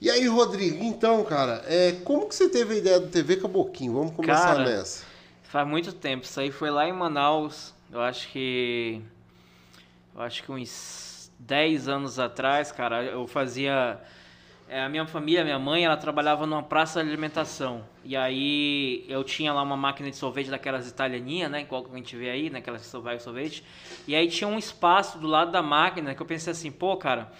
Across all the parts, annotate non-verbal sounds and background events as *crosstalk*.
E aí, Rodrigo, então, cara, é, como que você teve a ideia do TV Caboquinho? Vamos começar Cara, nessa. Faz muito tempo. Isso aí foi lá em Manaus. Eu acho que. Eu acho que uns 10 anos atrás, cara, eu fazia. é, a minha família, minha mãe, ela trabalhava numa praça de alimentação. E aí eu tinha lá uma máquina de sorvete daquelas italianinhas, né? Igual que a gente vê aí, naquelas que vai sorvete. E aí tinha um espaço do lado da máquina que eu pensei assim, pô, cara.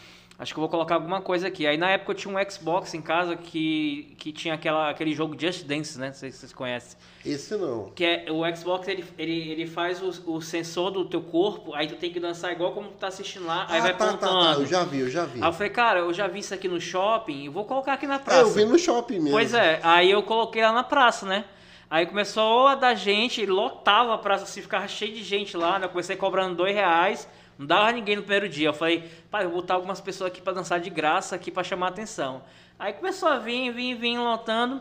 Acho que eu vou colocar alguma coisa aqui. Aí na época eu tinha um Xbox em casa que, que tinha aquela, aquele jogo Just Dance, né? Não sei se vocês conhecem. Esse não. Que é, o Xbox ele, ele, ele faz o, o sensor do teu corpo, aí tu tem que dançar igual como tu tá assistindo lá, aí ah, vai tá, tá, pontuando. tá, eu já vi, eu já vi. Aí eu falei, cara, eu já vi isso aqui no shopping, eu vou colocar aqui na É, praça. eu vi no shopping mesmo. Pois é, aí eu coloquei lá na praça, né? Aí começou a dar gente, lotava a praça, assim, ficava cheio de gente lá, né? Eu comecei cobrando dois reais, não dava ninguém no primeiro dia. Eu falei, pai, vou botar algumas pessoas aqui pra dançar de graça, aqui pra chamar atenção. Aí começou a vir, vir, vir, lotando.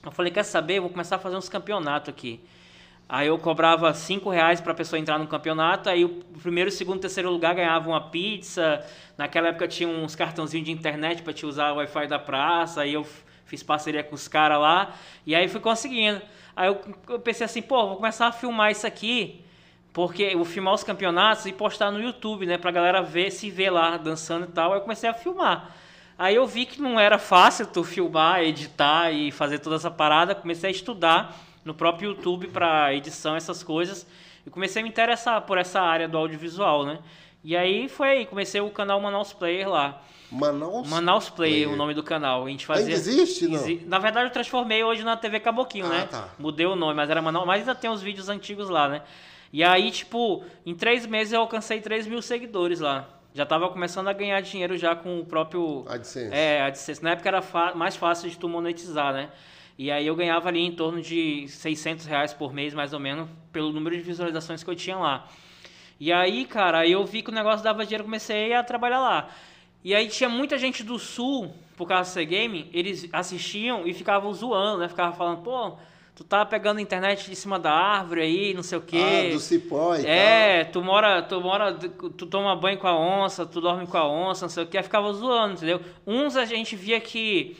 Eu falei, quer saber? Vou começar a fazer uns campeonatos aqui. Aí eu cobrava 5 reais pra pessoa entrar no campeonato, aí o primeiro, segundo, terceiro lugar ganhava uma pizza. Naquela época tinha uns cartãozinhos de internet pra te usar o Wi-Fi da praça, aí eu fiz parceria com os caras lá, e aí fui conseguindo. Aí eu, eu pensei assim, pô, vou começar a filmar isso aqui, porque eu filmar os campeonatos e postar no YouTube, né, pra galera ver, se ver lá dançando e tal. Aí eu comecei a filmar. Aí eu vi que não era fácil tu filmar, editar e fazer toda essa parada, comecei a estudar no próprio YouTube para edição, essas coisas, e comecei a me interessar por essa área do audiovisual, né? E aí foi aí, comecei o canal Manaus Player lá. Manaus. Manaus Player, Player. o nome do canal. A gente fazia. Ainda existe, não? Exi- Na verdade, eu transformei hoje na TV Caboquinho, Ah, né? tá. Mudei o nome, mas era Manaus. Mas ainda tem os vídeos antigos lá, né? E aí, tipo, em três meses eu alcancei 3 mil seguidores lá. Já tava começando a ganhar dinheiro já com o próprio. AdSense. É, AdSense. Na época era mais fácil de tu monetizar, né? E aí eu ganhava ali em torno de 600 reais por mês, mais ou menos, pelo número de visualizações que eu tinha lá. E aí, cara, eu vi que o negócio dava dinheiro, comecei a trabalhar lá. E aí tinha muita gente do sul, por causa do C-Game, eles assistiam e ficavam zoando, né? Ficavam falando, pô, tu tá pegando internet de cima da árvore aí, não sei o quê. Ah, do cipó e É, tu mora, tu mora, tu toma banho com a onça, tu dorme com a onça, não sei o que, aí ficava zoando, entendeu? Uns a gente via que,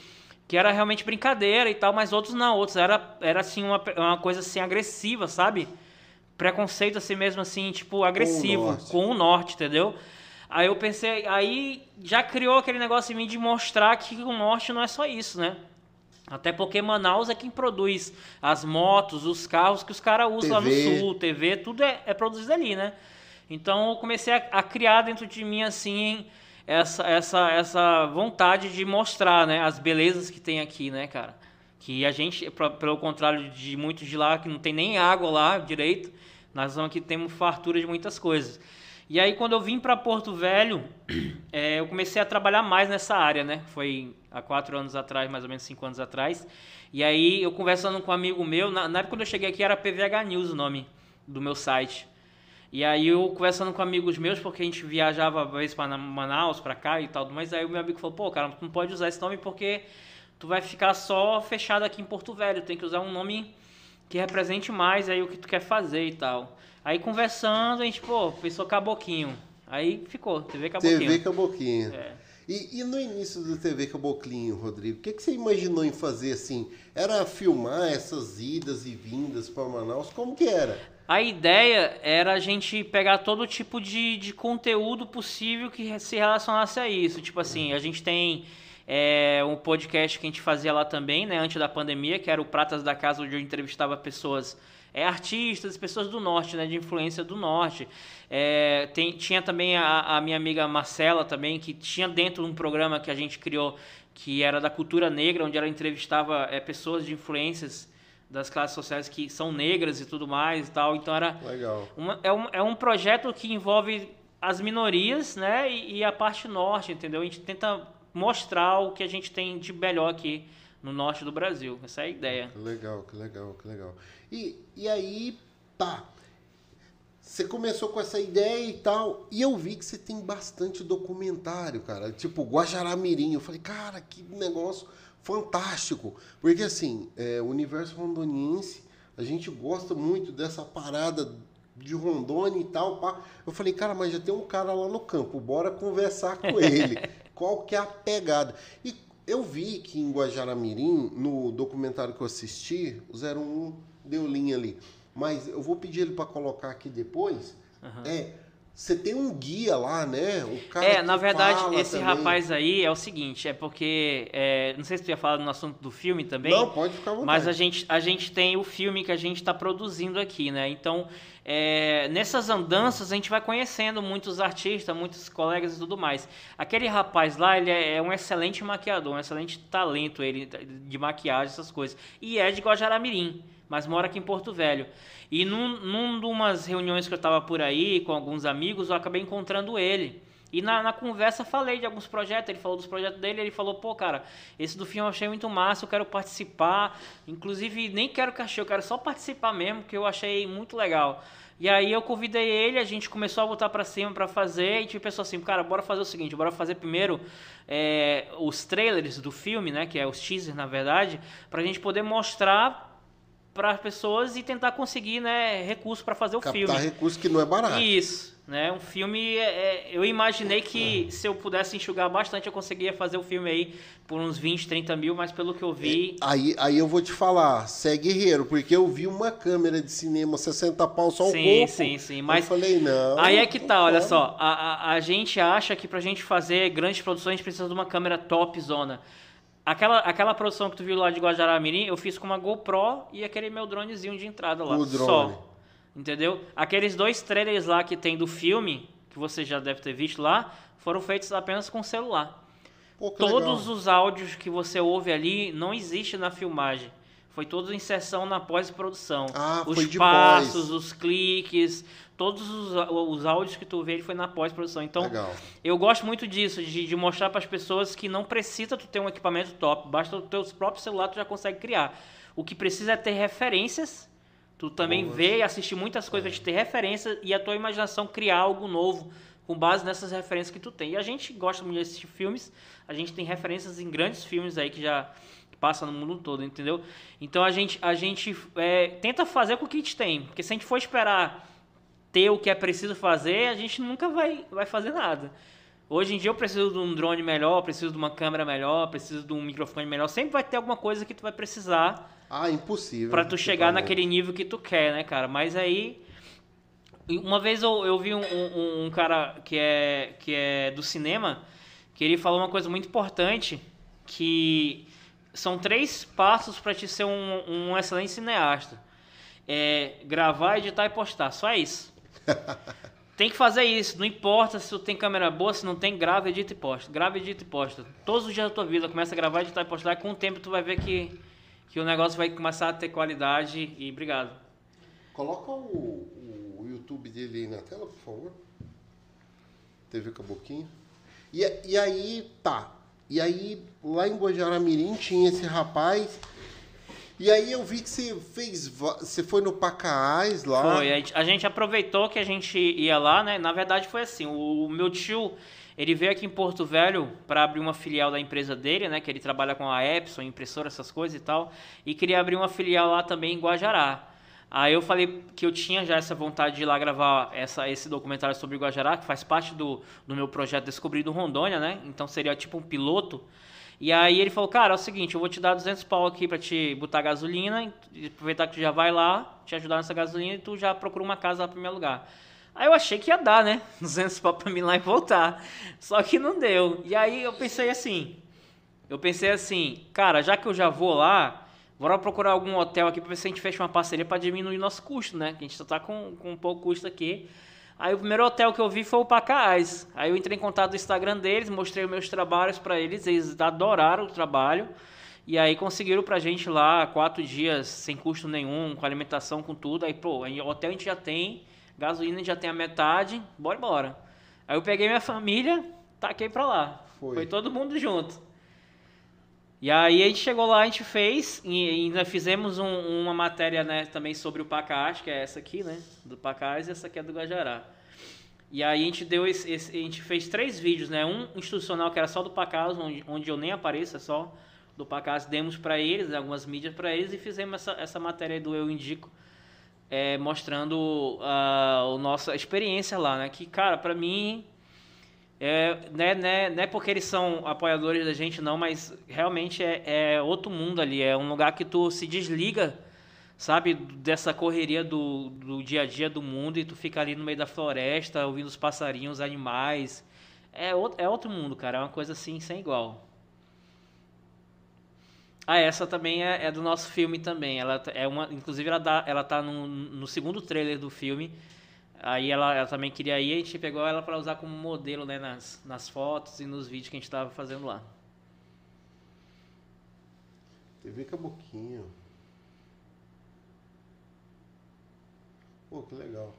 que era realmente brincadeira e tal, mas outros não, outros era, era assim uma, uma coisa assim agressiva, sabe? Preconceito assim mesmo assim, tipo, agressivo, norte. com o norte, entendeu? Aí eu pensei, aí já criou aquele negócio em mim de mostrar que o norte não é só isso, né? Até porque Manaus é quem produz as motos, os carros que os caras usam lá no sul, TV, tudo é, é produzido ali, né? Então eu comecei a, a criar dentro de mim assim essa, essa, essa vontade de mostrar, né, as belezas que tem aqui, né, cara? Que a gente, pra- pelo contrário de muitos de lá que não tem nem água lá direito, nós aqui temos fartura de muitas coisas. E aí quando eu vim para Porto Velho, eh, *clears throat* eu comecei a trabalhar mais nessa área, né? Foi há quatro anos atrás, mais ou menos cinco anos atrás. E aí eu conversando com um amigo meu, na, na época quando eu cheguei aqui era PVH News o nome do meu site. E aí eu conversando com amigos meus, porque a gente viajava às vezes para Manaus, para cá e tal, mas aí o meu amigo falou, pô, cara, tu não pode usar esse nome porque tu vai ficar só fechado aqui em Porto Velho, tem que usar um nome que represente mais aí o que tu quer fazer e tal. Aí conversando, a gente, pô, pensou Caboquinho. Aí ficou, TV Caboquinho. TV Caboquinho. É. E, e no início do TV Caboclinho, Rodrigo, o que, que você imaginou em fazer assim? Era filmar essas idas e vindas para Manaus? Como que era? A ideia era a gente pegar todo tipo de, de conteúdo possível que se relacionasse a isso. Tipo assim, a gente tem é, um podcast que a gente fazia lá também, né, antes da pandemia, que era o Pratas da Casa, onde eu entrevistava pessoas, é, artistas, pessoas do norte, né, de influência do norte. É, tem- tinha também a, a minha amiga Marcela também, que tinha dentro de um programa que a gente criou, que era da cultura negra, onde ela entrevistava é, pessoas de influências das classes sociais que são negras e tudo mais e tal. Então era Legal. uma- é, um, é um projeto que envolve as minorias, né, e, e a parte norte, entendeu? A gente tenta mostrar o que a gente tem de melhor aqui no norte do Brasil. Essa é a ideia. Que legal, que legal, que legal. E, e aí, tá. Você começou com essa ideia e tal, e eu vi que você tem bastante documentário, cara. Tipo, Guajará-Mirim. Eu falei, cara, que negócio fantástico. Porque, assim, é, o universo rondoniense, a gente gosta muito dessa parada de Rondônia e tal. Pá. Eu falei, cara, mas já tem um cara lá no campo, bora conversar com *laughs* ele. Qual que é a pegada? E eu vi que em Guajaramirim, no documentário que eu assisti, o 01 deu linha ali. Mas eu vou pedir ele para colocar aqui depois. É, você tem um guia lá, né? O cara É, na verdade, esse também. rapaz aí é o seguinte, é porque. é, não sei se tu ia falar no assunto do filme também. Não, pode ficar à vontade. Mas a gente, a gente tem o filme que a gente está produzindo aqui, né? Então, é, nessas andanças a gente vai conhecendo muitos artistas, muitos colegas e tudo mais. Aquele rapaz lá, ele é, é um excelente maquiador, um excelente talento ele de maquiagem, essas coisas. E é de Guajaramirim, mas mora aqui em Porto Velho. E num, num de umas reuniões que eu estava por aí com alguns amigos, eu acabei encontrando ele. E na, na conversa falei de alguns projetos, ele falou dos projetos dele, ele falou, pô, cara, esse do filme eu achei muito massa, eu quero participar. Inclusive, nem quero cachê, eu quero só participar mesmo, que eu achei muito legal. E aí eu convidei ele, a gente começou a botar pra cima pra fazer, e tipo, pensou assim, cara, bora fazer o seguinte, bora fazer primeiro é, os trailers do filme, né, que é os teasers, na verdade, pra gente poder mostrar para as pessoas e tentar conseguir, né, recurso para fazer o Captar filme. recurso que não é barato. Isso, né? Um filme, é, é, eu imaginei que se eu pudesse enxugar bastante, eu conseguiria fazer o filme aí por uns 20, 30 mil, mas pelo que eu vi. Aí, aí eu vou te falar, você é guerreiro, porque eu vi uma câmera de cinema 60 pau só o Sim, corpo. sim, sim, Eu mas falei, não. Aí é que tá, olha só, a, a, a gente acha que pra gente fazer grandes produções a gente precisa de uma câmera top zona. Aquela, aquela produção que tu viu lá de Guajaramirim, eu fiz com uma GoPro e aquele meu dronezinho de entrada lá. O drone. Só. Entendeu? Aqueles dois trailers lá que tem do filme, que você já deve ter visto lá, foram feitos apenas com celular. Pô, Todos legal. os áudios que você ouve ali não existe na filmagem. Foi toda inserção na pós-produção. Ah, os passos, pós. os cliques, todos os, os áudios que tu vê ele foi na pós-produção. Então, Legal. eu gosto muito disso, de, de mostrar para as pessoas que não precisa tu ter um equipamento top, basta o teu próprio celular tu já consegue criar. O que precisa é ter referências, tu também Boas. ver e assistir muitas coisas, pra te ter referência e a tua imaginação criar algo novo com base nessas referências que tu tem. E a gente gosta muito de assistir filmes, a gente tem referências em grandes filmes aí que já passam no mundo todo, entendeu? Então a gente, a gente é, tenta fazer com o que a gente tem, porque se a gente for esperar ter o que é preciso fazer, a gente nunca vai, vai fazer nada. Hoje em dia eu preciso de um drone melhor, preciso de uma câmera melhor, preciso de um microfone melhor. Sempre vai ter alguma coisa que tu vai precisar Ah, impossível. pra tu chegar naquele nível que tu quer, né, cara? Mas aí. Uma vez eu, eu vi um, um- um cara que é, que é do cinema, que ele falou uma coisa muito importante, que são três passos pra te ser um, um excelente cineasta. É gravar, editar e postar. Só isso. Tem que fazer isso, não importa se tu tem câmera boa, se não tem, grava, edita e posta. Grava, edita e posta. Todos os dias da tua vida, começa a gravar, editar e postar, com o tempo tu vai ver que, que o negócio vai começar a ter qualidade e obrigado. Coloca o, o YouTube dele aí na tela, por favor. TV Caboquinho. E, e aí, tá. E aí, lá em Guajaramirim tinha esse rapaz. E aí eu vi que você fez. Você foi no Pacaás lá. Foi, a gente, aproveitou que a gente ia lá, né? Na verdade foi assim, o, o meu tio, ele veio aqui em Porto Velho para abrir uma filial da empresa dele, né? Que ele trabalha com a Epson, impressora, essas coisas e tal. E queria abrir uma filial lá também em Guajará. Aí eu falei que eu tinha já essa vontade de ir lá gravar essa, esse documentário sobre Guajará, que faz parte do, do meu projeto Descobrindo Rondônia, né? Então seria tipo um piloto. E aí ele falou, cara, é o seguinte, eu vou te dar 200 pau aqui pra te botar gasolina, aproveitar que tu já vai lá, te ajudar nessa gasolina e tu já procura uma casa lá pro meu lugar. Aí eu achei que ia dar, né? *laughs* 200 pau pra mim lá e voltar. Só que não deu. E aí eu pensei assim, eu pensei assim, cara, já que eu já vou lá, bora procurar algum hotel aqui pra ver se a gente fecha uma parceria pra diminuir nosso custo, né? Que a gente só tá com, com um pouco custo aqui. Aí o primeiro hotel que eu vi foi o Pacaás. Aí eu entrei em contato no Instagram deles, mostrei os meus trabalhos pra eles, eles adoraram o trabalho. E aí conseguiram pra gente lá quatro dias sem custo nenhum, com alimentação, com tudo. Aí, pô, aí hotel a gente já tem, gasolina a gente já tem a metade, bora embora. Aí eu peguei minha família, taquei pra lá. Foi. Foi todo mundo junto. E aí a gente chegou lá, a gente fez, e ainda fizemos um- uma matéria né, também sobre o Pacás, que é essa aqui, né? Do Pacás e essa aqui é do Guajará. E aí a gente deu esse, esse- a gente fez três vídeos, né? Um institucional que era só do Pacás, onde, onde eu nem apareço, é só do Pacás, demos para eles, algumas mídias para eles e fizemos essa, essa matéria do Eu Indico, é, mostrando a, a nossa experiência lá, né? Que, cara, para mim É, né, né, não é porque eles são apoiadores da gente, não, mas realmente é, é outro mundo ali. É um lugar que tu se desliga, sabe, dessa correria do, do dia a dia do mundo e tu fica ali no meio da floresta, ouvindo os passarinhos, os animais. É outro, é outro mundo, cara. É uma coisa assim, sem igual. Ah, essa também é, é, do nosso filme também. Ela é uma, inclusive ela, dá, ela tá no, no segundo trailer do filme. Aí ela, ela também queria ir, a gente pegou ela para usar como modelo, né, nas, nas fotos e nos vídeos que a gente estava fazendo lá. TV Caboquinho. Pô, que legal.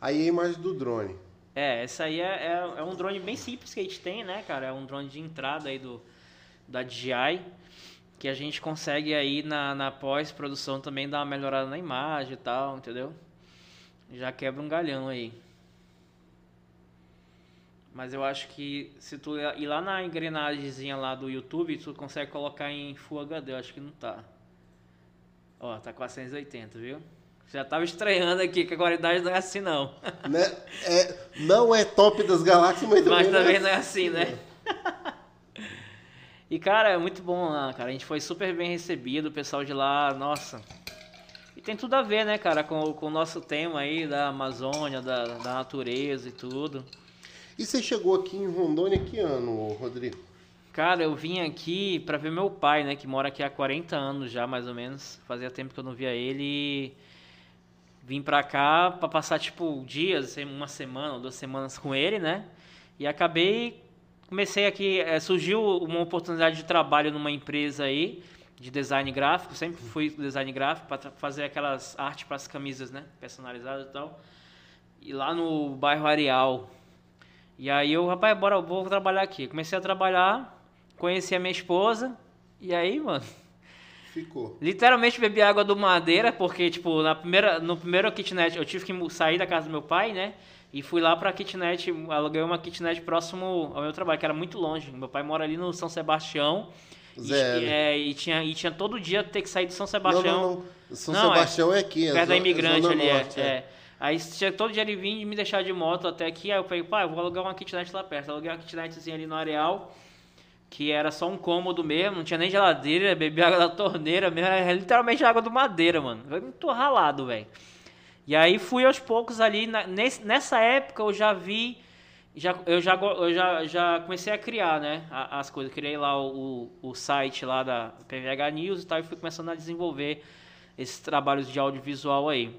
Aí a imagem do drone. É, essa aí é, é, é um drone bem simples que a gente tem, né, cara? É um drone de entrada aí do, da DJI, que a gente consegue aí na, na pós-produção também dar uma melhorada na imagem e tal, entendeu? Já quebra um galhão aí. Mas eu acho que se tu ir lá na engrenagemzinha lá do YouTube, tu consegue colocar em Full HD, eu acho que não tá. Ó, tá 480, viu? Já tava estranhando aqui que a qualidade não é assim não. Né? É, não é top das galáxias, mas também, mas também é assim, não é assim, né? E, cara, é muito bom lá, cara. A gente foi super bem recebido, o pessoal de lá, nossa. E tem tudo a ver, né, cara, com, com o nosso tema aí da Amazônia, da, da natureza e tudo. E você chegou aqui em Rondônia que ano, Rodrigo? Cara, eu vim aqui para ver meu pai, né, que mora aqui há 40 anos já, mais ou menos. Fazia tempo que eu não via ele e vim pra cá pra passar, tipo, dias, uma semana ou duas semanas com ele, né? E acabei comecei aqui, é, surgiu uma oportunidade de trabalho numa empresa aí de design gráfico, sempre fui design gráfico para fazer aquelas artes para as camisas, né, personalizadas e tal. E lá no bairro Areal. E aí eu, rapaz, bora, vou trabalhar aqui. Comecei a trabalhar, conheci a minha esposa e aí, mano, Ficou. Literalmente bebi água do madeira, porque, tipo, na primeira, no primeiro kitnet eu tive que sair da casa do meu pai, né? E fui lá pra kitnet, aluguei uma kitnet próximo ao meu trabalho, que era muito longe. Meu pai mora ali no São Sebastião. Zé. E, é, e, tinha, e tinha todo dia ter que sair de São Sebastião. Não, não, não. São não, Sebastião é, é aqui, é perto da imigrante ali, norte, é, é. Aí tinha todo dia ele vinha e me deixar de moto até aqui. Aí eu falei, pai, eu vou alugar uma kitnet lá perto. Aluguei uma kitnetzinha ali no areal, que era só um cômodo mesmo, não tinha nem geladeira, *laughs* bebi água da torneira mesmo. Era literalmente água do madeira, mano. Eu tô ralado, velho. E aí fui aos poucos ali, na, nesse, nessa época eu já vi, já, eu, já, eu já, já comecei a criar né, as coisas. Criei lá o, o site lá da PVH News e tal, e fui começando a desenvolver esses trabalhos de audiovisual aí.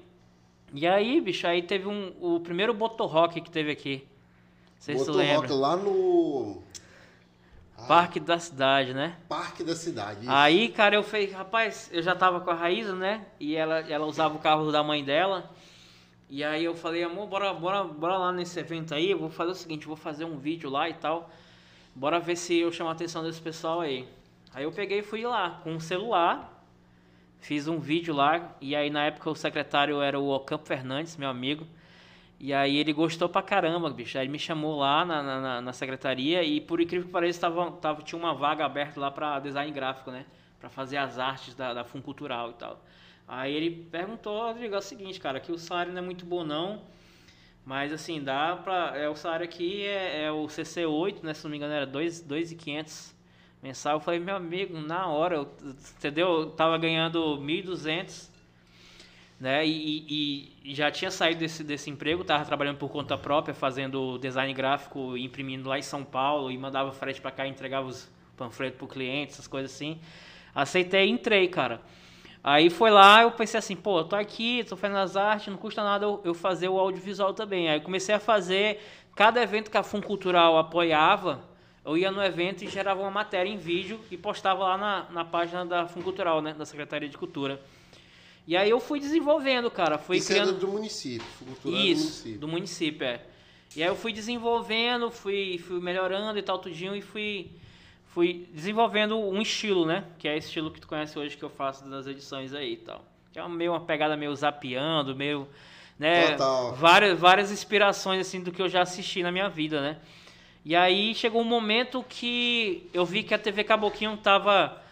E aí, bicho, aí teve um, o primeiro Rock que teve aqui. Sei se tu lembra. lá no... Parque da cidade, né? Parque da cidade. Isso. Aí, cara, eu falei, rapaz, eu já tava com a Raíza, né? E ela, ela usava o carro da mãe dela. E aí eu falei, amor, bora, bora, bora lá nesse evento aí, eu vou fazer o seguinte, vou fazer um vídeo lá e tal. Bora ver se eu chamo a atenção desse pessoal aí. Aí eu peguei e fui lá com um celular, fiz um vídeo lá, e aí na época o secretário era o Ocampo Fernandes, meu amigo. E aí ele gostou pra caramba, bicho. Aí ele me chamou lá na, na, na secretaria e por incrível que pareça, tava, tava, tinha uma vaga aberta lá para design gráfico, né? Pra fazer as artes da, da Cultural e tal. Aí ele perguntou, Rodrigo, é o seguinte, cara, que o salário não é muito bom não, mas assim, dá pra... É, o salário aqui é, é o CC8, né, se não me engano era 2,500 mensal. Eu falei, meu amigo, na hora, eu, entendeu? Eu tava ganhando 1.200, né, e, e, já tinha saído desse, desse emprego, tava trabalhando por conta própria, fazendo design gráfico, imprimindo lá em São Paulo, e mandava frete para cá, entregava os panfletos pro cliente, essas coisas assim. Aceitei e entrei, cara. Aí foi lá, eu pensei assim, pô, eu tô aqui, tô fazendo as artes, não custa nada eu, fazer o audiovisual também. Aí comecei a fazer, cada evento que a Fun Cultural apoiava, eu ia no evento e gerava uma matéria em vídeo e postava lá na, na página da Fun Cultural, né, da Secretaria de Cultura. E aí eu fui desenvolvendo, cara, fui Isso criando... é do município, Cultural Isso, do município. do município, é. E aí eu fui desenvolvendo, fui, fui melhorando e tal, tudinho, e fui fui desenvolvendo um estilo, né? Que é esse estilo que tu conhece hoje que eu faço das edições aí e tal. Que é meio uma pegada meio zapeando, meio, né, Total. várias várias inspirações assim do que eu já assisti na minha vida, né? E aí chegou um momento que eu vi que a TV Caboquinho tava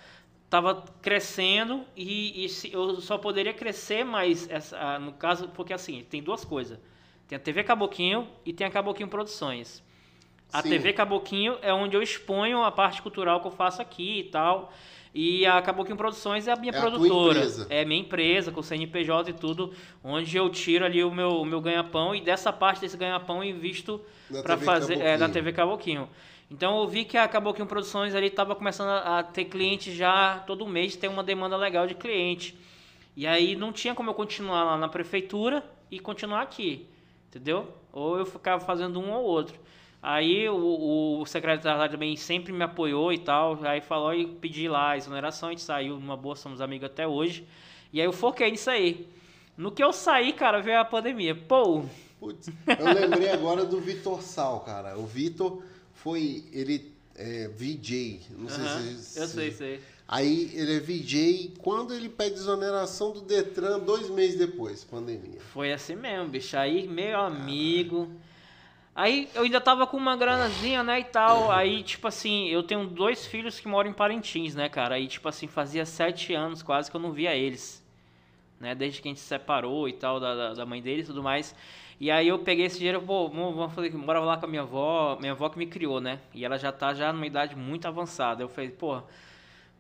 tava crescendo e, e eu só poderia crescer mais essa, no caso porque assim tem duas coisas Tem a TV Caboquinho e tem a Caboquinho Produções. A Sim. TV Caboquinho é onde eu exponho a parte cultural que eu faço aqui e tal. E a Caboquinho Produções é a minha É a produtora. empresa. É minha empresa, com CNPJ e tudo, onde eu tiro ali o meu, meu ganha-pão e dessa parte desse ganha-pão invisto para fazer é, na. TV Caboquinho. Então eu vi que a Caboquinho Produções ali estava começando a, a ter cliente já todo mês, tem uma demanda legal de cliente. E aí não tinha como eu continuar lá na prefeitura e continuar aqui, entendeu? Ou eu ficava fazendo um ou outro. Aí o, o secretário também sempre me apoiou e tal, aí falou e pedi lá a exoneração, a gente saiu numa boa, somos amigos até hoje. E aí eu foquei nisso aí. No que eu saí, cara, veio a pandemia. Pô, Putz, eu lembrei agora do Vitor Sal, cara. O Vitor foi. Ele é VJ. Não sei se. eu se- sei, sei. Aí ele é VJ. Quando ele pede exoneração do Detran, dois meses depois, pandemia. Foi assim mesmo, bicho. Aí, meu amigo. Aí eu ainda tava com uma granazinha, né, e tal. Aí, tipo assim, eu tenho dois filhos que moram em Parintins, né, cara? Aí, tipo assim, fazia sete anos quase que eu não via eles. Né, desde que a gente se separou e tal, da, da- mãe deles e tudo mais. E aí eu peguei esse dinheiro, pô, vamos fazer, bora lá com a minha avó, minha avó que me criou, né? E ela já tá já numa idade muito avançada. Eu falei, pô,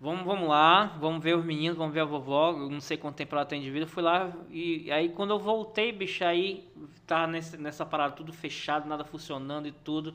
Vamos, vamos lá, vamos ver os meninos, vamos ver a vovó. Eu não sei quanto tempo ela tem de vida. Eu fui lá e aí quando eu voltei, bicho, aí tava nesse, nessa parada tudo fechado, nada funcionando e tudo.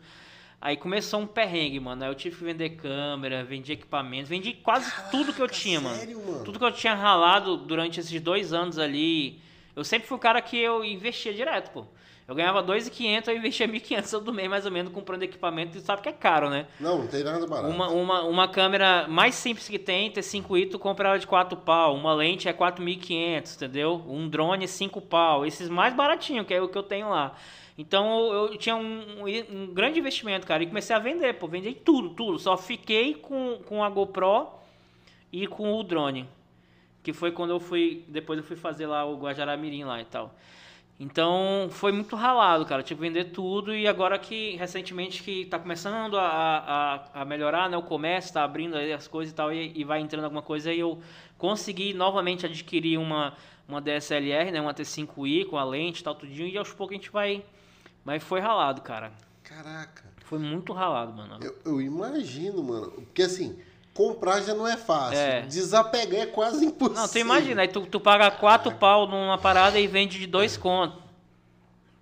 Aí começou um perrengue, mano. Aí eu tive que vender câmera, vendi equipamentos, vendi quase tudo que eu Caraca, tinha, mano. sério, mano? Tudo que eu tinha ralado durante esses dois anos ali. Eu sempre fui o cara que eu investia direto, pô. Eu ganhava 2.500, eu investia 1.500 todo mês, mais ou menos, comprando equipamento. E sabe que é caro, né? Não, não tem nada barato. Uma, uma, uma câmera mais simples que tem, T5i, tu compra ela de 4 pau. Uma lente é 4.500, entendeu? Um drone é 5 pau. Esses mais baratinhos, que é o que eu tenho lá. Então eu, tinha um, um- um grande investimento, cara. E comecei a vender, pô. Vendi tudo, tudo. Só fiquei com, com a GoPro e com o drone. Que foi quando eu fui. Depois eu fui fazer lá o Guajará Mirim lá e tal. Então foi muito ralado, cara. Tive que vender tudo e agora que recentemente que tá começando a, a, a melhorar, né? O comércio tá abrindo aí as coisas e tal, e, e vai entrando alguma coisa, aí eu consegui novamente adquirir uma, uma DSLR, né? Uma T5i com a lente e tal, tudinho, e aos poucos a gente vai. Mas foi ralado, cara. Caraca. Foi muito ralado, mano. Eu, eu imagino, mano. Porque assim, comprar já não é fácil. É. Desapegar é quase impossível. Não, tu imagina, aí tu, tu paga quatro pau numa parada e vende de dois contos.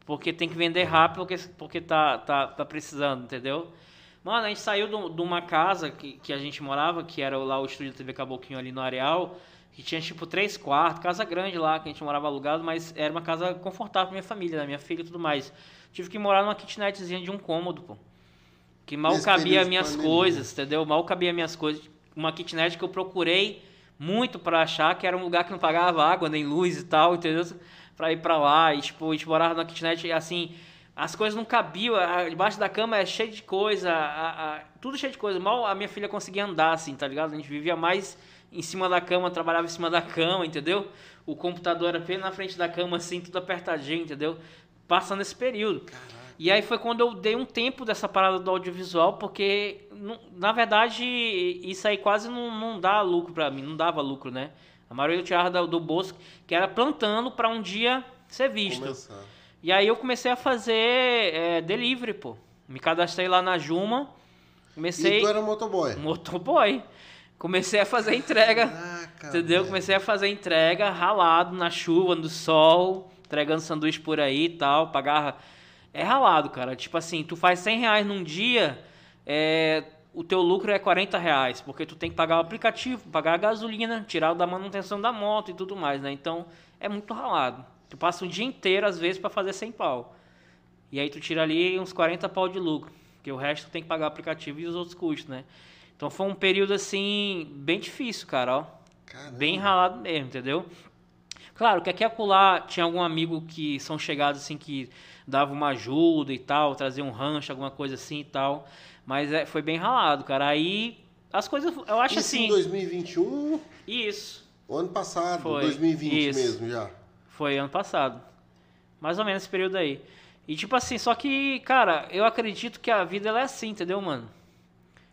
Porque tem que vender rápido porque, porque tá, tá, tá precisando, entendeu? Mano, a gente saiu de uma casa que, que a gente morava, que era lá o estúdio da TV Caboquinho ali no Areal, que tinha tipo três quartos, casa grande lá, que a gente morava alugado, mas era uma casa confortável pra minha família, da minha filha e tudo mais. Tive que morar numa kitnetzinha de um cômodo, pô. Que mal Nesse cabia de minhas coisas, entendeu? Mal cabia minhas coisas. Uma kitnet que eu procurei muito pra achar que era um lugar que não pagava água nem luz e tal, entendeu? Pra ir pra lá e tipo, a gente morava na kitnet e assim, as coisas não cabiam, debaixo da cama é cheio de coisa, a- a- tudo cheio de coisa. Mal a minha filha conseguia andar assim, tá ligado? A gente vivia mais em cima da cama, trabalhava em cima da cama, entendeu? O computador era bem na frente da cama assim, tudo apertadinho, entendeu? Passando esse período. E aí foi quando eu dei um tempo dessa parada do audiovisual, porque, na verdade, isso aí quase não, não dá lucro pra mim, não dava lucro, né? A maioria eu tirava do, do bolso, que era plantando pra um dia ser visto. Começar. E aí eu comecei a fazer é, delivery, pô. Me cadastrei lá na Juma, comecei... E tu era motoboy. Motoboy. Comecei a fazer entrega. Caraca, Entendeu? velho. Comecei a fazer entrega ralado na chuva, no sol, entregando sanduíche por aí e tal, pagava. É ralado, cara. Tipo assim, tu faz 100 reais num dia, é, o teu lucro é 40 reais, porque tu tem que pagar o aplicativo, pagar a gasolina, tirar o da manutenção da moto e tudo mais, né? Então é muito ralado. Tu passa um dia inteiro, às vezes, pra fazer 100 pau. E aí tu tira ali uns 40 pau de lucro, porque o resto tu tem que pagar o aplicativo e os outros custos, né? Então foi um período assim, bem difícil, cara, ó. Caramba. Bem ralado mesmo, entendeu? Claro que aqui e acolá tinha algum amigo que são chegados assim que dava uma ajuda e tal, trazia um rancho, alguma coisa assim e tal. Mas é, foi bem ralado, cara. Aí as coisas, eu acho Isso assim. em 2021, Isso. o ano passado, Foi, 2020 isso. mesmo já. Foi ano passado. Mais ou menos esse período aí. E tipo assim, só que, cara, eu acredito que a vida ela é assim, entendeu, mano?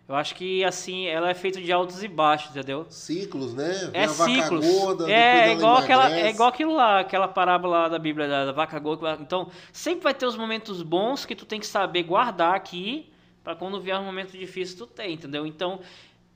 Eu acho que assim, ela é feita de altos e baixos, entendeu? Ciclos, né? Vem É a vaca ciclos. gorda, é, é igual aquela, é igual aquilo lá, aquela parábola lá da Bíblia da, da vaca gorda. Então, sempre vai ter os momentos bons que tu tem que saber guardar aqui pra quando vier um momento difícil tu ter, entendeu? Então,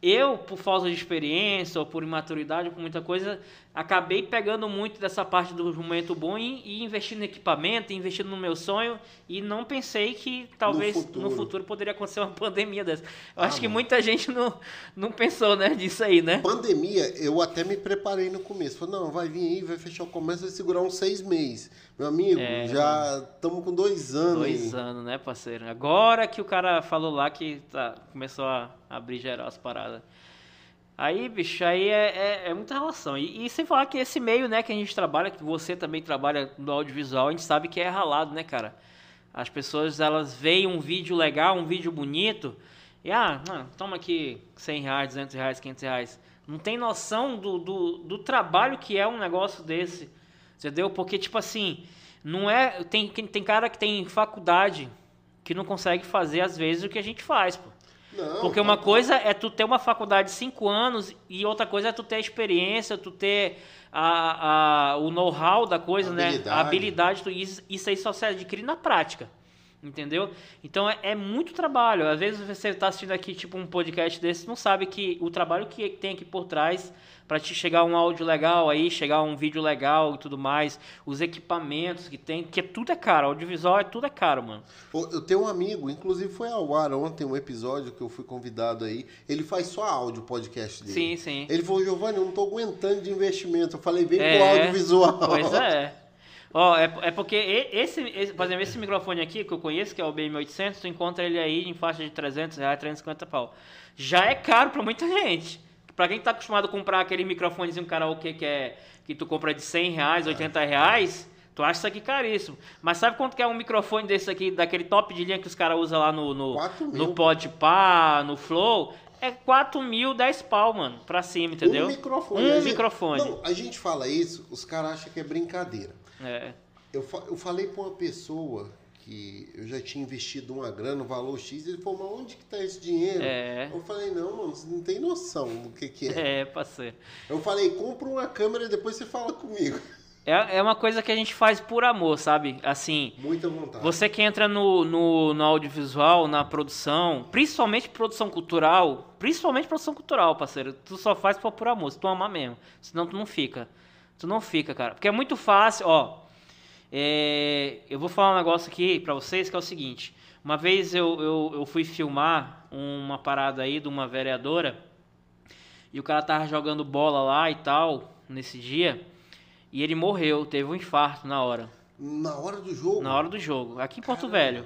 eu, por falta de experiência ou por imaturidade, ou por muita coisa, acabei pegando muito dessa parte do momento bom e, investindo em equipamento, investindo no meu sonho e não pensei que talvez no futuro, futuro. poderia acontecer uma *laughs* pandemia dessa. Eu Ah, acho que mano. muita gente não, não pensou, né, disso aí, né? Pandemia, eu até me preparei no começo. Falei, não, vai vir aí, vai fechar o comércio, vai segurar uns seis meses. Meu amigo, É, já estamos com dois anos. Dois aí. anos, né, parceiro? Agora que o cara falou lá que tá, começou a abrir geral as paradas. Aí, bicho, aí é, é, é muita relação. E, e sem falar que esse meio, né, que a gente trabalha, que você também trabalha no audiovisual, a gente sabe que é ralado, né, cara? As pessoas, elas veem um vídeo legal, um vídeo bonito, e, ah, toma aqui 100 reais, 200 reais, 500 reais. Não tem noção do, do, do trabalho que é um negócio desse, entendeu? Porque, tipo assim, não é... Tem, tem cara que tem faculdade que não consegue fazer, às vezes, o que a gente faz, pô. Não, Porque uma bom. coisa é tu ter uma faculdade de 5 anos e outra coisa é tu ter a experiência, tu ter a, a- o know-how da coisa, né? Habilidade. A habilidade, tu- isso, isso aí só se adquire na prática. Entendeu? Então é, é muito trabalho. Às vezes você está assistindo aqui, tipo, um podcast desse, não sabe que o trabalho que tem aqui por trás para te chegar um áudio legal aí, chegar um vídeo legal e tudo mais, os equipamentos que tem, que tudo é caro. Audiovisual é tudo é caro, mano. Eu tenho um amigo, inclusive foi ao ar ontem um episódio que eu fui convidado aí. Ele faz só áudio podcast dele. Sim, sim. Ele falou, Giovanni, eu não tô aguentando de investimento. Eu falei, vem É, pro audiovisual. Pois é. Ó, é, é porque esse, esse, por exemplo, esse microfone aqui que eu conheço, que é o BM800, tu encontra ele aí em faixa de 300 reais, 350 pau. Já é caro pra muita gente. Pra quem tá acostumado a comprar aquele microfonezinho karaokê que é que tu compra de 100 reais, 80 reais, tu acha isso aqui caríssimo. Mas sabe quanto que é um microfone desse aqui, daquele top de linha que os caras usam lá no, no, no Podpah, no Flow? É 4 mil, 10 pau, mano, pra cima, entendeu? Um microfone. Um A gente- microfone. Não, a gente fala isso, os caras acham que é brincadeira. É. Eu, fa- eu falei pra uma pessoa que eu já tinha investido uma grana, um valor X, ele falou, mas onde que tá esse dinheiro? É. Eu falei, não, mano, você não tem noção do que que é. *laughs* É, parceiro. Eu falei, compra uma câmera e depois você fala comigo. *laughs* É, é uma coisa que a gente faz por amor, sabe? Assim, Muita vontade. você que entra no, no, no audiovisual, na produção, principalmente produção cultural, principalmente produção cultural, parceiro, tu só faz por, por amor, se tu amar mesmo. Senão tu não fica. Tu não fica, cara. Porque é muito fácil, ó. é, eu vou falar um negócio aqui pra vocês que é o seguinte. Uma vez eu, eu, eu fui filmar uma parada aí de uma vereadora e o cara tava jogando bola lá e tal, nesse dia, e ele morreu, teve um infarto na hora. Na hora do jogo. Na hora do jogo, aqui em Porto Velho.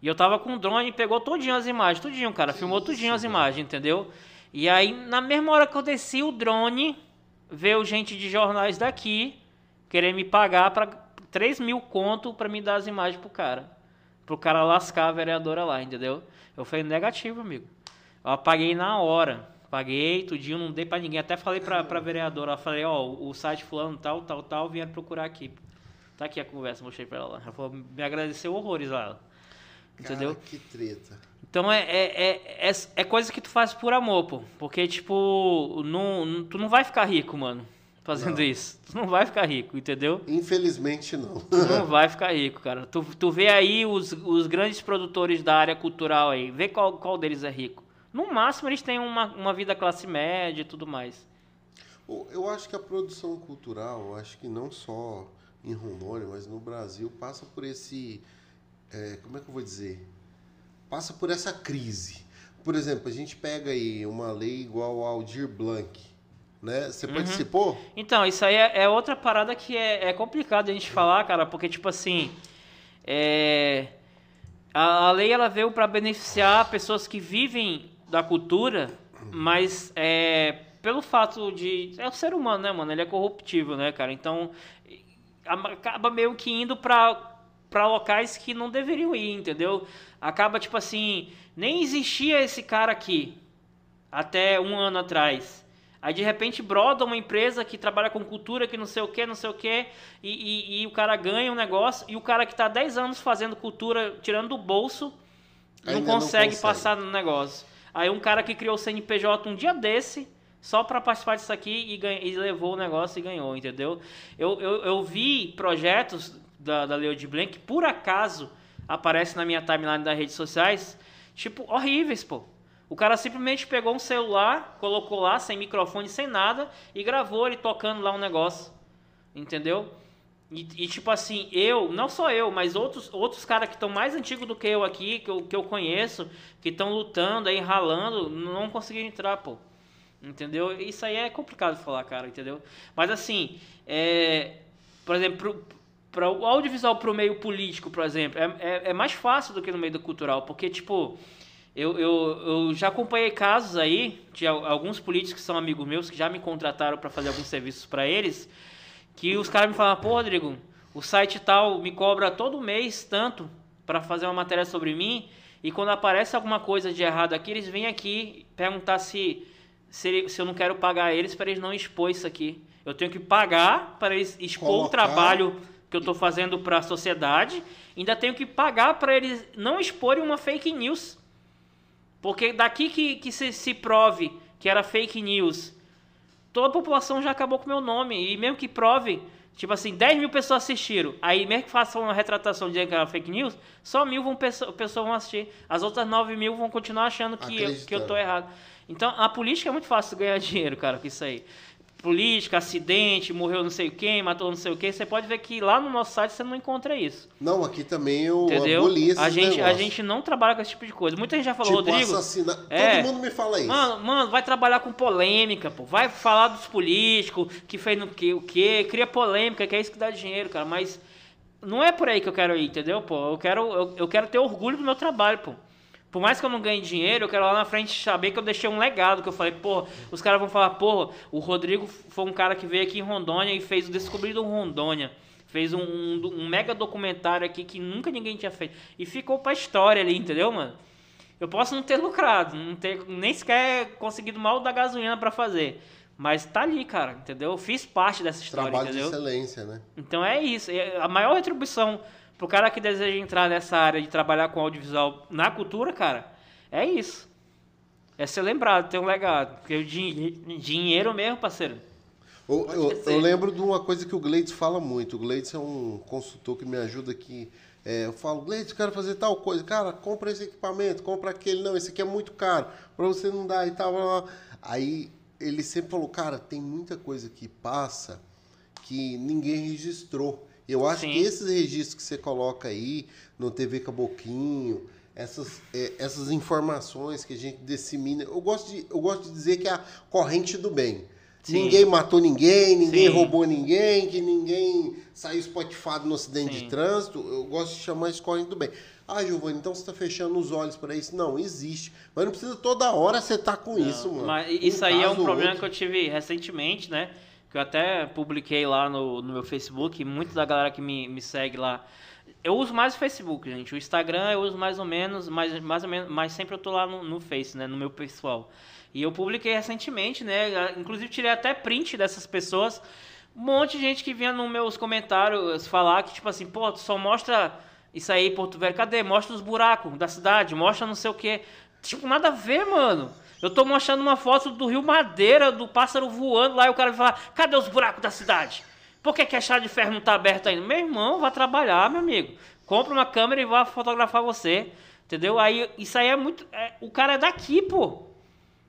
E eu tava com o drone e pegou todinho as imagens, tudinho, cara. Que filmou isso, tudinho as imagens, entendeu? E aí, na mesma hora que eu desci o drone, veio gente de jornais daqui querer me pagar pra 3 mil conto pra me dar as imagens pro cara. Pro cara lascar a vereadora lá, entendeu? Eu falei, negativo, amigo. Eu apaguei na hora. Paguei, tudinho, não dei pra ninguém. Até falei pra, pra vereadora, eu falei, ó, o site fulano tal, tal, tal, vieram procurar aqui. Tá aqui a conversa, mostrei pra ela lá. Ela falou, me agradeceu horrores lá. Cara, Entendeu? que treta. Então é, é, é, é, é coisa que tu faz por amor, pô. Porque, tipo, não, tu não vai ficar rico, mano, fazendo isso. Tu não vai ficar rico, entendeu? Infelizmente não. Tu não *laughs* vai ficar rico, cara. Tu, tu vê aí os, os grandes produtores da área cultural aí, vê qual, qual deles é rico. No máximo eles têm uma, uma vida classe média e tudo mais. Eu acho que a produção cultural, acho que não só em Rondônia, mas no Brasil, passa por esse. É, como é que eu vou dizer? Passa por essa crise. Por exemplo, a gente pega aí uma lei igual ao Aldir Blanc. Né? Você Uhum. participou? Então, isso aí é, é outra parada que é, é complicado a gente falar, cara, porque, tipo assim, é, a, a lei ela veio para beneficiar pessoas que vivem da cultura, mas é, pelo fato de. É o ser humano, né, mano? Ele é corruptível, né, cara? Então, acaba meio que indo pra, pra locais que não deveriam ir, entendeu? Acaba, tipo assim, nem existia esse cara aqui até um ano atrás. Aí de repente broda uma empresa que trabalha com cultura, que não sei o que, não sei o que, e, e- e o cara ganha um negócio, e o cara que tá 10 anos fazendo cultura, tirando do bolso, não Ainda não consegue, consegue. passar no negócio. Aí um cara que criou o CNPJ um dia desse, só para participar disso aqui e, ganha, e, levou o negócio e ganhou, entendeu? Eu, eu, eu vi projetos da, da Leo de Blanc que por acaso aparece na minha timeline das redes sociais, tipo, horríveis, pô. O cara simplesmente pegou um celular, colocou lá sem microfone, sem nada e gravou ele tocando lá um negócio. Entendeu? E, e, tipo assim, eu, não só eu, mas outros, outros caras que estão mais antigos do que eu aqui, que eu, que eu conheço, que estão lutando aí, ralando, não conseguiram entrar, pô. Entendeu? Isso aí é complicado de falar, cara, entendeu? Mas assim, é, por exemplo, para o audiovisual para o meio político, por exemplo, é, é, é, mais fácil do que no meio do cultural, porque, tipo, eu, eu, eu já acompanhei casos aí de alguns políticos que são amigos meus que já me contrataram para fazer alguns serviços para eles que os caras me falam, pô, Rodrigo, o site tal me cobra todo mês tanto para fazer uma matéria sobre mim, e quando aparece alguma coisa de errado aqui, eles vêm aqui perguntar se, se, se eu não quero pagar eles para eles não expor isso aqui. Eu tenho que pagar para eles expor Colocar. o trabalho que eu estou fazendo para a sociedade, ainda tenho que pagar para eles não exporem uma fake news. Porque daqui que, que se, se prove que era fake news toda a população já acabou com o meu nome. E mesmo que prove, tipo assim, 10 mil pessoas assistiram. Aí mesmo que façam uma retratação dizendo que era fake news, só mil vão, pessoas vão assistir. As outras 9 mil vão continuar achando que eu, que eu tô errado. Então a política é muito fácil ganhar *laughs* dinheiro, cara, com isso aí política, acidente, morreu não sei quem, matou não sei o quem, você pode ver que lá no nosso site você não encontra isso. Não, aqui também eu Entendeu? aboli a gente, a gente não trabalha com esse tipo de coisa. Muita gente já falou, tipo, Rodrigo. Assassina... É, Todo mundo me fala isso. Mano, mano, vai trabalhar com polêmica, pô. Vai falar dos políticos, que fez no que, o que, cria polêmica, que é isso que dá dinheiro, cara. Mas não é por aí que eu quero ir, entendeu, pô? Eu quero, eu, eu quero ter orgulho do meu trabalho, pô. Por mais que eu não ganhe dinheiro, eu quero lá na frente saber que eu deixei um legado, que eu falei, pô, os caras vão falar, pô, o Rodrigo foi um cara que veio aqui em Rondônia e fez o Descobrido Rondônia. Fez um, um, um, mega documentário aqui que nunca ninguém tinha feito. E ficou pra história ali, entendeu, mano? Eu posso não ter lucrado, não ter nem sequer conseguido mal da gasolina para fazer. Mas tá ali, cara, entendeu? Eu fiz parte dessa história, Trabalho entendeu? de excelência, né? Então é isso. A maior retribuição Pro cara que deseja entrar nessa área de trabalhar com audiovisual na cultura, cara, é isso. É ser lembrado, ter um legado. Porque o din dinheiro mesmo, parceiro. Eu, eu, eu, lembro de uma coisa que o Gleides fala muito. O Gleides é um consultor que me ajuda aqui. É, eu falo, Gleides, quero fazer tal coisa. Cara, compra esse equipamento, compra aquele. Não, esse aqui é muito caro. Pra você não dar e tal. Aí ele sempre falou, cara, tem muita coisa que passa que ninguém registrou. Eu acho Sim. que esses registros que você coloca aí no TV Caboquinho, essas, é, essas informações que a gente dissemina, eu gosto, de, eu gosto de dizer que é a corrente do bem. Sim. Ninguém matou ninguém, ninguém Sim. roubou ninguém, que ninguém saiu espatifado no acidente Sim. de trânsito. Eu gosto de chamar isso corrente do bem. Ah, Giovanni, então você está fechando os olhos para isso. Não, existe. Mas não precisa toda hora você estar tá com não, isso, mano. Mas isso um aí é um problema outro. que eu tive recentemente, né? Que eu até publiquei lá no, no meu Facebook, muita da galera que me, me segue lá. Eu uso mais o Facebook, gente. O Instagram eu uso mais ou menos, mais, mais ou menos, mas sempre eu tô lá no, no Face, né? No meu pessoal. E eu publiquei recentemente, né? Inclusive tirei até print dessas pessoas. Um monte de gente que vinha nos meus comentários falar que, tipo assim, pô, tu só mostra isso aí, Porto Velho. Cadê? Mostra os buracos da cidade, mostra não sei o quê. Tipo, nada a ver, mano. Eu tô mostrando uma foto do Rio Madeira, do pássaro voando lá, e o cara vai falar: cadê os buracos da cidade? Por que, que a chave de ferro não tá aberta ainda? Meu irmão, vá trabalhar, meu amigo. Compra uma câmera e vá fotografar você. Entendeu? Aí isso aí é muito. É, o cara é daqui, pô.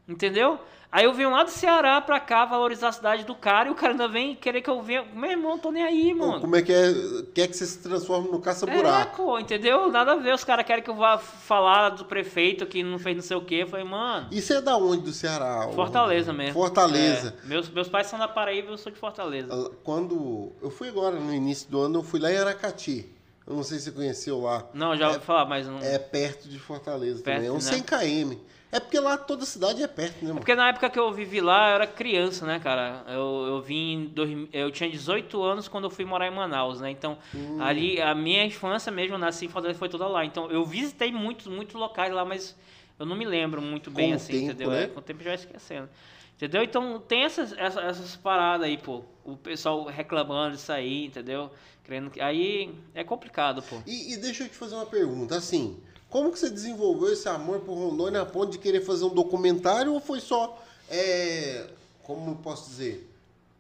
Entendeu? Aí eu venho lá do Ceará pra cá valorizar a cidade do cara e o cara ainda vem querer que eu venha. Meu irmão, tô nem aí, mano. Como é que é? Quer que você se transforme no caça-buraco? É, entendeu? Nada a ver. Os caras querem que eu vá falar do prefeito que não fez não sei o quê. Eu falei, mano. Isso é da onde do Ceará? Fortaleza mesmo. Fortaleza. É. Meus, meus pais são da Paraíba eu sou de Fortaleza. Ah, quando. Eu fui agora no início do ano, eu fui lá em Aracati. Eu não sei se você conheceu lá. Não, já ouvi é, falar, mas não. É perto de Fortaleza perto, também. É uns né? 100 km. É porque lá toda cidade é perto, né, mano? É porque na época que eu vivi lá, eu era criança, né, cara? Eu, eu vim. Eu tinha 18 anos quando eu fui morar em Manaus, né? Então, hum. ali, a minha infância mesmo, eu nasci em Fortaleza, foi toda lá. Então, eu visitei muitos, muitos locais lá, mas eu não me lembro muito bem, com assim, tempo, entendeu? Né? É, com o tempo já esquecendo. Entendeu? Então, tem essas, essas, essas paradas aí, pô. O pessoal reclamando disso aí, entendeu? Querendo que... Aí é complicado, pô. E, e deixa eu te fazer uma pergunta, assim. Como que você desenvolveu esse amor por Rondônia a ponto de querer fazer um documentário ou foi só, é, como posso dizer,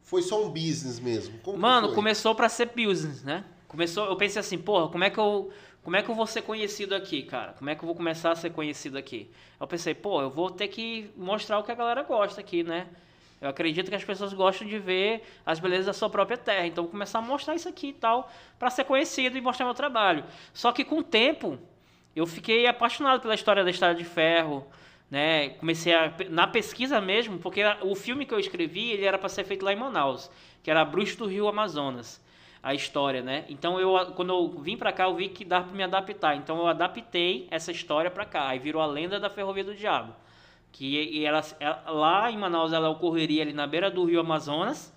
foi só um business mesmo? Como Mano, começou pra ser business, né? Começou, eu pensei assim, porra, como é que eu, como é que eu vou ser conhecido aqui, cara? Como é que eu vou começar a ser conhecido aqui? Eu pensei, pô, eu vou ter que mostrar o que a galera gosta aqui, né? Eu acredito que as pessoas gostam de ver as belezas da sua própria terra, então eu vou começar a mostrar isso aqui e tal, pra ser conhecido e mostrar meu trabalho. Só que com o tempo, eu fiquei apaixonado pela história da Estrada de Ferro, né? Comecei a na pesquisa mesmo, porque o filme que eu escrevi, ele era para ser feito lá em Manaus, que era Bruxo do Rio Amazonas, a história, né? Então eu quando eu vim para cá, eu vi que dava para me adaptar. Então eu adaptei essa história para cá, aí virou a lenda da Ferrovia do Diabo, que ela, ela- lá em Manaus ela ocorreria ali na beira do Rio Amazonas.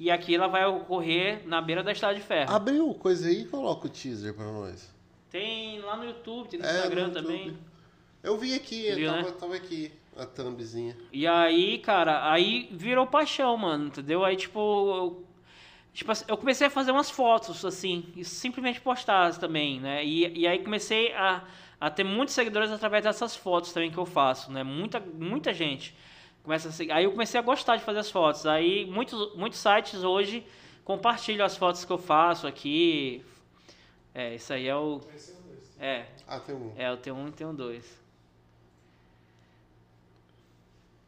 E aqui ela vai ocorrer na beira da Estrada de Ferro. Abriu coisa aí e coloca o teaser pra nós. Tem lá no YouTube, tem no É, no Instagram YouTube. também. Eu vi aqui, Viu, tava, né? tava aqui a thumbzinha. E aí, cara, aí virou paixão, mano, entendeu? Aí, tipo, eu, tipo, assim, eu comecei a fazer umas fotos, assim, e simplesmente postar também, né? E, e aí comecei a, a ter muitos seguidores através dessas fotos também que eu faço, né? Muita, muita gente começa a seguir. Aí eu comecei a gostar de fazer as fotos. Aí muitos, muitos sites hoje compartilham as fotos que eu faço aqui. É, isso aí é o... É, Ah, tem um. é, tenho um e tenho dois.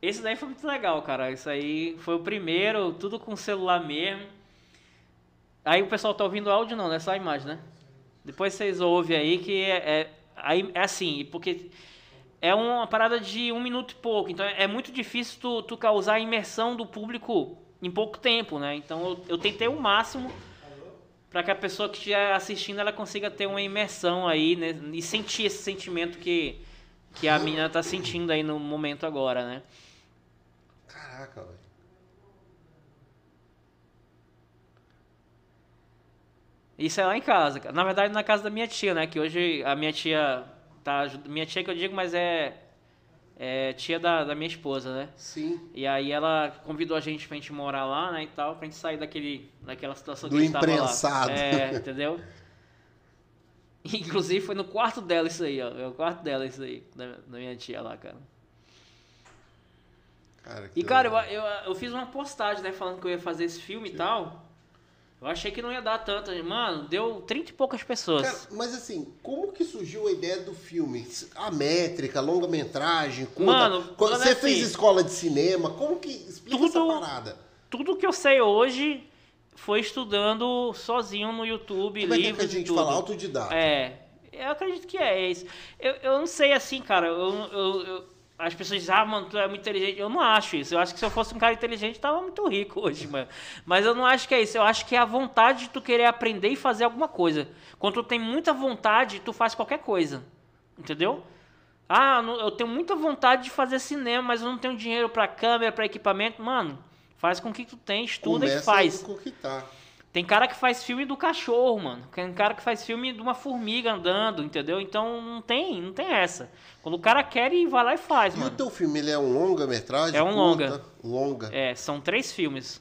Esse daí foi muito legal, cara. Isso aí foi o primeiro, tudo com celular mesmo. Aí o pessoal tá ouvindo áudio não, não é só a imagem, né? Depois vocês ouvem aí que é, é, aí é assim, porque é uma parada de um minuto e pouco, então é muito difícil tu, tu causar a imersão do público em pouco tempo, né? Então eu, eu tentei o máximo para que a pessoa que estiver assistindo ela consiga ter uma imersão aí né? e sentir esse sentimento que, que a menina tá sentindo aí no momento agora, né? Caraca, velho. Isso é lá em casa, na verdade na casa da minha tia, né? Que hoje a minha tia tá, minha tia que eu digo, mas é, é tia da, da minha esposa, né? Sim. E aí ela convidou a gente pra gente morar lá, né, e tal, pra gente sair daquele, daquela situação Do que a gente tava lá. imprensado. É, entendeu? *laughs* Inclusive foi no quarto dela isso aí, ó. É o quarto dela isso aí, da, da minha tia lá, cara. Cara, E, cara, eu, eu, eu fiz uma postagem, né, falando que eu ia fazer esse filme e tal. Eu achei que não ia dar tanto. Mano, deu 30 e poucas pessoas. Cara, mas assim, como que surgiu a ideia do filme? A métrica, longa-metragem? Mano, Quando você é fez assim, escola de cinema, como que... Explica tudo- essa parada. Tudo que eu sei hoje foi estudando sozinho no YouTube, Como é que, é livros que a gente fala? Autodidata. É, eu acredito que é isso. Eu, eu não sei assim, cara. Eu, eu- eu- as pessoas dizem, ah, mano, tu é muito inteligente. Eu não acho isso. Eu acho que se eu fosse um cara inteligente, eu tava muito rico *laughs* hoje, mano. Mas eu não acho que é isso. Eu acho que é a vontade de tu querer aprender e fazer alguma coisa. Quando tu tem muita vontade, tu faz qualquer coisa. Entendeu? Ah, eu tenho muita vontade de fazer cinema, mas eu não tenho dinheiro pra câmera, pra equipamento. Mano, faz com o que tu tem, estuda Começa e faz. com o que tá. Tem cara que faz filme do cachorro, mano. Tem cara que faz filme de uma formiga andando, entendeu? Então não tem, não tem essa. Quando o cara quer, ele vai lá e faz, E o mano. teu filme, ele é um longa-metragem? É um curta? Longa. É, são três filmes.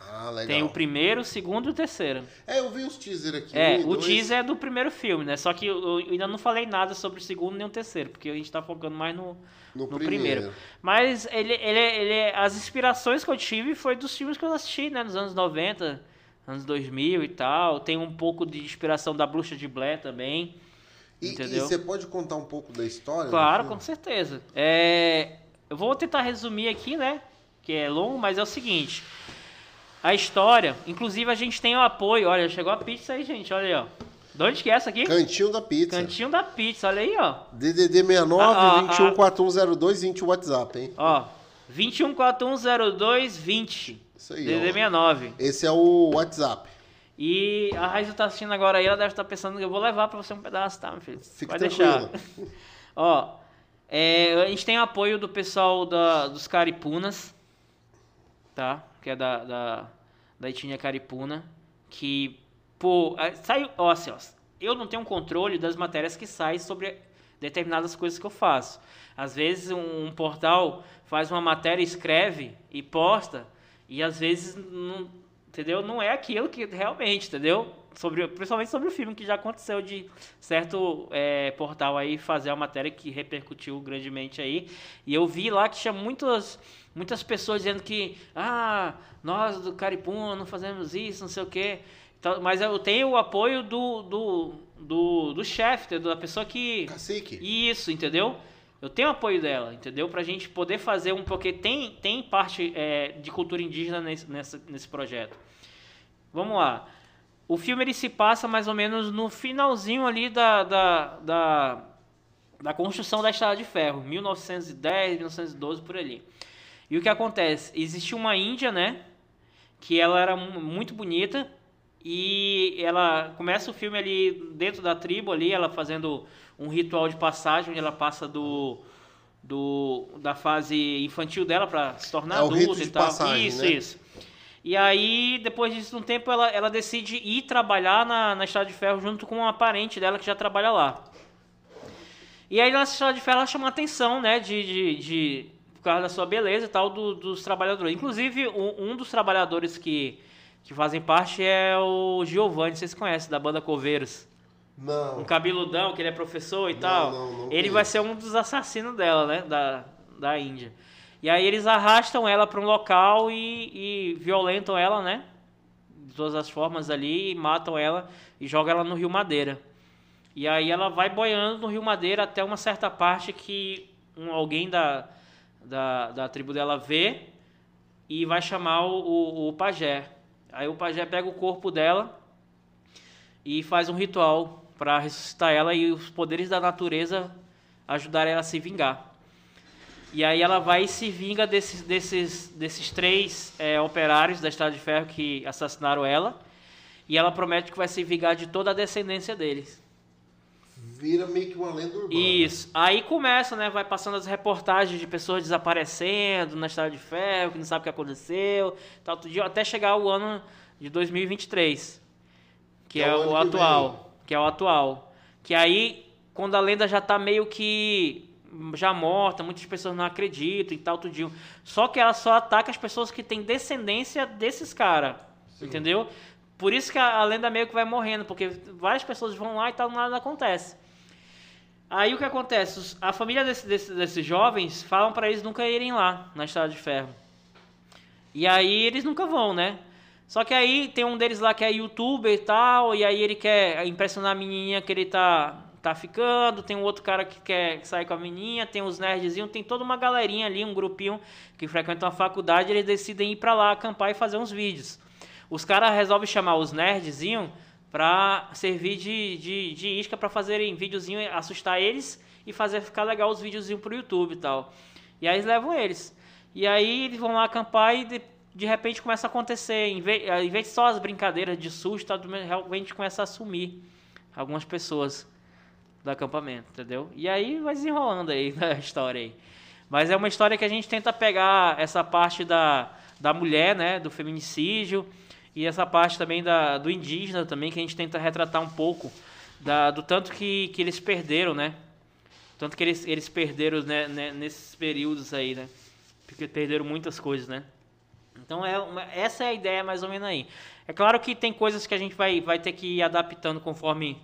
Ah, legal. Tem o primeiro, o segundo e o terceiro. É, eu vi os teaser aqui. É, um e o dois. teaser é do primeiro filme, né? Só que eu, eu ainda não falei nada sobre o segundo nem o terceiro, porque a gente tá focando mais no, No no primeiro. primeiro. Mas ele, ele, ele, as inspirações que eu tive foi dos filmes que eu assisti, né? Nos anos 90, anos 2000 e tal. Tem um pouco de inspiração da Bruxa de Blair também. E, e entendeu? você pode contar um pouco da história? Claro, com certeza. É, eu vou tentar resumir aqui, né? Que é longo, mas é o seguinte. A história, inclusive a gente tem o apoio. Olha, chegou a pizza aí, gente. Olha aí, ó. De onde que é essa aqui? Cantinho da Pizza. Cantinho da pizza, olha aí, ó. DDD 69 Ah, ah, 21 4102 20 WhatsApp, hein? Ó, 21410220. Isso aí, DD ó. 69. Esse é o WhatsApp. E a Raiza tá assistindo agora aí, ela deve estar pensando que eu vou levar pra você um pedaço, tá, meu filho? Fique Pode tranquilo. deixar. *laughs* Ó, é, a gente tem o apoio do pessoal da, dos Caripunas, tá? Que é da, da, da etnia Caripuna. Que, pô, é, saiu, ó, assim, ó, eu não tenho controle das matérias que saem sobre determinadas coisas que eu faço. Às vezes um, um portal faz uma matéria, escreve e posta, e às vezes não, entendeu? Não é aquilo que realmente, entendeu? Sobre, principalmente sobre o filme que já aconteceu de certo é, portal aí fazer a matéria que repercutiu grandemente aí. E eu vi lá que tinha muitas, muitas pessoas dizendo que, ah, nós do Caripum não fazemos isso, não sei o quê. Então, mas eu tenho o apoio do, do, do, do chefe, da pessoa que. Cacique. Isso, entendeu? Eu tenho apoio dela, entendeu? Pra gente poder fazer um. Porque tem, tem parte é, de cultura indígena nesse, nesse projeto. Vamos lá. O filme ele se passa mais ou menos no finalzinho ali da, da, da, da construção da Estrada de Ferro, 1910, 1912, por ali. E o que acontece? Existia uma índia, né? Que ela era muito bonita e ela começa o filme ali dentro da tribo ali, ela fazendo um ritual de passagem, onde ela passa do, do da fase infantil dela para se tornar É adulta e tal. passagem, isso, né? isso. E aí, depois disso, um tempo, ela, ela decide ir trabalhar na, na Estrada de Ferro junto com uma parente dela que já trabalha lá. E aí, na Estrada de Ferro, ela chama a atenção, né, de, de, de- por causa da sua beleza e tal, do- dos trabalhadores. Inclusive, um, um dos trabalhadores que, que fazem parte é o Giovanni, vocês conhecem, da banda Coveiros. Não. Um cabeludão, que ele é professor e Não, tal. não, não ele vai ser um dos assassinos dela, né? Da, da Índia. E aí eles arrastam ela para um local e, e violentam ela, né? De todas as formas ali, e matam ela e jogam ela no Rio Madeira. E aí ela vai boiando no Rio Madeira até uma certa parte que um, alguém da, da, da tribo dela vê e vai chamar o, o, o pajé. Aí o pajé pega o corpo dela e faz um ritual para ressuscitar ela e os poderes da natureza ajudarem ela a se vingar. E aí ela vai e se vinga desses, desses, desses três é, operários da Estrada de Ferro que assassinaram ela. E ela promete que vai se vingar de toda a descendência deles. Vira meio que uma lenda urbana. Isso. Aí começa, né? Vai passando as reportagens de pessoas desaparecendo na Estrada de Ferro, que não sabe o que aconteceu, tal, tudo, dia, até chegar o ano de 2023, que, Que é é, o o que atual, que é o atual. Que aí, quando a lenda já tá meio que já morta, muitas pessoas não acreditam e tal, tudinho. Só que ela só ataca as pessoas que têm descendência desses caras, entendeu? Por isso que a, a lenda meio que vai morrendo, porque várias pessoas vão lá e tal, nada acontece. Aí o que acontece? A família desse- desse- desses jovens falam pra eles nunca irem lá na Estrada de Ferro. E aí eles nunca vão, né? Só que aí tem um deles lá que é youtuber e tal, e aí ele quer impressionar a menininha que ele tá, tá ficando, tem um outro cara que quer sair com a menininha, tem os nerdzinhos, tem toda uma galerinha ali, um grupinho que frequenta a faculdade, eles decidem ir pra lá acampar e fazer uns vídeos. Os caras resolvem chamar os nerdzinhos pra servir de, de, de isca pra fazerem videozinho, assustar eles e fazer ficar legal os videozinhos pro YouTube e tal. E aí eles levam eles. E aí eles vão lá acampar e de, de repente começa a acontecer, em vez, em vez de só as brincadeiras de susto, tal, realmente começa a sumir algumas pessoas do acampamento, entendeu? E aí vai desenrolando aí *laughs* a história aí. Mas é uma história que a gente tenta pegar essa parte da, da mulher, né, do feminicídio, e essa parte também da, do indígena também, que a gente tenta retratar um pouco da, do tanto que, que eles perderam, né? Tanto que eles, eles perderam né, né, nesses períodos aí, né? Porque perderam muitas coisas, né? Então é uma- essa é a ideia mais ou menos aí. É claro que tem coisas que a gente vai, vai ter que ir adaptando conforme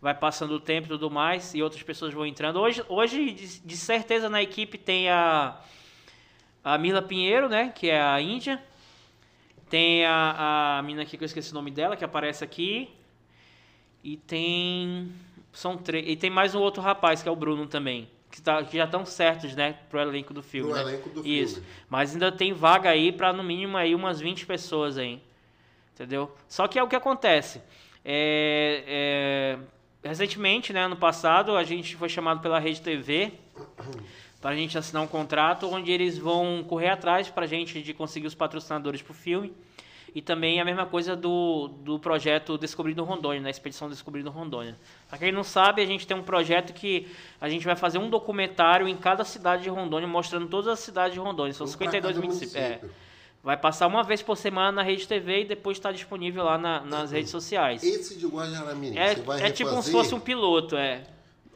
vai passando o tempo e tudo mais, e outras pessoas vão entrando. Hoje, hoje de, de certeza, na equipe tem a, a Mila Pinheiro, né? Que é a Índia. Tem a, a mina aqui que eu esqueci o nome dela, que aparece aqui. E tem. São três. E tem mais um outro rapaz, que é o Bruno também. Que, tá, que já estão certos, né? Pro elenco do filme. Pro né? elenco do Isso. filme. Mas ainda tem vaga aí pra no mínimo aí umas 20 pessoas aí. Entendeu? Só que é o que acontece. É, é, recentemente, né, ano passado, a gente foi chamado pela Rede TV *clears throat* para a gente assinar um contrato onde eles vão correr atrás para a gente de conseguir os patrocinadores para o filme. E também a mesma coisa do, do projeto Descobrindo Rondônia, na expedição Descobrindo Rondônia. Para quem não sabe, a gente tem um projeto que a gente vai fazer um documentário em cada cidade de Rondônia, mostrando todas as cidades de Rondônia. São Um pra 52 cada municípios. É. Vai passar uma vez por semana na Rede TV e depois está disponível lá na- nas redes sociais. Esse de Guajaramirim, É, você vai é tipo como se refazer? fosse um piloto, é.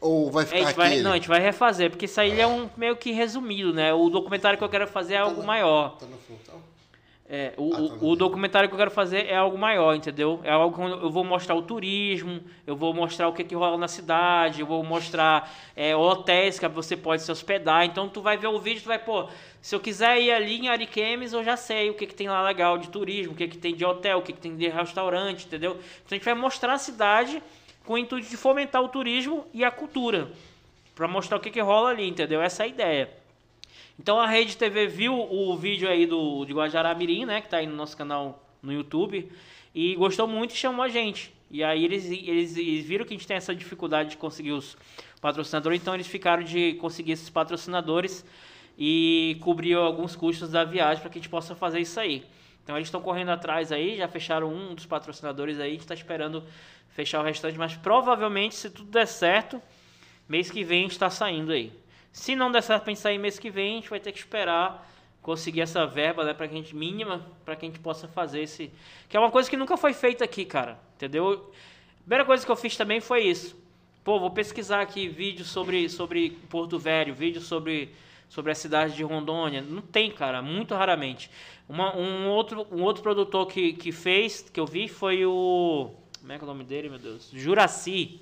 Ou vai A ficar gente vai, não, a gente vai refazer, porque isso aí é um meio que resumido, né? O documentário que eu quero fazer é algo maior. Tá no frontal? É, o, Ah, tá, o- o documentário que eu quero fazer é algo maior, entendeu? É algo que eu vou mostrar o turismo, eu vou mostrar o que, que rola na cidade, eu vou mostrar é, hotéis que você pode se hospedar. Então tu vai ver o vídeo, tu vai, pô, se eu quiser ir ali em Ariquemes, eu já sei o que, que tem lá legal de turismo, o que, que tem de hotel, o que, que tem de restaurante, entendeu? Então a gente vai mostrar a cidade com o intuito de fomentar o turismo e a cultura. Pra mostrar o que, que rola ali, entendeu? Essa é a ideia. Então a Rede TV viu o vídeo aí do de Guajará-Mirim, né, que tá aí no nosso canal no YouTube, e gostou muito e chamou a gente. E aí eles, eles, eles viram que a gente tem essa dificuldade de conseguir os patrocinadores, então eles ficaram de conseguir esses patrocinadores e cobriu alguns custos da viagem para que a gente possa fazer isso aí. Então eles estão correndo atrás aí, já fecharam um dos patrocinadores aí, está esperando fechar o restante, mas provavelmente se tudo der certo, mês que vem está saindo aí. Se não der certo gente sair mês que vem, a gente vai ter que esperar conseguir essa verba, né, pra gente mínima, para que a gente possa fazer esse, que é uma coisa que nunca foi feita aqui, cara. Entendeu? A primeira coisa que eu fiz também foi isso. Pô, vou pesquisar aqui vídeo sobre sobre Porto Velho, vídeo sobre sobre a cidade de Rondônia. Não tem, cara, muito raramente. Uma- um outro um outro produtor que, que fez, que eu vi foi o como é que é o nome dele, meu Deus? Juraci.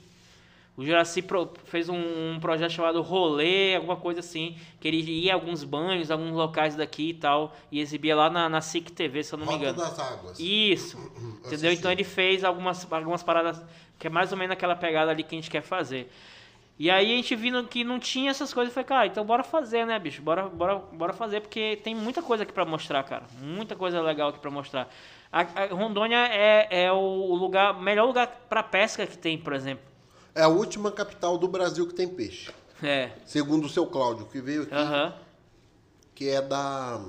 O Juraci pro- fez um, um projeto chamado Rolê, alguma coisa assim, que ele ia a alguns banhos, alguns locais daqui e tal, e exibia lá na, na SIC TV, se eu não me Rota engano. das Águas. Isso, *coughs* entendeu? Então ele fez algumas, algumas paradas que é mais ou menos aquela pegada ali que a gente quer fazer. E aí a gente vindo que não tinha essas coisas, falei, cara, então bora fazer, né, bicho? Bora, bora, bora fazer, porque tem muita coisa aqui pra mostrar, cara. Muita coisa legal aqui pra mostrar. A, a Rondônia é, é o lugar, melhor lugar pra pesca que tem, por exemplo. É a última capital do Brasil que tem peixe. É. Segundo o seu Cláudio, que veio aqui, Aham. que é da.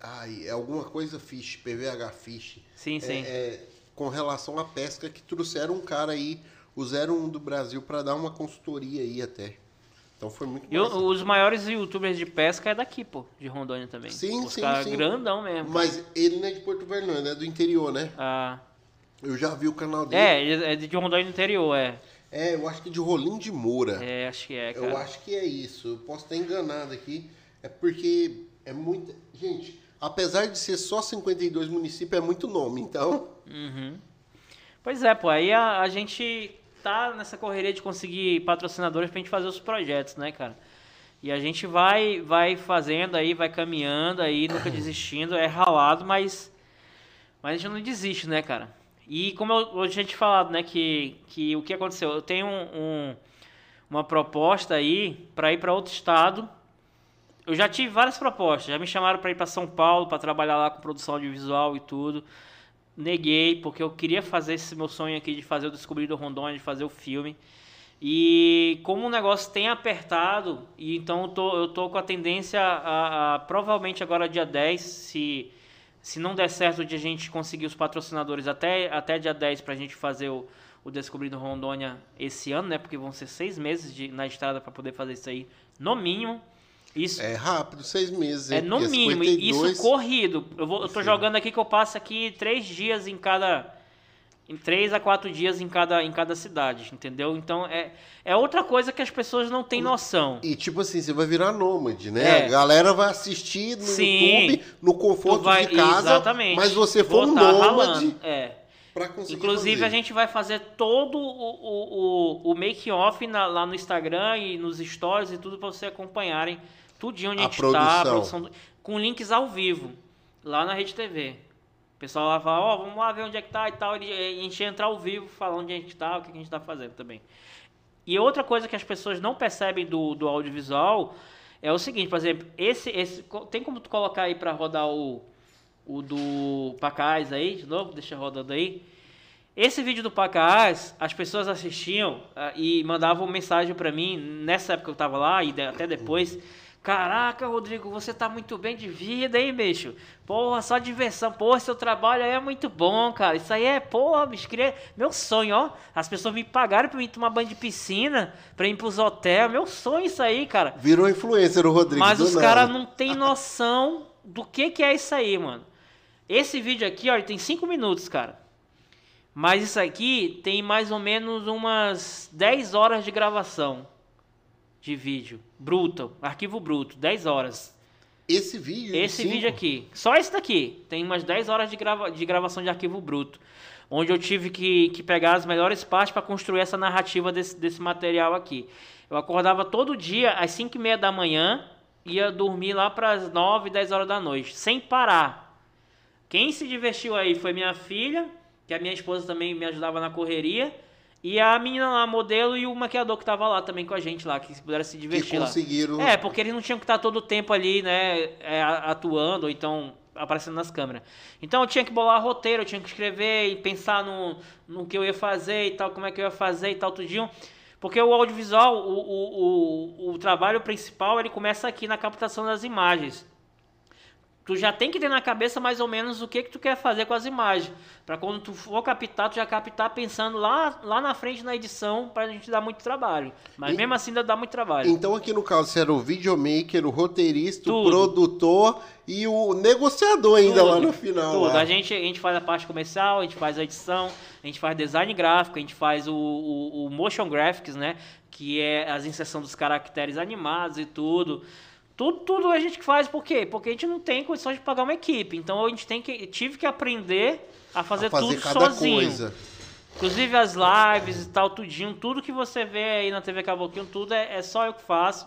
Ai, é alguma coisa Fish, PVH Fish. Sim, É- sim. é com relação à pesca que trouxeram um cara aí, o 01 do Brasil, para dar uma consultoria aí até. Então foi muito E o- os maiores youtubers de pesca é daqui, pô, de Rondônia também. Sim, Os sim, caras sim. grandão mesmo. Mas ele não é de Porto Velho, não, é do interior, né? Ah, Eu já vi o canal dele. é, ele é de Rondônia do interior, é. É, eu acho que de Rolim de Moura. É, acho que é, cara. Eu acho que é isso. Eu posso estar enganado aqui. É porque é muita. Gente, apesar de ser só 52 municípios, é muito nome. Então, Uhum. Pois é, pô, aí a, a gente tá nessa correria de conseguir patrocinadores pra gente fazer os projetos, né, cara? E a gente vai vai fazendo aí, vai caminhando aí, nunca *clears throat* desistindo, é ralado, mas mas a gente não desiste, né, cara? E como eu, eu tinha te falado, né, que, que o que aconteceu? Eu tenho um, um- uma proposta aí pra ir pra outro estado. Eu já tive várias propostas, já me chamaram pra ir pra São Paulo pra trabalhar lá com produção audiovisual e tudo neguei, porque eu queria fazer esse meu sonho aqui de fazer o Descobrindo Rondônia, de fazer o filme. E como o negócio tem apertado, e então eu tô, eu tô com a tendência a, a- provavelmente agora dia 10, se, se não der certo de a gente conseguir os patrocinadores até, até dia 10 pra gente fazer o, o Descobrindo Rondônia esse ano, né? Porque vão ser seis meses de, na estrada para poder fazer isso aí, no mínimo. Isso é rápido, seis meses. é no Porque mínimo, e 52 isso corrido. Eu, vou, eu tô Sim. jogando aqui que eu passo aqui três dias em cada. Em três a quatro dias em cada, em cada cidade, entendeu? Então é, é outra coisa que as pessoas não têm noção. E tipo assim, você vai virar nômade, né? É. A galera vai assistir no Sim. YouTube, no conforto vai- de casa. exatamente. Mas você for um tá nômade É. pra conseguir Inclusive, fazer. a gente vai fazer todo o, o, o, o make-off lá no Instagram e nos stories e tudo para vocês acompanharem tudinho onde a, A gente está, a produção. produção, com links ao vivo, lá na Rede TV. O pessoal lá fala, ó, vamos lá ver onde é que tá e tal. E a gente entra ao vivo, falar onde a gente tá, o que a gente tá fazendo também. E outra coisa que as pessoas não percebem do, do audiovisual é o seguinte, por exemplo, esse, esse tem como tu colocar aí para rodar o, o do Pacais aí, de novo, deixa rodando aí. Esse vídeo do Pacás, as pessoas assistiam ah, e mandavam mensagem pra mim, nessa época que eu tava lá e até depois. Caraca, Rodrigo, você tá muito bem de vida, hein, bicho? Porra, só diversão. Porra, seu trabalho aí é muito bom, cara. Isso aí é, porra, bicho, queria... meu sonho, ó. As pessoas me pagaram pra mim tomar banho de piscina, pra ir pros hotéis. Meu sonho isso aí, cara. Virou influencer o Rodrigo. Mas os caras não têm noção do que, que é isso aí, mano. Esse vídeo aqui, ó, ele tem 5 minutos, cara. Mas isso aqui tem mais ou menos umas 10 horas de gravação de vídeo. Bruto, arquivo bruto, 10 horas. Esse vídeo? Esse cinco? vídeo aqui. Só esse daqui. Tem umas 10 horas de, grava de gravação de arquivo bruto. Onde eu tive que, que pegar as melhores partes para construir essa narrativa desse, desse material aqui. Eu acordava todo dia às 5 e meia da manhã, ia dormir lá para as 9, 10 horas da noite, sem parar. Quem se divertiu aí foi minha filha, que a minha esposa também me ajudava na correria. E a menina lá, modelo, e o maquiador que tava lá também com a gente lá, que puderam se divertir Que lá. conseguiram. É, porque eles não tinham que estar todo o tempo ali, né, é, atuando, ou então aparecendo nas câmeras. Então eu tinha que bolar roteiro, eu tinha que escrever e pensar no, no que eu ia fazer e tal, como é que eu ia fazer e tal, tudinho. Porque o audiovisual, o, o, o, o trabalho principal, ele começa aqui na captação das imagens. Tu já tem que ter na cabeça mais ou menos o que, que tu quer fazer com as imagens. Pra quando tu for captar, tu já captar pensando lá, lá na frente na edição, pra gente dar muito trabalho. Mas E- mesmo assim ainda dá muito trabalho. Então aqui no caso você era o videomaker, o roteirista, o Tudo. produtor e o negociador ainda Tudo, lá no final. Tudo. lá. A gente, a gente faz a parte comercial, a gente faz a edição, a gente faz design gráfico, a gente faz o, o, o motion graphics, né? Que é as inserção dos caracteres animados e tudo. Tudo, tudo a gente que faz, por quê? Porque a gente não tem condições de pagar uma equipe. Então a gente tem que. Tive que aprender a fazer, A fazer tudo sozinho. coisa. Inclusive as lives e tal, tudinho, tudo que você vê aí na TV Cavoquinho, tudo é, é só eu que faço.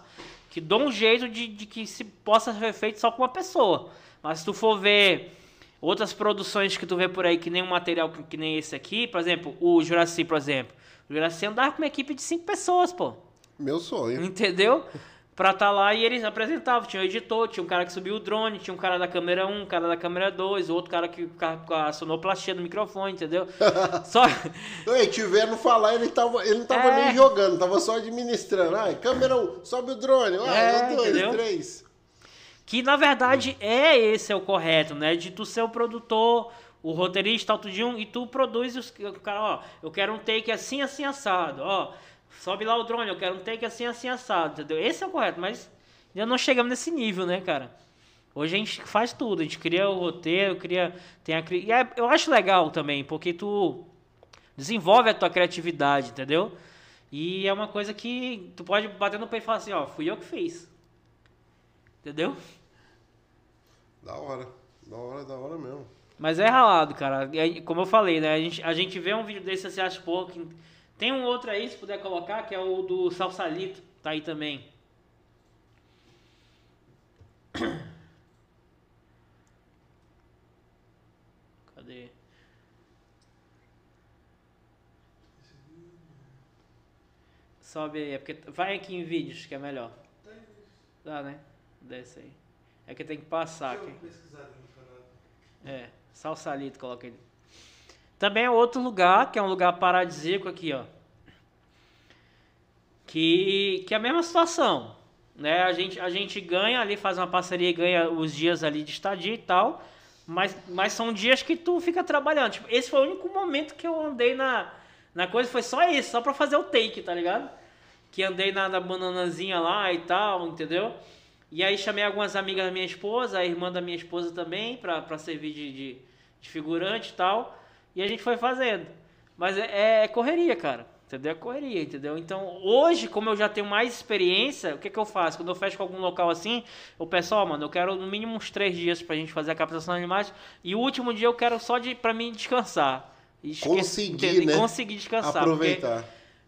Que dou um jeito de, de que se possa ser feito só com uma pessoa. Mas se tu for ver outras produções que tu vê por aí, que nem um material que, que nem esse aqui, por exemplo, o Juraci, por exemplo. O Juraci andava com uma equipe de cinco pessoas, pô. Meu sonho. Entendeu? Pra estar lá e eles apresentavam. Tinha o editor, tinha um cara que subiu o drone, tinha um cara da câmera 1, um cara da câmera 2, outro cara que com a sonoplastia do microfone, entendeu? *laughs* Só. Ei, tiveram falar, ele, tava, ele não tava É. nem jogando, tava só administrando. Ai, câmera 1, sobe o drone. Ai, É, um, dois, entendeu? três. Que na verdade é esse é o correto, né? De tu ser o produtor, o roteirista, tal, tudinho, e tu produz os o cara, ó, eu quero um take assim, assim, assado, ó. Sobe lá o drone, eu quero um take assim, assim, assado, entendeu? Esse é o correto, mas ainda não chegamos nesse nível, né, cara? Hoje a gente faz tudo, a gente cria o roteiro, cria. Tem a, e é- eu acho legal também, porque tu desenvolve a tua criatividade, entendeu? E é uma coisa que tu pode bater no peito e falar assim, ó, fui eu que fiz. Entendeu? Da hora. Da hora, da hora mesmo. Mas é ralado, cara. E Como eu falei, né? A gente, a gente vê um vídeo desse, você acha, pô, que... tem um outro aí, se puder colocar, que é o do Salsalito. Tá aí também. *coughs* Cadê? Sobe aí, é porque vai aqui em vídeos que é melhor. Dá, né? Desce aí. É que tem que passar aqui. É, Salsalito, coloca ele. Também é outro lugar, que é um lugar paradisíaco aqui, ó. Que, que é a mesma situação, né? A gente, a gente ganha ali, faz uma parceria e ganha os dias ali de estadia e tal. Mas, mas são dias que tu fica trabalhando. Tipo, esse foi o único momento que eu andei na, na coisa, foi só esse, só pra fazer o take, tá ligado? Que andei na, na bananazinha lá e tal, entendeu? E aí chamei algumas amigas da minha esposa, a irmã da minha esposa também, pra, pra servir de, de, de figurante e tal. E a gente foi fazendo. Mas é, é correria, cara. Entendeu? É correria, entendeu? Então, hoje, como eu já tenho mais experiência, o que, que eu faço? Quando eu fecho com algum local assim, o pessoal, mano, eu quero no mínimo uns três dias pra gente fazer a captação de animais. E o último dia eu quero só de, pra mim descansar. E esquecer- Conseguir, né? Conseguir descansar. porque- Aproveitar.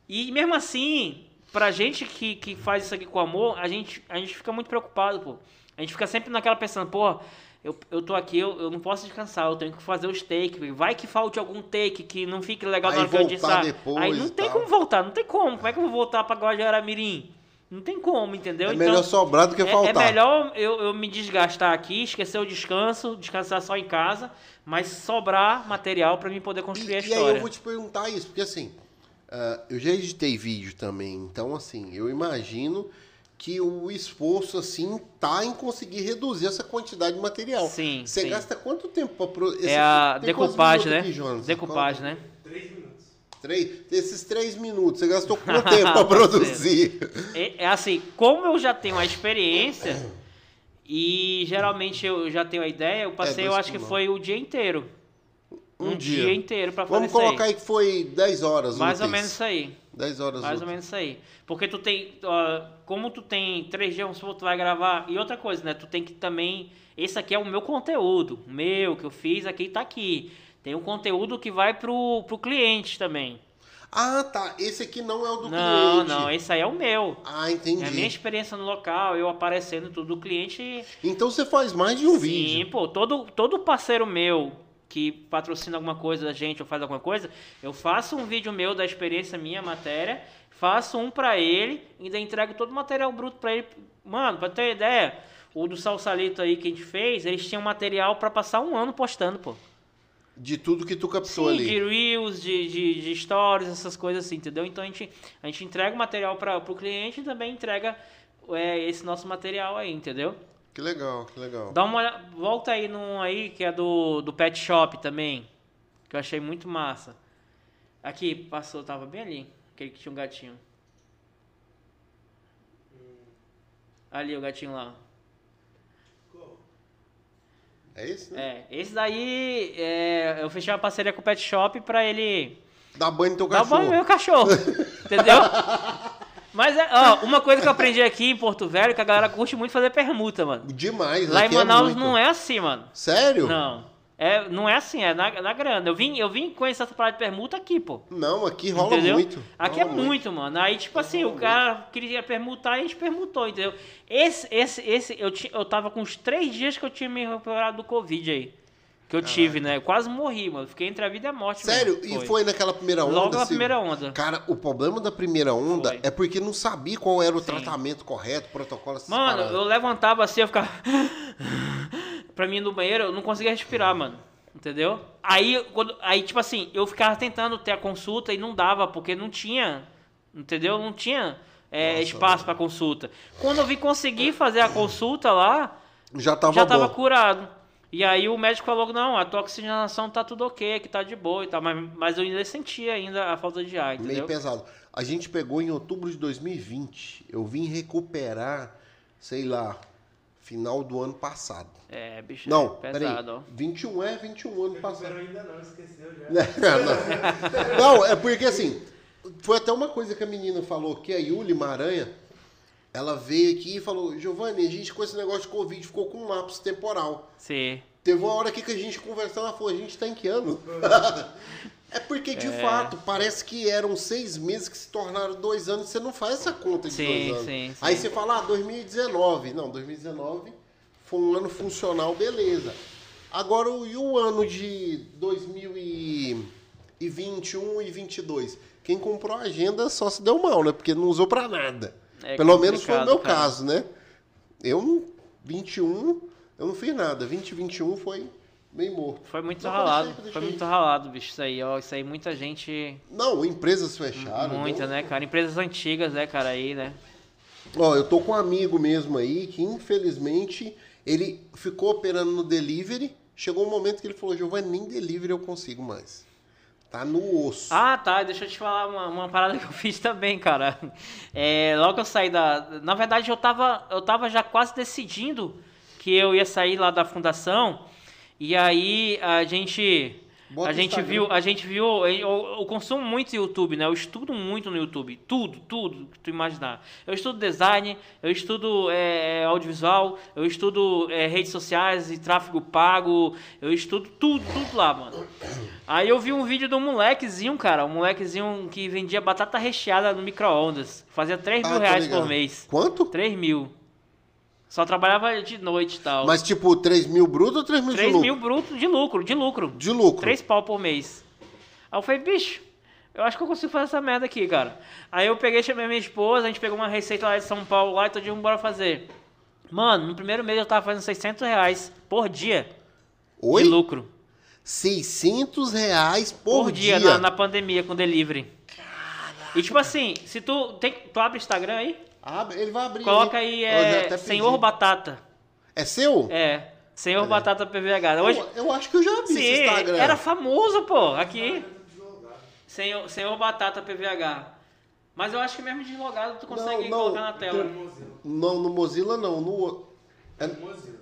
e mesmo assim, pra gente que, que faz isso aqui com amor, a gente, a gente fica muito preocupado, pô. A gente fica sempre naquela pensando, pô, eu, eu tô aqui, eu, eu não posso descansar, eu tenho que fazer os takes. Vai que falte algum take que não fique legal na hora que eu editar. depois Aí não e tem tal. como voltar, não tem como. Como é que eu vou voltar pra Guajaramirim? Não tem como, entendeu? É melhor sobrar do que é, faltar. é melhor eu, eu me desgastar aqui, esquecer o descanso, descansar só em casa, mas sobrar material pra mim poder construir a E, e aí história. eu vou te perguntar isso, porque assim, ah, eu já editei vídeo também, então assim, eu imagino que o esforço assim tá em conseguir reduzir essa quantidade de material. Sim, Você sim. gasta quanto tempo para produzir? É a decupagem, né? Decupagem, né? Três, esses três minutos, você gastou quanto tempo para *laughs* produzir? É, é assim, como eu já tenho a experiência e geralmente eu já tenho a ideia, eu passei, eu dois acho que foi o dia inteiro. um, dia. inteiro pra fazer Vamos colocar aí que foi 10 horas Mais ou menos isso aí. 10 horas Mais ou menos isso aí. Porque tu tem. ó, como tu tem três dias, vamos supor, tu vai gravar. E outra coisa, né? Tu tem que também. Esse aqui é o meu conteúdo. Meu, que eu fiz aqui tá aqui. Tem um conteúdo que vai pro, pro cliente também. Ah, tá. Esse aqui não é o do não, cliente. não, esse aí é o meu. Ah, É entendi. a minha experiência no local, eu aparecendo tudo do cliente. Então você faz mais de um Sim, vídeo. pô, todo, todo parceiro meu que patrocina alguma coisa da gente ou faz alguma coisa, eu faço um vídeo meu da experiência minha, matéria, faço um pra ele, ainda entrego todo o material bruto pra ele. Mano, pra ter ideia, o do Salsalito aí que a gente fez, eles tinham material pra passar um ano postando, pô. De tudo que tu captou Sim, ali. de reels, de, de, de stories, essas coisas assim, entendeu? Então a gente, a gente entrega o material para pro cliente e também entrega é, esse nosso material aí, entendeu? Que legal, que legal. Dá uma olhada, volta aí num aí que é do, do Pet Shop também, que eu achei muito massa. Aqui, passou, tava bem ali, aquele que tinha um gatinho. Ali, o gatinho lá. É esse, né? É, esse daí, é, eu fechei uma parceria com o Pet Shop pra ele Dá banho no teu cachorro. banho no meu cachorro. *laughs* entendeu? Mas é, ó, uma coisa que eu aprendi aqui em Porto Velho, que a galera curte muito fazer permuta, mano. Demais. Lá em é Manaus muito. não é assim, mano. Sério? Não. É, não é assim, é na, na grana. Eu vim, eu vim conhecer essa parada de permuta aqui, pô. Não, aqui rola entendeu? muito. Aqui Rola é muito, mano. Aí, tipo assim, o cara queria permutar e a gente permutou, entendeu? Esse, esse, esse, eu, eu tava com uns três dias que eu tinha me recuperado do Covid aí. Que eu tive, né? Eu quase morri, mano. Fiquei entre a vida e a morte. Sério? mesmo. E foi naquela primeira onda? Logo na assim? primeira onda. Cara, o problema da primeira onda Foi. é porque não sabia qual era o Sim. tratamento correto, o protocolo, Mano, paradas. eu levantava assim, eu ficava. *laughs* pra mim no banheiro, eu não conseguia respirar, mano. Entendeu? Aí, quando, aí, tipo assim, eu ficava tentando ter a consulta e não dava, porque não tinha. Entendeu? Não tinha é, Nossa, espaço pra consulta. Quando eu vi conseguir fazer a consulta lá, Já tava já bom. tava curado. E aí o médico falou, não, a tua oxigenação tá tudo ok, que tá de boa e tal. Mas, mas eu ainda sentia ainda a falta de ar, Meio entendeu? pesado. A gente pegou em outubro de 2020. Eu vim recuperar, sei lá, final do ano passado. É, bicho, Não, é pesado, ó. 21 é 21 ano passado. Pero ainda não, esqueceu já. *laughs* não. não, é porque assim, foi até uma coisa que a menina falou, que a Yuli Maranha, ela veio aqui e falou, Giovanni, a gente com esse negócio de Covid ficou com um lapso temporal. Sim. Teve uma hora aqui que a gente conversando, ela falou, a gente tá em que ano? *laughs* é porque, de É. fato, parece que eram seis meses que se tornaram dois anos, você não faz essa conta de Sim, dois anos. sim, sim. Aí você fala, ah, 2019. Não, 2019 foi um ano funcional, beleza. Agora, e o ano de 2021 e 22? Quem comprou a agenda só se deu mal, né? Porque não usou pra nada. É Pelo menos foi o meu cara. caso, né? Eu, não- 21, eu não fiz nada. 20 21 foi meio morto. Foi muito Não, ralado. Foi muito ralado, bicho. Isso aí, ó. Isso aí muita gente. Não, empresas fecharam. muita, não- né, cara? Empresas antigas, né, cara, aí, né? Ó, eu tô com um amigo mesmo aí que infelizmente ele ficou operando no delivery. Chegou um momento que ele falou, Giovanni, nem delivery eu consigo mais. Tá no osso. Ah, tá. Deixa eu te falar uma, uma parada que eu *laughs* fiz também, cara. É, logo que eu saí da. Na verdade, eu tava, eu tava já quase decidindo que eu ia sair lá da fundação. E aí a gente. Bota a gente Instagram. viu, a gente viu, eu, eu consumo muito YouTube, né? Eu estudo muito no YouTube, tudo, tudo que tu imaginar. Eu estudo design, eu estudo é, audiovisual, eu estudo é, redes sociais e tráfego pago, eu estudo tudo, tudo lá, mano. Aí eu vi um vídeo de um molequezinho, cara, um molequezinho que vendia batata recheada no micro-ondas. Fazia 3 mil Ah, reais ligado. por mês. Quanto? 3 mil. Só trabalhava de noite e tal. Mas tipo, 3 mil bruto ou 3 mil 3 de lucro? mil bruto de lucro, de lucro. De lucro. 3 pau por mês. Aí eu falei, bicho, eu acho que eu consigo fazer essa merda aqui, cara. Aí eu peguei, chamei minha esposa, a gente pegou uma receita lá de São Paulo lá e todo dia vamos bora fazer. Mano, no primeiro mês eu tava fazendo 600 reais por dia Oi? de lucro. 600 reais por, Por, dia, Na, na pandemia com delivery. E tipo assim, se tu tem, tu abre o Instagram aí, Abre, ele vai abrir. coloca aí é. Senhor Batata. É seu? É, Senhor Batata PVH. Hoje, Eu, eu acho que eu já vi sim, esse Instagram. era famoso, pô, aqui. Senhor, Senhor Batata PVH. Mas eu acho que mesmo deslogado tu consegue não, colocar na tela. Não, no Mozilla não. No, é- Mozilla, no não tá.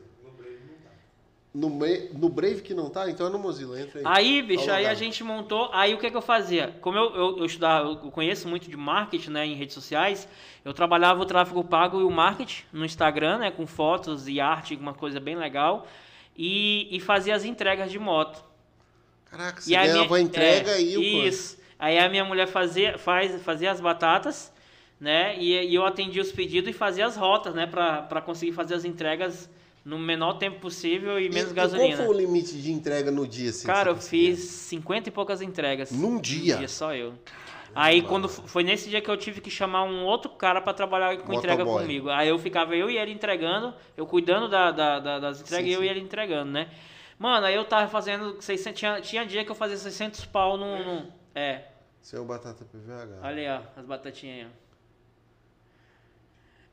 No, no Brave que não tá, então é no Mozilla. Entra aí. Aí, bicho, aí a gente montou. Aí o que, que eu fazia? Como eu, eu, eu estudava, eu conheço muito de marketing, né, em redes sociais, eu trabalhava o tráfego pago e o marketing no Instagram, né, com fotos e arte, uma coisa bem legal, e, e fazia as entregas de moto. Caraca, você E a ganhava minha- a entrega é, e o coisa. Isso. Aí a minha mulher fazia, faz, fazia as batatas, né? E, e eu atendia os pedidos e fazia as rotas, né? Pra, pra conseguir fazer as entregas no menor tempo possível e menos e, gasolina. Qual foi o limite de entrega no dia? Assim, Cara, eu fiz 50 e poucas entregas. Num dia? só eu. Aí quando f- foi nesse dia que eu tive que chamar um outro cara pra trabalhar com entrega Motoboy. comigo. Aí eu ficava eu e ele entregando, eu cuidando da, da- da- das entregas Sim, e eu sim. e ele entregando, né? Mano, aí eu tava fazendo 600, tinha, tinha dia que eu fazia 600 pau no, no- é, Seu batata PVH. olha aí, ó, as batatinhas aí, ó.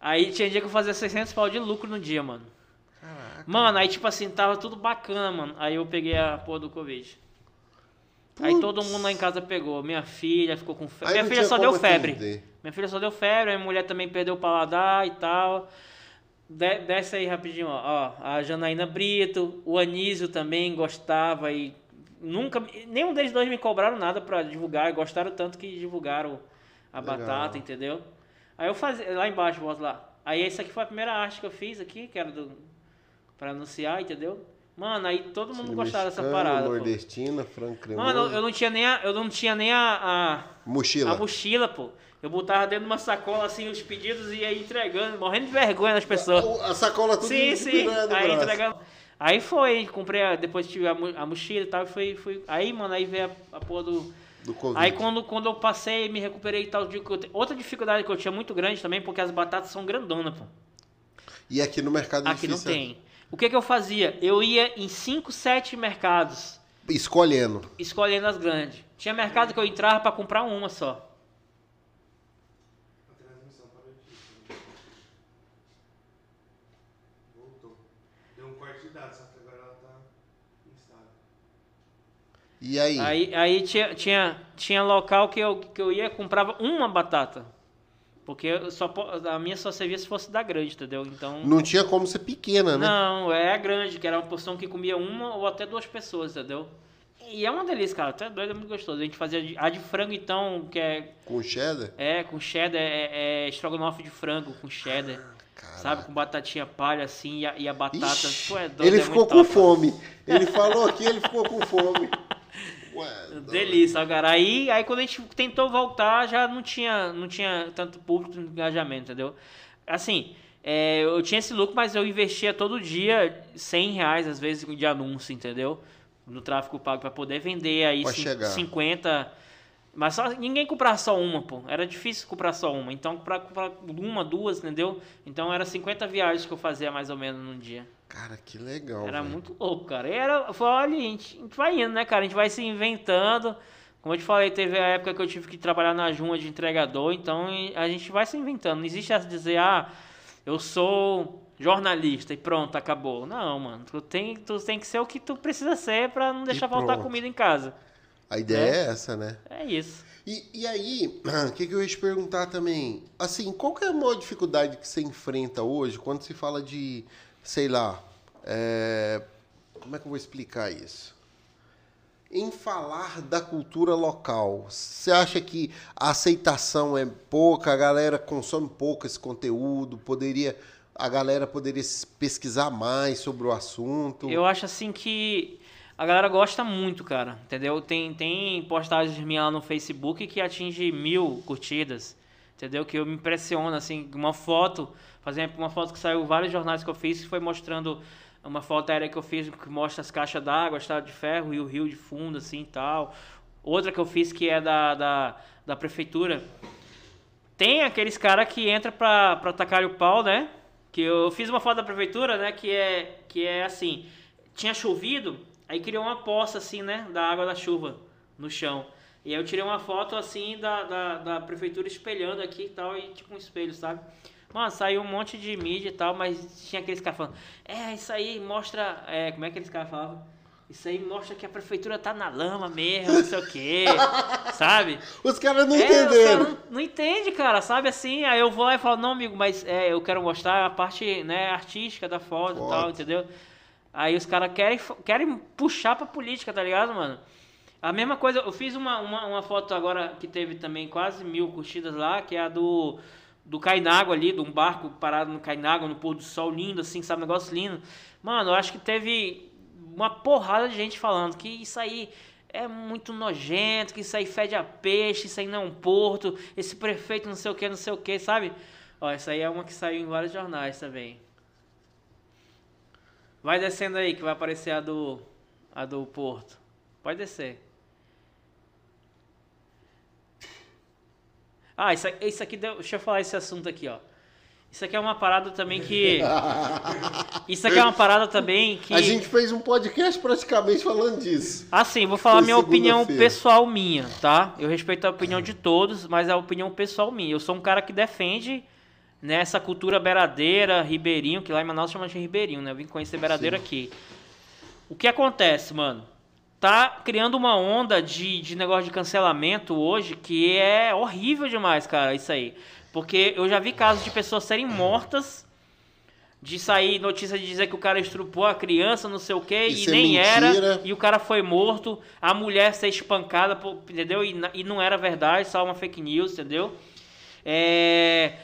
Aí tinha dia que eu fazia 600 pau de lucro no dia, mano. Mano, aí tipo assim, tava tudo bacana, mano. Aí eu peguei a porra do Covid. Aí Putz. todo mundo lá em casa pegou. Minha filha ficou com febre. Aí Minha filha só deu febre. atender. Minha filha só deu febre, a minha mulher também perdeu o paladar e tal. De- desce aí rapidinho, ó. ó. A Janaína Brito, o Anísio também gostava e nunca. Nenhum deles dois me cobraram nada pra divulgar. Gostaram tanto que divulgaram a Legal. batata, entendeu? Aí eu fazia. Lá embaixo, bota lá. Aí essa aqui foi a primeira arte que eu fiz aqui, que era do. Pra anunciar, entendeu? Mano, aí todo mundo Chile gostava dessa mexicano, parada. pô. Nordestina, cremoso. Mano, eu não tinha nem a, eu não tinha nem a- a Mochila. a mochila, pô. Eu botava dentro de uma sacola assim os pedidos e ia entregando, morrendo de vergonha das pessoas. A, a sacola tudo Sim, sim. Aí entregando. Aí foi, comprei, depois tive a, a mochila e tal, e foi, foi. Aí, mano, aí veio a, a porra do. Do Covid. Aí quando, quando eu passei, me recuperei e tal, digo que outra dificuldade que eu tinha muito grande também, porque as batatas são grandonas, pô. E aqui no mercado Aqui não difícil. é tem. O que que eu fazia? Eu ia em 5, 7 mercados, Escolhendo. escolhendo as grandes. Tinha mercado que eu entrava pra comprar uma só. A transmissão parou aqui. Voltou. Deu corte de dados, só que agora ela instável. E aí? Aí, aí tinha, tinha, tinha local que eu, que eu ia comprava uma batata. Porque eu só, a minha só servia se fosse da grande, entendeu? Então. Não tinha como ser pequena, né? Não, é a grande, que era uma porção que comia uma ou até duas pessoas, entendeu? E é uma delícia, cara. Até doido, é muito gostoso. A gente fazia de- a de frango, então, que é, Com cheddar? é com cheddar, é, é estrogonofe de frango com cheddar. Caraca. Sabe? Com batatinha palha, assim, e a, e a batata. Ixi, Pô, é doido, ele é ficou com top. fome. Ele falou aqui, ele ficou com fome. *laughs* Ué. Delícia, cara. Aí, aí quando a gente tentou voltar, já não tinha, não tinha tanto público no engajamento, entendeu? Assim, é, eu tinha esse lucro, mas eu investia todo dia 100 reais, às vezes, de anúncio, entendeu? No tráfego pago, para poder vender aí Pra cin- chegar. 50... Mas só, ninguém comprava só uma, pô. Era difícil comprar só uma. Então, comprar, comprar uma, duas, entendeu? Então, era 50 viagens que eu fazia, mais ou menos, num dia. Cara, que legal. Era velho. muito louco, cara. E era, foi, olha, a gente, a gente vai indo, né, cara? A gente vai se inventando. Como eu te falei, teve a época que eu tive que trabalhar na Juma de entregador, então a gente vai se inventando. Não existe essa de dizer, ah, eu sou jornalista e pronto, acabou. Não, mano. Tu tem, tu tem que ser o que tu precisa ser pra não deixar faltar comida em casa. A ideia é, essa, né? É isso. E, e aí, o *clears throat* que, que eu ia te perguntar também? Assim, qual que é a maior dificuldade que você enfrenta hoje quando se fala de, sei lá, é, como é que eu vou explicar isso? Em falar da cultura local, você acha que a aceitação é pouca, a galera consome pouco esse conteúdo, poderia, a galera poderia pesquisar mais sobre o assunto? Eu acho assim que a galera gosta muito, cara. Entendeu? Tem, tem postagens minhas lá no Facebook que atinge mil curtidas. Entendeu? Que eu me impressiono, assim, uma foto, por exemplo, uma foto que saiu vários jornais que eu fiz, que foi mostrando uma foto aérea que eu fiz que mostra as caixas d'água, estrada de ferro e o rio de fundo, assim e tal. Outra que eu fiz que é da, da, da prefeitura. Tem aqueles caras que entra pra, pra tacar o pau, né? Que eu fiz uma foto da prefeitura, né? Que é, que é assim, tinha chovido, aí criou uma poça assim, né? Da água da chuva no chão. E aí eu tirei uma foto assim da, da, da prefeitura espelhando aqui e tal, e tipo um espelho, sabe? Mano, saiu um monte de mídia e tal, mas tinha aqueles caras falando, é, isso aí mostra. É, como é que aqueles caras falavam? Isso aí mostra que a prefeitura tá na lama mesmo, não sei o quê, *laughs* sabe? Os caras não É, os caras entenderam. não, não entende, cara, sabe assim? Aí eu vou lá e falo, não, amigo, mas é, eu quero mostrar a parte né, artística da foto, e tal, Foto. entendeu? Aí os caras querem, querem puxar pra política, tá ligado, mano? A mesma coisa, eu fiz uma, uma, uma foto agora que teve também quase mil curtidas lá, que é a do, do Cainago ali, de um barco parado no Cainago, no pôr do sol, lindo, assim, sabe? Um negócio lindo. Mano, eu acho que teve uma porrada de gente falando que isso aí é muito nojento, que isso aí fede a peixe, isso aí não é um porto, esse prefeito não sei o que, não sei o que, sabe? Ó, essa aí é uma que saiu em vários jornais também. Vai descendo aí que vai aparecer a do a do Porto. Pode descer. Ah, isso, aqui- isso aqui, deu- deixa eu falar esse assunto aqui, ó. Isso aqui é uma parada também que. *laughs* Isso aqui é uma parada também que. A gente fez um podcast praticamente falando disso. Assim, vou falar Foi minha opinião pessoal minha, tá? Eu respeito a opinião de todos, mas é a opinião pessoal minha. Eu sou um cara que defende né, essa cultura beiradeira, ribeirinho, que lá em Manaus chama de ribeirinho, né? Eu vim conhecer beiradeiro aqui. O que acontece, mano? Tá criando uma onda de, de negócio de cancelamento hoje que é horrível demais, cara, isso aí. Porque eu já vi casos de pessoas serem mortas, de sair notícia de dizer que o cara estrupou a criança, não sei o quê, e é nem mentira. era, e o cara foi morto, a mulher ser espancada, entendeu? E, e não era verdade, só uma fake news, entendeu? É...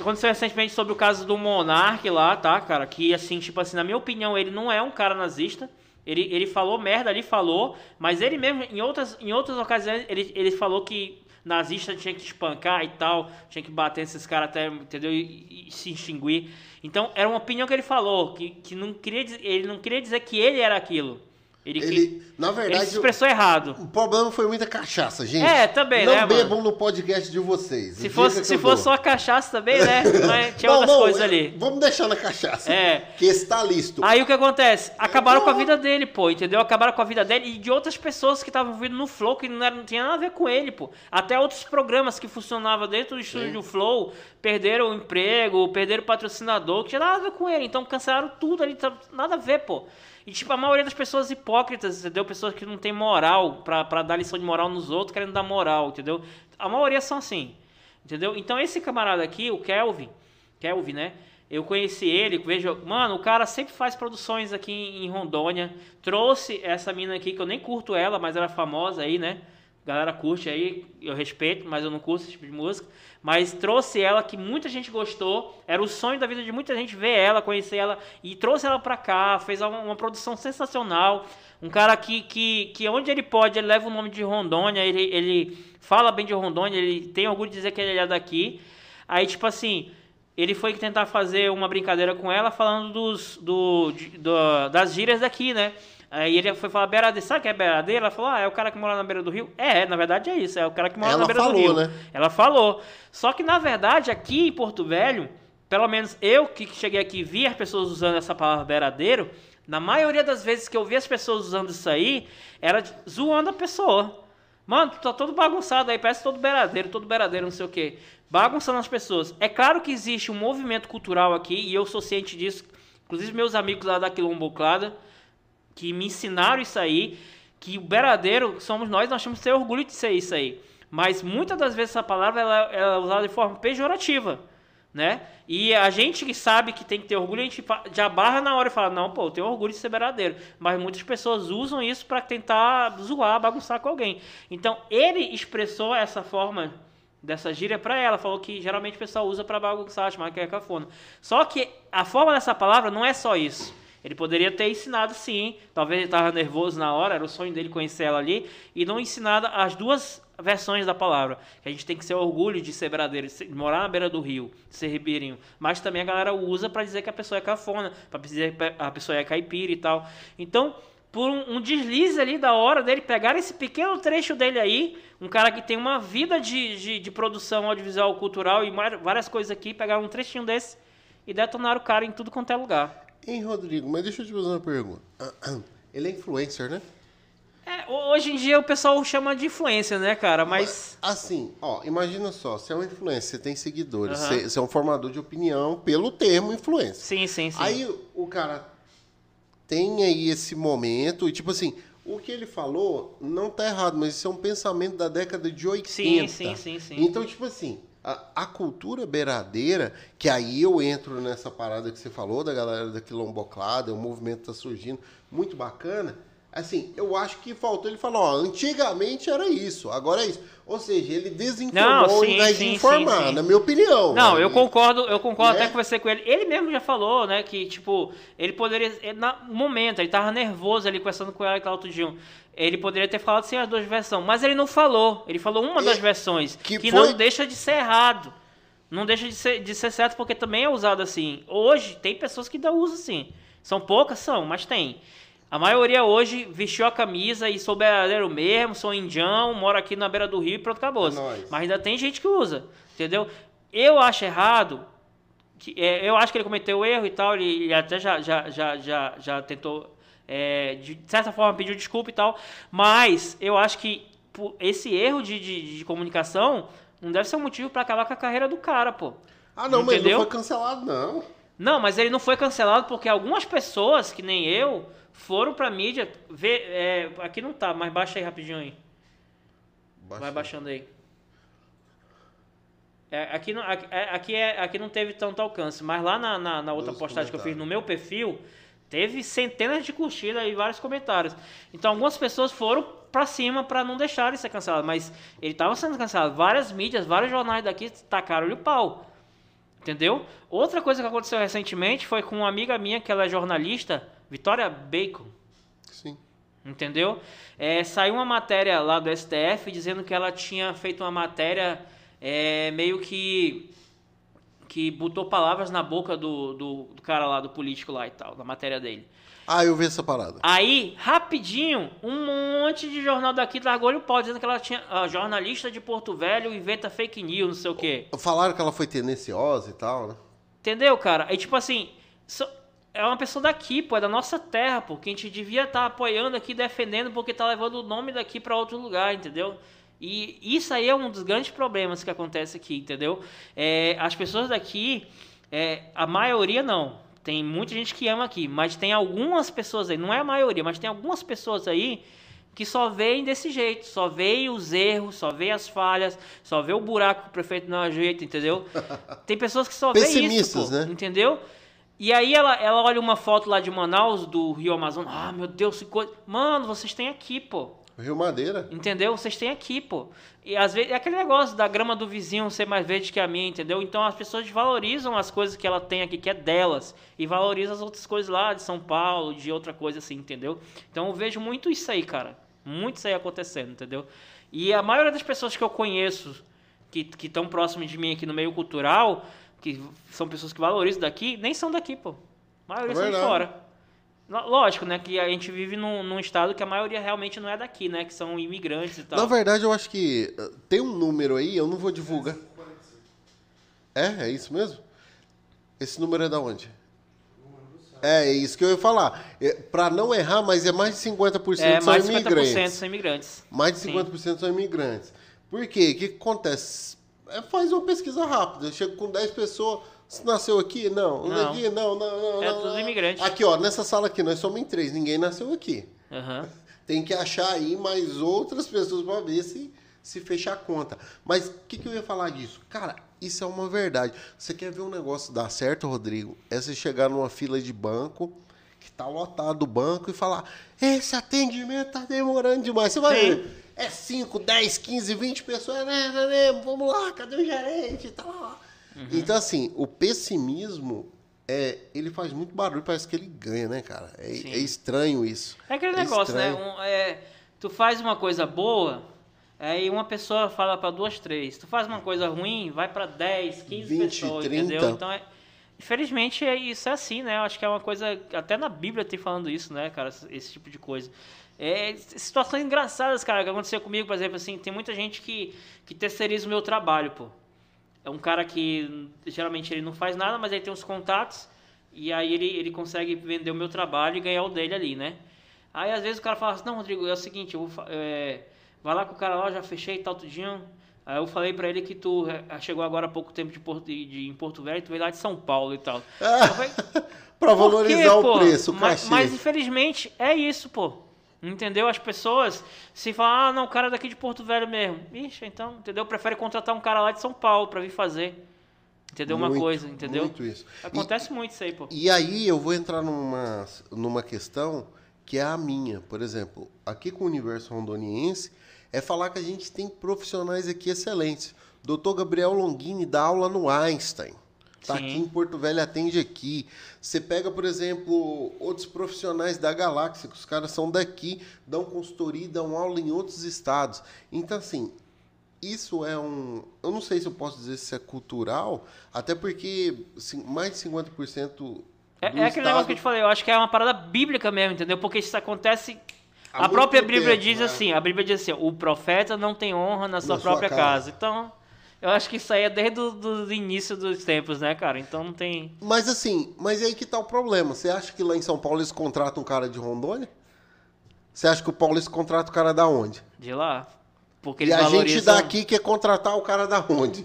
Aconteceu recentemente sobre o caso do Monark lá, tá, cara? Que, assim, tipo assim, na minha opinião, ele não é um cara nazista. Ele, ele falou merda ali, falou, mas ele mesmo, em outras, em outras ocasiões, ele, ele falou que nazista tinha que espancar e tal, tinha que bater nesses caras até, entendeu? E, e se extinguir. Então, era uma opinião que ele falou, que, que não queria, ele não queria dizer que ele era aquilo. Ele, Ele, na ele verdade, se expressou errado. o problema foi muita cachaça, gente. É, também, não né, mano? bebam no podcast de vocês. Se fosse, se fosse só cachaça também, né? *laughs* Mas tinha Não, outras não, coisas é- ali. Vamos deixar na cachaça. É. Que está listo. Aí o que acontece? Acabaram Não. com a vida dele, pô, entendeu? Acabaram com a vida dele e de outras pessoas que estavam vindo no Flow, que não, era, não tinha nada a ver com ele, pô. Até outros programas que funcionavam dentro do estúdio do Flow perderam o emprego, perderam o patrocinador, que tinha nada a ver com ele. Então cancelaram tudo ali, tá- nada a ver, pô. E tipo, a maioria das pessoas hipócritas, entendeu? Pessoas que não tem moral pra, pra dar lição de moral nos outros, querendo dar moral, entendeu? A maioria são assim, entendeu? Então esse camarada aqui, o Kelvin, Kelvin, né? Eu conheci ele, vejo, mano, o cara sempre faz produções aqui em Rondônia. Trouxe essa mina aqui, que eu nem curto ela, mas ela é famosa aí, né? Galera curte aí, eu respeito, mas eu não curto esse tipo de música. Mas trouxe ela, que muita gente gostou. Era o sonho da vida de muita gente ver ela, conhecer ela. E trouxe ela pra cá, fez uma, uma produção sensacional. Um cara que, que, que onde ele pode, ele leva o nome de Rondônia, ele, ele fala bem de Rondônia, ele tem orgulho de dizer que ele é daqui. Aí, tipo assim, ele foi tentar fazer uma brincadeira com ela falando dos, do, do- das gírias daqui, né? Aí ele foi falar beiradeira, sabe o que é beiradeira? Ela falou, ah, é o cara que mora na beira do rio. É, na verdade é isso, é o cara que mora Ela na beira do falou, rio. né? Ela falou. Só que na verdade aqui em Porto Velho, pelo menos eu que cheguei aqui e vi as pessoas usando essa palavra beiradeiro, na maioria das vezes que eu vi as pessoas usando isso aí, era zoando a pessoa. Mano, tu tá todo bagunçado aí, parece todo beiradeiro, todo beiradeiro, não sei o quê. Bagunçando as pessoas. É claro que existe um movimento cultural aqui, e eu sou ciente disso. Inclusive meus amigos lá da Quilomboclada, que me ensinaram isso aí, que o beiradeiro somos nós, nós temos que ter orgulho de ser isso aí. Mas muitas das vezes essa palavra ela, ela é usada de forma pejorativa, né? E a gente que sabe que tem que ter orgulho, a gente já barra na hora e fala, não, pô, eu tenho orgulho de ser beiradeiro. Mas muitas pessoas usam isso para tentar zoar, bagunçar com alguém. Então, ele expressou essa forma dessa gíria pra ela, falou que geralmente o pessoal usa pra bagunçar, chamar que é cafona. Só que a forma dessa palavra não é só isso. Ele poderia ter ensinado sim, talvez ele estava nervoso na hora, era o sonho dele conhecer ela ali, e não ensinado as duas versões da palavra. Que a gente tem que ser orgulho de ser beiradeiro, de morar na beira do rio, de ser ribeirinho. Mas também a galera usa pra dizer que a pessoa é cafona, pra dizer que a pessoa é caipira e tal. Então, por um, um deslize ali da hora dele pegar esse pequeno trecho dele aí, um cara que tem uma vida de, de, de produção audiovisual cultural e várias coisas aqui, pegar um trechinho desse e detonar o cara em tudo quanto é lugar. Hein, Rodrigo, mas deixa eu te fazer uma pergunta. *clears throat* Ele é influencer, né? É, hoje em dia o pessoal chama de influência, né, cara? Mas. Assim, ó, imagina só, você é um influencer, você tem seguidores, Aham. você, você é um formador de opinião pelo termo influencer. Sim, sim, sim. Aí o cara tem aí esse momento, e tipo assim, o que ele falou não tá errado, mas isso é um pensamento da década de 80. Sim, sim, sim, sim. Então, tipo assim, A, a cultura beiradeira, que aí eu entro nessa parada que você falou, da galera da quilomboclada, o movimento tá surgindo, muito bacana. Assim, eu acho que faltou ele falar, ó, antigamente era isso, agora é isso. Ou seja, ele desinformou Não, ao sim, invés sim, de informar, sim, na minha opinião. Não, né? eu concordo, eu concordo, Né? até conversei com ele. Ele mesmo já falou, né, que, tipo, ele poderia. na- No momento, ele tava nervoso ali conversando com ela e tal, dia. Ele poderia ter falado sem as duas versões, mas ele não falou. Ele falou uma E- das versões, que que, foi- não deixa de ser errado. Não deixa de ser, de ser certo, porque também é usado assim. Hoje, tem pessoas que ainda usam assim. São poucas, são, mas tem. A maioria hoje vestiu a camisa e sou brasileiro mesmo, sou indião, moro aqui na beira do rio e pronto, acabou. É. Mas ainda tem gente que usa, entendeu? Eu acho errado, que, é, eu acho que ele cometeu erro e tal, ele, ele até já, já, já, já, já tentou, é, de certa forma, pediu desculpa e tal, mas eu acho que esse erro de, de, de comunicação não deve ser um motivo pra acabar com a carreira do cara, pô. Ah, não, mas ele Entendeu? não foi cancelado, não. Não, mas ele não foi cancelado porque algumas pessoas, que nem eu, foram pra mídia ver. é, aqui não tá, mas baixa aí rapidinho aí. Vai Baixa- baixando aí. É, aqui, não, aqui, é, aqui, é- aqui não teve tanto alcance, mas lá na, na, na outra Nos postagem que eu fiz no meu perfil, teve centenas de curtidas e vários comentários. Então algumas pessoas foram pra cima pra não deixar ele ser cancelado, mas ele tava sendo cancelado. Várias mídias, vários jornais daqui tacaram-lhe o pau. Entendeu? Outra coisa que aconteceu recentemente foi com uma amiga minha, que ela é jornalista, Vitória Bacon. Sim. Entendeu? É, saiu uma matéria lá do STF dizendo que ela tinha feito uma matéria é, meio que. que botou palavras na boca do, do, do cara lá, do político lá e tal, na matéria dele. Ah, eu vi essa parada. Aí, rapidinho, um monte de jornal daqui largou-lhe o pau, dizendo que ela tinha. ah, jornalista de Porto Velho inventa fake news, não sei o quê. Falaram que ela foi tendenciosa e tal, né? Entendeu, cara? Aí, tipo assim, so- é uma pessoa daqui, pô, é da nossa terra, pô, que a gente devia estar apoiando aqui, defendendo, porque tá levando o nome daqui pra outro lugar, entendeu? E isso aí é um dos grandes problemas que acontece aqui, entendeu? É, as pessoas daqui, é, a maioria não. Tem muita gente que ama aqui, mas tem algumas pessoas aí, não é a maioria, mas tem algumas pessoas aí que só veem desse jeito, só veem os erros, só veem as falhas, só vê o buraco que o prefeito não ajeita, entendeu? *laughs* Tem pessoas que só veem isso, pô, né? entendeu? E aí ela, ela olha uma foto lá de Manaus, do Rio Amazonas, ah, meu Deus, que coisa... Mano, vocês têm aqui, pô. Rio Madeira. Entendeu? Vocês têm aqui, pô. E às vezes é aquele negócio da grama do vizinho ser mais verde que a minha, entendeu? Então as pessoas valorizam as coisas que ela tem aqui, que é delas, e valorizam as outras coisas lá de São Paulo, de outra coisa assim, entendeu? Então eu vejo muito isso aí, cara. Muito isso aí acontecendo, entendeu? E a maioria das pessoas que eu conheço, que estão próximas de mim aqui no meio cultural, que são pessoas que valorizam daqui, nem são daqui, pô. A maioria É são de fora. Lógico, né? Que a gente vive num, num estado que a maioria realmente não é daqui, né? Que são imigrantes e tal. Na verdade, eu acho que uh, tem um número aí, eu não vou divulgar. É? É isso mesmo? Esse número é da onde? É, é isso que eu ia falar. É, Pra não errar, mas é mais de 50% é, são mais de 50% imigrantes. são imigrantes. Mais de Sim. 50% são imigrantes. Por quê? O que acontece? É, faz uma pesquisa rápida. Eu chego com 10 pessoas. Você nasceu aqui? Não. Não. Aqui? Não, não, não. É não, tudo não. imigrante. Aqui, ó, nessa sala aqui, nós somos em três. Ninguém nasceu aqui. Aham. *laughs* Tem que achar aí mais outras pessoas para ver se, se fechar a conta. Mas o que, que eu ia falar disso? Cara, isso é uma verdade. Você quer ver um negócio dar certo, Rodrigo? É você chegar numa fila de banco, que tá lotado o banco, e falar: esse atendimento tá demorando demais. Você vai Sim. ver. É 5, 10, 15, 20 pessoas. Né, né, né, vamos lá, cadê o gerente? Tá lá. Uhum. Então, assim, o pessimismo. É, ele faz muito barulho, parece que ele ganha, né, cara? É, é estranho isso. É aquele É negócio, né? estranho. Um, é, tu faz uma coisa boa, aí uma pessoa fala pra duas, três. Tu faz uma coisa ruim, vai pra 10, 15 20, pessoas, 30. entendeu? Então, é, infelizmente, é, isso é assim, né? Eu acho que é uma coisa. Até na Bíblia tem falando isso, né, cara? Esse tipo de coisa. É, situações engraçadas, cara, que aconteceu comigo, por exemplo, assim, tem muita gente que, que terceiriza o meu trabalho, pô. É um cara que geralmente ele não faz nada, mas ele tem os contatos e aí ele, ele consegue vender o meu trabalho e ganhar o dele ali, né? Aí às vezes o cara fala assim, não, Rodrigo, é o seguinte, eu vou, é, vai lá com o cara lá, já fechei e tal, tudinho. Aí eu falei pra ele que tu é, chegou agora há pouco tempo de, Porto, de, de- em Porto Velho, tu veio lá de São Paulo e tal. Eu *laughs* falei, Pra "Por valorizar quê, o pô?" preço, o mas, mas infelizmente é isso, pô. Entendeu? As pessoas se falam, ah, não, o cara é daqui de Porto Velho mesmo. Ixi, então, entendeu? Prefere contratar um cara lá de São Paulo pra vir fazer. Entendeu? Uma Muito, coisa, entendeu? Muito isso. Acontece muito isso aí, pô. E aí eu vou entrar numa, numa questão que é a minha. Por exemplo, aqui com o Universo Rondoniense, é falar que a gente tem profissionais aqui excelentes. Doutor Gabriel Longini dá aula no Einstein. Tá Sim. aqui em Porto Velho, atende aqui. Você pega, por exemplo, outros profissionais da galáxia, que os caras são daqui, dão consultoria e dão aula em outros estados. Então, assim, isso é um. Eu não sei se eu posso dizer se é cultural, até porque sim, mais de 50% do É, é aquele estado- negócio que eu te falei, eu acho que é uma parada bíblica mesmo, entendeu? Porque isso acontece. A própria Bíblia tempo, diz né? assim: a Bíblia diz assim, o profeta não tem honra na sua Na sua própria casa. casa. Então, eu acho que isso aí é desde o início dos tempos, né, cara? Então não tem. Mas assim, mas aí que tá o problema. Você acha que lá em São Paulo eles contratam um cara de Rondônia? Você acha que o Paulista contrata o cara da onde? De lá. Porque E eles a gente valorizam. daqui quer contratar o cara da onde?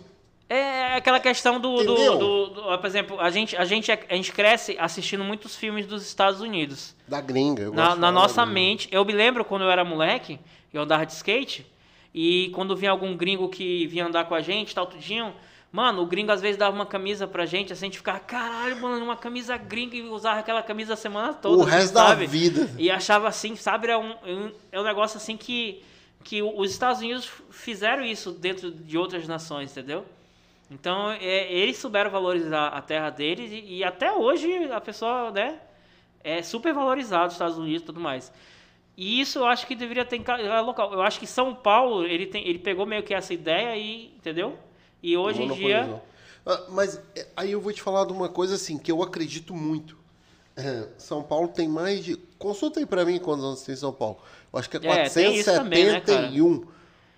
É aquela questão do. do, do- do- por exemplo, a gente, a, gente, a gente cresce assistindo muitos filmes dos Estados Unidos. Da gringa. eu gosto Na, na nossa mente, eu me lembro quando eu era moleque, eu andava de skate, e quando vinha algum gringo que vinha andar com a gente, tal, tudinho, mano, o gringo às vezes dava uma camisa pra gente, assim, a gente ficava, caralho, mano, uma camisa gringa, e usava aquela camisa a semana toda. O resto da sabe? vida. E achava assim, sabe, é um, é um negócio assim que, que os Estados Unidos fizeram isso dentro de outras nações, entendeu? Então, é, eles souberam valorizar a terra deles e, e até hoje a pessoa, né, é super valorizado os Estados Unidos e tudo mais. E isso eu acho que deveria ter em cada local. Eu acho que São Paulo, ele, tem, ele pegou meio que essa ideia e, entendeu? E hoje em dia... Ah, Mas é, aí eu vou te falar de uma coisa assim, que eu acredito muito. É, São Paulo tem mais de. Consulta aí pra mim quantos anos tem São Paulo. Eu acho que é É, tem isso também, né? 471.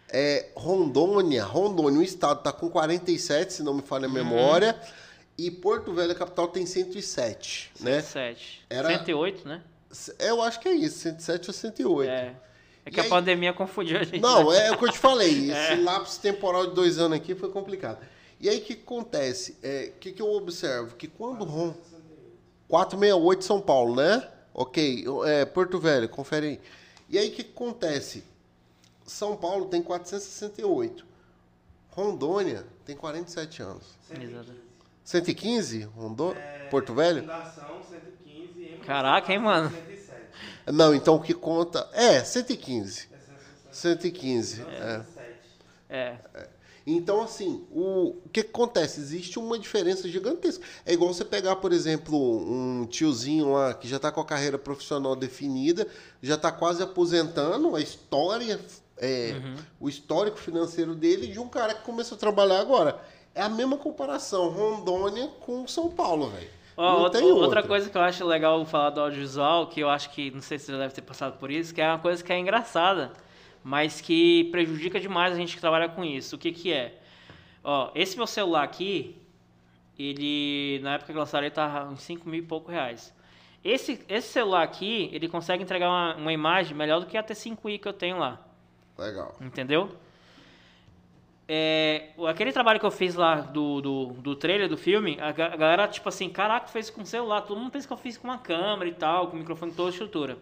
é, Rondônia, Rondônia, o estado tá com 47, se não me falha a Uhum. memória. E Porto Velho, a capital, tem 107, né? 107. Era- 108, né? Eu acho que é isso, 107 ou 108. É. É que E a aí- pandemia confundiu a gente. Não, né? é o que eu te falei. *laughs* Esse lapso temporal de dois anos aqui foi complicado. E aí o que acontece? O que, que eu observo? Que quando Ron. 468 São Paulo, né? Ok. É, Porto Velho, confere aí. E aí o que, que acontece? São Paulo tem 468. Rondônia tem 47 anos. Exato. 115? Rondô... É, Porto Velho? Fundação 115 e Caraca, hein, mano? 107. Não, então o que conta. É, 115. É 115. É. 107. É. Então, assim, o, o que que acontece? Existe uma diferença gigantesca. É igual você pegar, por exemplo, um tiozinho lá que já está com a carreira profissional definida, já está quase aposentando, a história, é, o histórico financeiro dele de um cara que começou a trabalhar agora. É a mesma comparação, Rondônia com São Paulo, velho. Ó, outra, outra coisa que eu acho legal falar do audiovisual, que eu acho que, não sei se você já deve ter passado por isso, que é uma coisa que é engraçada, mas que prejudica demais a gente que trabalha com isso. O que que é? Ó, esse meu celular aqui, ele, na época que lançaram, ele tava uns 5 mil e pouco reais. Esse, esse celular aqui, ele consegue entregar uma, uma imagem melhor do que a T5i que eu tenho lá. Legal. Entendeu? É, aquele trabalho que eu fiz lá do, do, do trailer do filme, a galera, tipo assim, caraca, fez com celular. Todo mundo pensa que eu fiz com uma câmera e tal, com microfone, toda a estrutura.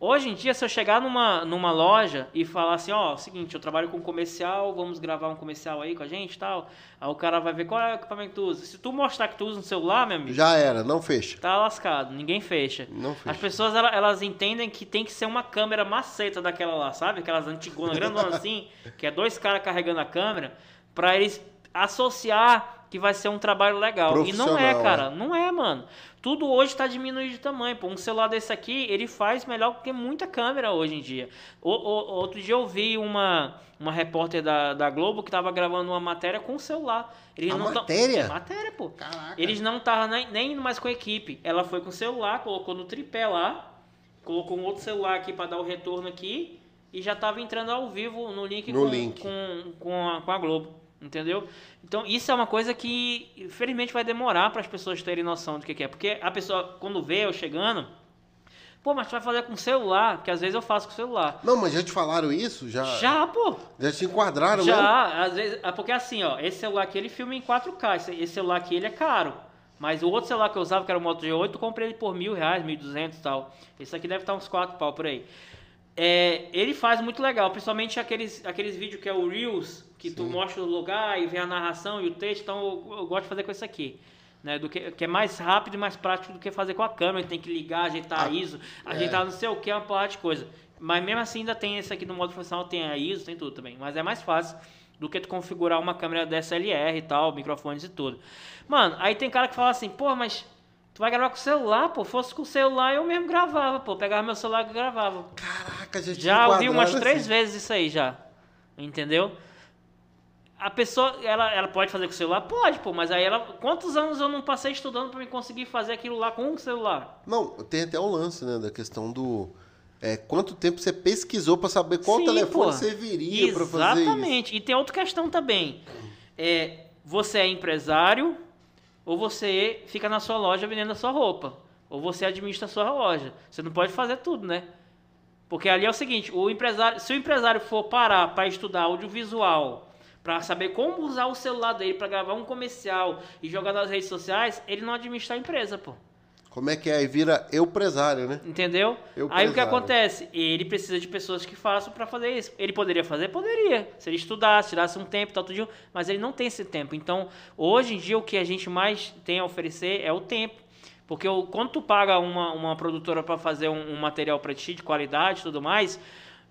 Hoje em dia, se eu chegar numa, numa loja e falar assim, ó, seguinte, eu trabalho com comercial, vamos gravar um comercial aí com a gente e tal. Aí o cara vai ver qual é o equipamento que tu usa. Se tu mostrar que tu usa um celular, meu amigo, Já era, não fecha. tá lascado, ninguém fecha. Não fecha. As pessoas, ela- elas entendem que tem que ser uma câmera maceta daquela lá, sabe? Aquelas antigonas, grandonas *laughs* assim, que é dois caras carregando a câmera, pra eles associar que vai ser um trabalho legal. E não é, cara, não é, mano. Tudo hoje tá diminuindo de tamanho, pô. Um celular desse aqui, ele faz melhor que muita câmera hoje em dia. O- o- outro dia eu vi uma, uma repórter da, da Globo que tava gravando uma matéria com o celular. Eles A não tão- matéria? É matéria, pô. Caraca. Eles não estavam nem, nem indo mais com a equipe. Ela foi com o celular, colocou no tripé lá, colocou um outro celular aqui para dar o retorno aqui e já estava entrando ao vivo no link, No com, link. Com, com, a, com a Globo. Entendeu? Então, isso é uma coisa que, infelizmente, vai demorar para as pessoas terem noção do que, que é. Porque a pessoa, quando vê eu chegando, pô, mas tu vai fazer com celular, que às vezes eu faço com celular. Não, mas já te falaram isso? Já, Já, pô! já te enquadraram mesmo? Já, às vezes. é Porque assim, ó, esse celular aqui ele filma em 4K. Esse, esse celular aqui ele é caro. Mas o outro celular que eu usava, que era o Moto G8, eu comprei ele por mil reais, mil e duzentos e tal. Esse aqui deve estar uns 4 pau por aí. É, ele faz muito legal, principalmente aqueles, aqueles vídeos que é o Reels, que tu Sim. mostra o lugar e vem a narração e o texto, então eu, eu gosto de fazer com isso aqui. Né, do que, que é mais rápido e mais prático do que fazer com a câmera, tem que ligar, ajeitar a Ah, ISO, é. ajeitar não sei o que, uma porrada de coisa. Mas mesmo assim ainda tem esse aqui no modo profissional, tem a ISO, tem tudo também. Mas é mais fácil do que tu configurar uma câmera DSLR e tal, microfones e tudo. Mano, aí tem cara que fala assim, pô, mas tu vai gravar com o celular, pô, fosse com o celular eu mesmo gravava, pô, pegava meu celular e gravava. Caraca, já Já ouvi umas assim. três vezes isso aí já. Entendeu? A pessoa, ela, ela pode fazer com o celular? Pode, pô, mas aí ela. Quantos anos eu não passei estudando pra me conseguir fazer aquilo lá com um celular? Não, tem até o lance, né, da questão do... É, quanto tempo você pesquisou pra saber qual Sim, telefone pô. serviria pra fazer isso? Exatamente. E tem outra questão também. É, você é empresário ou você fica na sua loja vendendo a sua roupa. Ou você administra a sua loja. Você não pode fazer tudo, né? Porque ali é o seguinte, o empresário, se o empresário for parar para estudar audiovisual, para saber como usar o celular dele para gravar um comercial e jogar nas redes sociais, ele não administra a empresa, pô. Como é que é? Aí vira eu presário, né? Entendeu? Eu Aí o que acontece? Ele precisa de pessoas que façam para fazer isso. Ele poderia fazer? Poderia. Se ele estudasse, tirasse um tempo, tal, tudo, mas ele não tem esse tempo. Então, hoje em dia, o que a gente mais tem a oferecer é o tempo. Porque quando tu paga uma, uma produtora para fazer um, um material para ti de qualidade e tudo mais,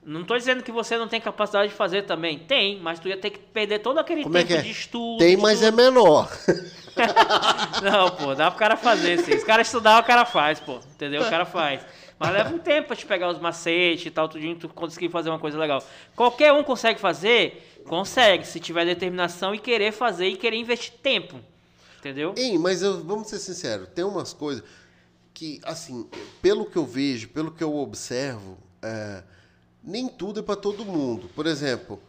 não estou dizendo que você não tem capacidade de fazer também. Tem, mas tu ia ter que perder todo aquele Como é tempo que é? de estudo. Tem, mas é menor. *laughs* *laughs* Não, pô, dá pro cara fazer, sim. Se o cara estudar, o cara faz, pô. Entendeu? O cara faz. Mas leva um tempo pra te pegar os macetes e tal, tudinho, tu conseguir fazer uma coisa legal. Qualquer um consegue fazer? Consegue, se tiver determinação e querer fazer e querer investir tempo. Entendeu? Ei, mas eu- vamos ser sinceros, tem umas coisas que, assim, pelo que eu vejo, pelo que eu observo, é, nem tudo é pra todo mundo. Por exemplo,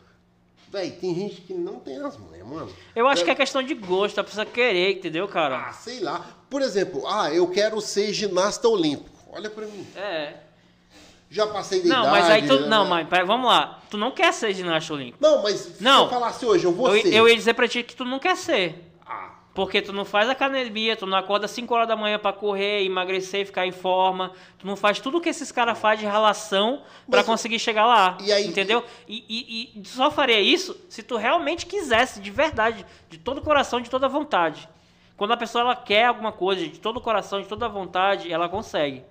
véi, tem gente que não tem as manhas, mano. Eu acho que é questão de gosto, a pessoa querer, entendeu, Ah, cara? sei lá. Por exemplo, ah, eu quero ser ginasta olímpico. Olha pra mim. É. Já passei de Não, idade. mas aí tu. né? Não, mas pera, vamos lá. Tu não quer ser ginasta olímpico. Não, mas se Não. eu falasse hoje, eu vou Eu, ser. eu ia dizer pra ti que tu não quer ser. Ah, Porque tu não faz academia, tu não acorda 5 horas da manhã pra correr, emagrecer, ficar em forma. Tu não faz tudo que esses caras fazem de relação pra Mas- conseguir chegar lá. E aí- entendeu? E, e- e só faria isso se tu realmente quisesse, de verdade, de todo o coração, de toda a vontade. Quando a pessoa ela quer alguma coisa, de todo o coração, de toda a vontade, ela consegue.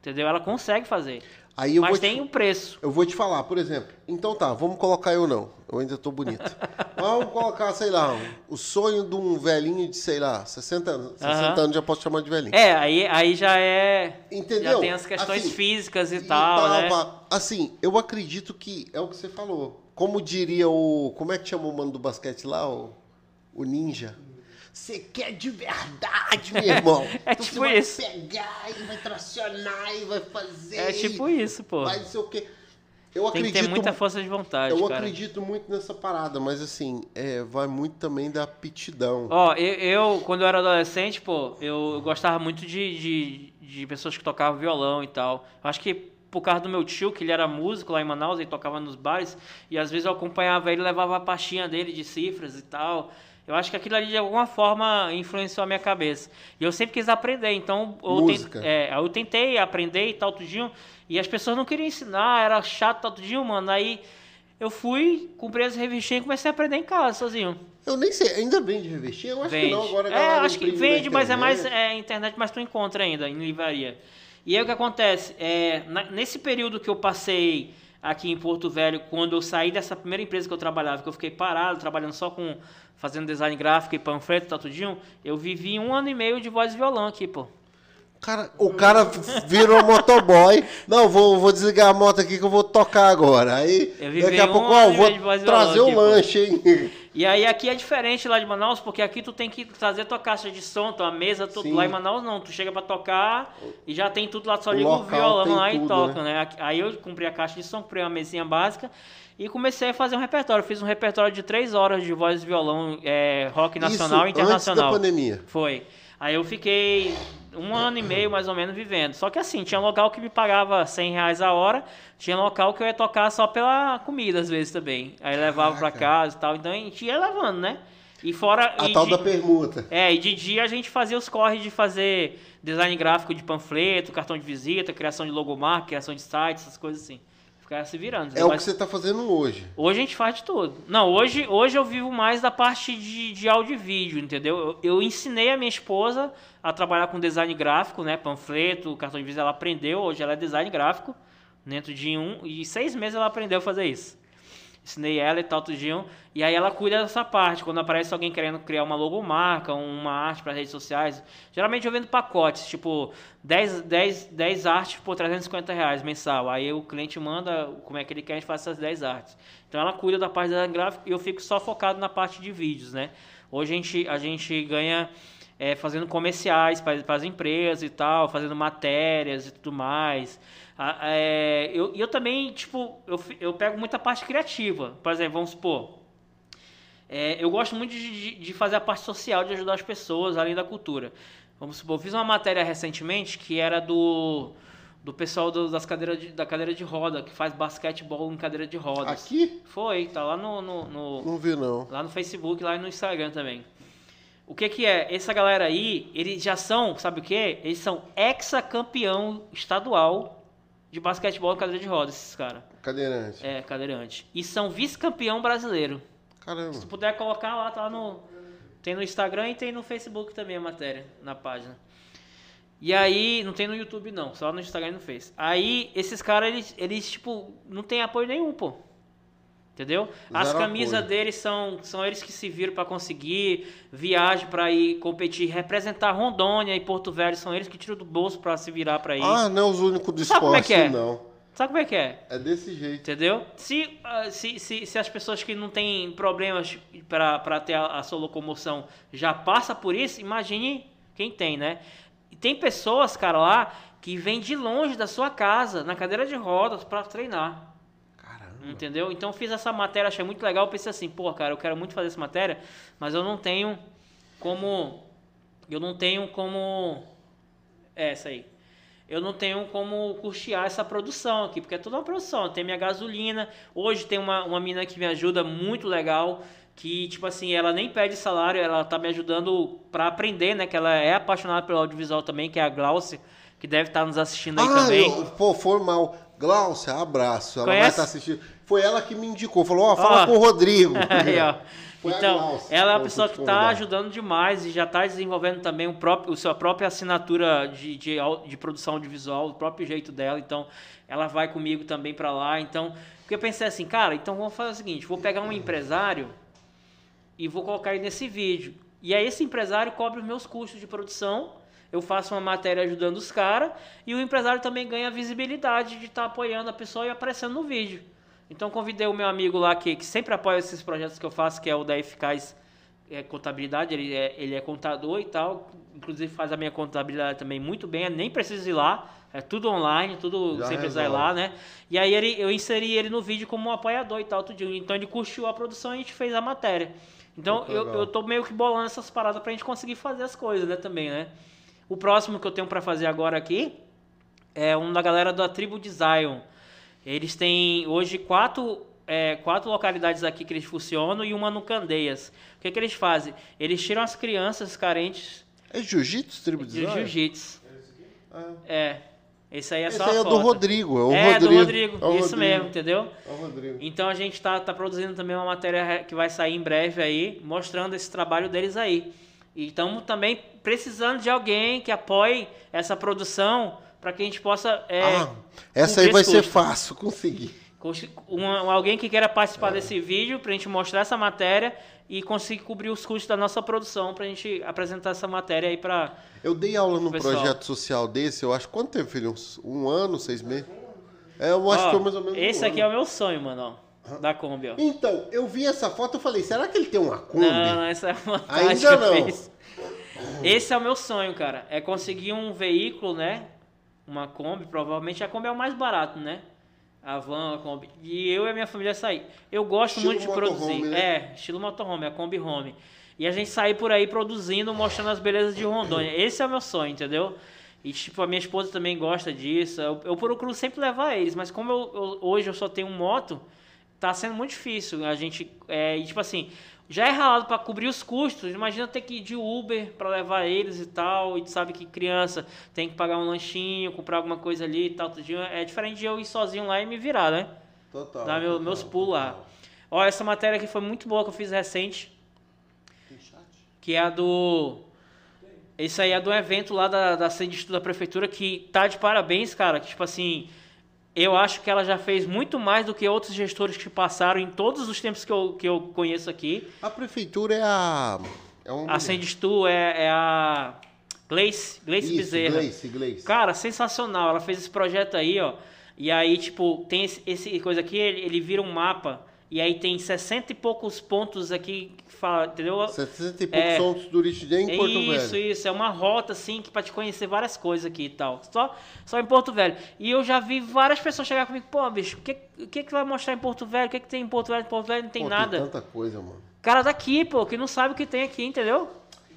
Entendeu? Ela consegue fazer. Aí eu Mas vou te- tem um preço. Eu vou te falar, por exemplo. Então tá, vamos colocar eu não. Eu ainda tô bonito. *laughs* vamos colocar, sei lá, um- o sonho de um velhinho de, sei lá, 60 anos. 60 Aham. anos já posso chamar de velhinho. É, aí, aí já é. Entendeu? Já tem as questões Assim, físicas e, E tal, né? pá. Assim, eu acredito que é o que você falou. Como diria o. Como é que chama o mano do basquete lá? O, o ninja. Você quer de verdade, meu irmão. *laughs* É Então tipo você vai isso. pegar e vai tracionar e vai fazer. É tipo isso, pô. Vai sei o quê. Eu Tem que acredito ter muita força de vontade, Eu cara. acredito muito nessa parada, mas assim, é, vai muito também da aptidão. Ó, eu, eu, quando eu era adolescente, pô, eu, eu gostava muito de, de, de pessoas que tocavam violão e tal. Eu acho que por causa do meu tio, que ele era músico lá em Manaus, ele tocava nos bares, e às vezes eu acompanhava ele, levava a pastinha dele de cifras e tal. Eu acho que aquilo ali de alguma forma influenciou a minha cabeça. E eu sempre quis aprender, então eu, Música. ten- é, eu tentei aprender e tal, tudinho, e as pessoas não queriam ensinar, era chato, tal, tudinho, mano. Aí eu fui, comprei as revistinhas e comecei a aprender em casa, sozinho. Eu nem sei, ainda vende revestir? Eu acho Vende. que não, agora é, acho que vende, mas é mais é, internet, mas tu encontra ainda em livraria. E aí o que acontece? É, na- nesse período que eu passei aqui em Porto Velho, quando eu saí dessa primeira empresa que eu trabalhava, que eu fiquei parado, trabalhando só com fazendo design gráfico e panfleto e tal tudinho, eu vivi um ano e meio de voz e violão aqui, pô. Cara, o cara virou motoboy. Não, vou, vou desligar a moto aqui que eu vou tocar agora. Aí, daqui a um pouco, ó, vou trazer o pô. lanche, hein? E aí aqui é diferente lá de Manaus, porque aqui tu tem que trazer tua caixa de som, tua mesa, tudo. Sim. Lá em Manaus não, tu chega pra tocar e já tem tudo lá, só O liga o violão lá e tudo, toca, né? né? Aí eu comprei a caixa de som, comprei uma mesinha básica e comecei a fazer um repertório. Fiz um repertório de três horas de voz e violão, é, rock nacional e Isso internacional. Antes da pandemia. Foi. Aí eu fiquei um ano e meio mais ou menos vivendo. Só que assim, tinha local que me pagava 100 reais a hora, tinha local que eu ia tocar só pela comida às vezes também. Aí levava pra Caraca. casa e tal, então a gente ia levando, né? E fora. A e tal de- da permuta. É, e de dia a gente fazia os corres de fazer design gráfico de panfleto, cartão de visita, criação de logomarca, criação de sites, essas coisas assim. Ficar se virando. É entendeu? o que você tá fazendo hoje. Hoje a gente faz de tudo. Não, hoje, hoje eu vivo mais da parte de, de áudio e vídeo, entendeu? Eu, eu ensinei a minha esposa a trabalhar com design gráfico, né? Panfleto, cartão de visita, ela aprendeu, hoje ela é design gráfico. Dentro de um e seis meses ela aprendeu a fazer isso. Ensinei ela e tal, tudinho. E aí ela cuida dessa parte. Quando aparece alguém querendo criar uma logomarca, uma arte para redes sociais. Geralmente eu vendo pacotes, tipo 10, 10, 10 artes por 350 reais mensal. Aí o cliente manda como é que ele quer, a gente faz essas 10 artes. Então ela cuida da parte da gráfica e eu fico só focado na parte de vídeos, né? Hoje a gente, a gente ganha é, fazendo comerciais para as empresas e tal, fazendo matérias e tudo mais. Ah, é, eu, eu também, tipo, eu, eu pego muita parte criativa. Por exemplo, vamos supor, é, eu gosto muito de, de- de fazer a parte social, de ajudar as pessoas, além da cultura. Vamos supor, eu fiz uma matéria recentemente que era do, do pessoal do- das cadeiras de, da cadeira de roda, que faz basquetebol em cadeira de rodas. Aqui? Foi, tá lá no, no, no- Não vi, não. Lá no Facebook, lá no Instagram também. O que que é? Essa galera aí, eles já são, sabe o que? Eles são ex-campeão estadual de basquetebol em cadeira de rodas, esses caras. Cadeirante. É, cadeirante. E são vice-campeão brasileiro. Caramba. Se puder colocar lá, tá lá no... Tem no Instagram e tem no Facebook também a matéria, na página. E aí, não tem no YouTube não, só no Instagram e no Face. Aí, esses caras, eles, eles, tipo, não tem apoio nenhum, pô. Entendeu? As Zero camisas apoio. deles são, são eles que se viram pra conseguir, viagem pra ir competir, representar Rondônia e Porto Velho, são eles que tiram do bolso pra se virar pra ir. Ah, não é os únicos do Sabe como é esporte, que é? não. Sabe como é que é? É desse jeito. Entendeu? Se, ah, se, se, se as pessoas que não têm problemas para ter a, a sua locomoção já passa por isso, imagine quem tem, né? E tem pessoas, cara, lá que vêm de longe da sua casa, na cadeira de rodas, para treinar. Entendeu? Então eu fiz essa matéria, achei muito legal. Pensei assim, pô, cara, eu quero muito fazer essa matéria, mas eu não tenho como. Eu não tenho como. É, essa aí. Eu não tenho como custear essa produção aqui, porque é toda uma produção. Tem minha gasolina. Hoje tem uma, uma mina que me ajuda muito legal. Que, tipo assim, ela nem pede salário, ela tá me ajudando pra aprender, né? Que ela é apaixonada pelo audiovisual também, que é a Glaucia, que deve estar nos assistindo aí Ah, também. eu, pô, formal. Glaucia, abraço. Ela vai Conhece? estar assistindo. Foi ela que me indicou. Falou, ó, fala Ó. com o Rodrigo. *laughs* Aí, ó. *laughs* Então, ela é a vou pessoa que está ajudando demais e já está desenvolvendo também o próprio, a sua própria assinatura de, de, de produção audiovisual, o próprio jeito dela. Então, ela vai comigo também para lá. Então, porque eu pensei assim, cara, então vamos fazer o seguinte: vou pegar um empresário e vou colocar ele nesse vídeo. E aí, esse empresário cobre os meus custos de produção. Eu faço uma matéria ajudando os caras e o empresário também ganha visibilidade de estar apoiando a pessoa e aparecendo no vídeo. Então convidei o meu amigo lá que, que sempre apoia esses projetos que eu faço, que é o da Eficaz é, Contabilidade, ele é, ele é contador e tal, inclusive faz a minha contabilidade também muito bem, eu nem preciso ir lá, é tudo online, tudo Já sem precisar ir lá, né? E aí ele, eu inseri ele no vídeo como um apoiador e tal, tudo. Então ele curtiu a produção e a gente fez a matéria. Então eu, eu tô meio que bolando essas paradas pra gente conseguir fazer as coisas, né, também, né? O próximo que eu tenho pra fazer agora aqui é um da galera da tribo de Zion. Eles têm hoje quatro, é, quatro localidades aqui que eles funcionam e uma no Candeias. O que, que eles fazem? Eles tiram as crianças carentes É jiu-jitsu, tribo de Zion? jiu-jitsu. Ah. É. Esse aí é Esse só aí a é do. Rodrigo. É o é, Rodrigo. do Rodrigo. É o Isso Rodrigo. mesmo, entendeu? É o Rodrigo. Então a gente tá, tá produzindo também uma matéria que vai sair em breve aí, mostrando esse trabalho deles aí. E estamos também precisando de alguém que apoie essa produção para que a gente possa. é, ah, essa aí vai ser fácil conseguir. Uma- alguém que queira participar desse vídeo para a gente mostrar essa matéria e conseguir cobrir os custos da nossa produção para a gente apresentar essa matéria aí para. Eu dei aula num Pessoal. projeto social desse, eu acho. Quanto tempo, filho? Uns um ano, seis meses? É, eu acho que foi mais ou menos Esse um aqui é ano. o meu sonho, mano, ó, da Kombi, ó. Então, eu vi essa foto e falei, será que ele tem uma Kombi? Não, não, essa é uma Ainda não. Esse é o meu sonho, cara. É conseguir um veículo, né? Uma Kombi, provavelmente a Kombi é o mais barato, né? A van, a Kombi. E eu e a minha família sair. Eu gosto Estilo muito de produzir. né? É, estilo motorhome, a Kombi Home. E a gente sair por aí produzindo, mostrando as belezas de Rondônia. Esse é o meu sonho, entendeu? E, tipo, a minha esposa também gosta disso. Eu, eu procuro sempre levar eles, mas como eu, eu- hoje eu só tenho moto, tá sendo muito difícil. A gente, é, e, tipo assim, já é ralado para cobrir os custos. Imagina ter que ir de Uber para levar eles e tal. E tu sabe que criança tem que pagar um lanchinho, comprar alguma coisa ali e tal. É diferente de eu ir sozinho lá e me virar, né? Total. Dar meu- total, meus pulos lá. Ó, essa matéria aqui foi muito boa que eu fiz recente, que é a do. Isso aí é do evento lá da, da Sede de Estudo da Prefeitura, que tá de parabéns, cara. Que, tipo assim, eu acho que ela já fez muito mais do que outros gestores que passaram em todos os tempos que eu, que eu conheço aqui. A prefeitura é a. É uma A Estudo é, é a Gleice, Gleice Isso, Bezerra. Gleice, Gleice. Cara, sensacional. Ela fez esse projeto aí, ó. E aí, tipo, tem esse, esse coisa aqui, ele, ele vira um mapa. E aí tem 60 e poucos pontos aqui fala, entendeu? 60 e poucos É. pontos turísticos em Porto isso, Velho. isso. É uma rota, assim, que pra te conhecer várias coisas aqui e tal. Só, só em Porto Velho. E eu já vi várias pessoas chegar comigo, pô, bicho, o que, que que vai mostrar em Porto Velho? O que que tem em Porto Velho? Em Porto Velho não tem Pô, nada. Tem tanta coisa, mano. Cara daqui, pô, que não sabe o que tem aqui, entendeu?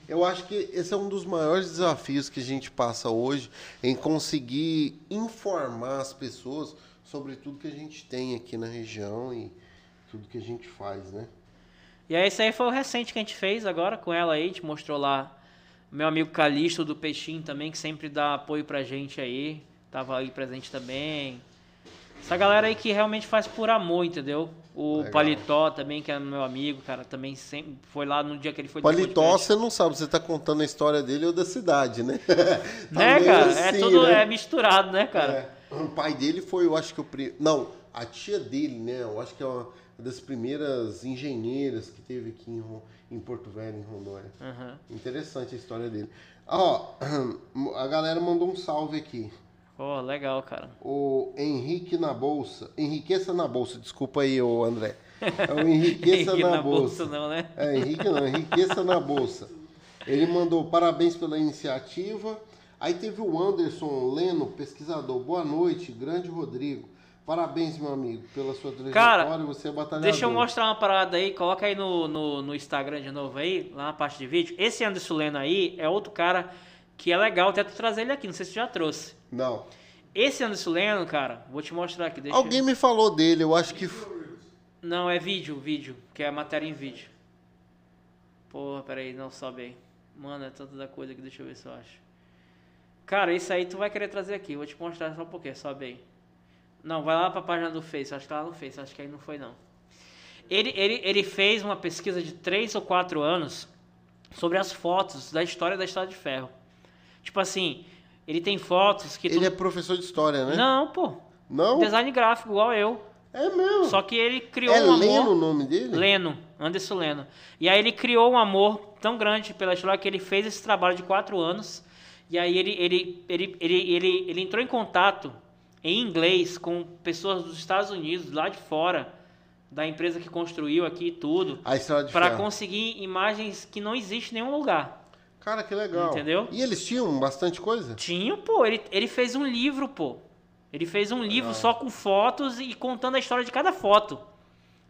Eu acho que esse é um dos maiores desafios que a gente passa hoje em conseguir informar as pessoas sobre tudo que a gente tem aqui na região e tudo que a gente faz, né? E aí, esse aí foi o recente que a gente fez agora com ela aí. A gente mostrou lá meu amigo Calixto do Peixinho também, que sempre dá apoio pra gente aí. Tava aí presente também. Essa galera aí que realmente faz por amor, entendeu? O Legal. Paletó também, que é meu amigo, cara, também sempre foi lá no dia que ele foi Paletó, você não sabe, você tá contando a história dele ou da cidade, né? *laughs* Tá Né, cara? é assim, tudo né? é misturado, né, cara? É. O pai dele foi, eu acho que o. Não, a tia dele, né? Eu acho que é uma das primeiras engenheiras que teve aqui em, em Porto Velho, em Rondônia. Aham. Interessante a história dele. Ó, *clears throat* a galera mandou um salve aqui. Pô, legal, cara. O Henrique na Bolsa. Enriqueça na Bolsa, desculpa aí, ô André. É o Enriqueça *laughs* Henrique na, na bolsa. bolsa não, né? É, Henrique não, Enriqueça na Bolsa. Ele mandou parabéns pela iniciativa. Aí teve o Anderson Leno, pesquisador. Boa noite, grande Rodrigo. Parabéns, meu amigo, pela sua trajetória. Cara, você é batalhador. Deixa eu mostrar uma parada aí, coloca aí no, no, no Instagram de novo aí, lá na parte de vídeo. Esse Anderson Leno aí é outro cara que é legal até tu trazer ele aqui, não sei se tu já trouxe. Não. Esse Anderson Leno, cara, vou te mostrar aqui. Alguém me falou dele, eu acho que. Não, é vídeo, vídeo, que é matéria em vídeo. Porra, peraí, não sobe aí. Mano, é tanta da coisa que deixa eu ver se eu acho. Cara, isso aí tu vai querer trazer aqui, vou te mostrar só um pouquinho, sobe aí. Não, vai lá pra página do Face, acho que tá lá no Face, acho que aí não foi não. Ele, ele, ele fez uma pesquisa de 3 ou 4 anos sobre as fotos da história da Estrada de Ferro. Tipo assim, ele tem fotos que tu... Ele é professor de história, né? Não, pô. Não? Design gráfico, igual eu. É mesmo. Só que ele criou é um amor... Leno o nome dele? Leno, Anderson Leno. E aí ele criou um amor tão grande pela história que ele fez esse trabalho de quatro anos. E aí ele, ele, ele, ele, ele, ele entrou em contato em inglês com pessoas dos Estados Unidos, lá de fora, da empresa que construiu aqui e tudo, para conseguir imagens que não existem em nenhum lugar. Cara, que legal. Entendeu? E eles tinham bastante coisa? Tinha, pô, ele, ele fez um livro, pô. Ele fez um livro só com fotos e contando a história de cada foto.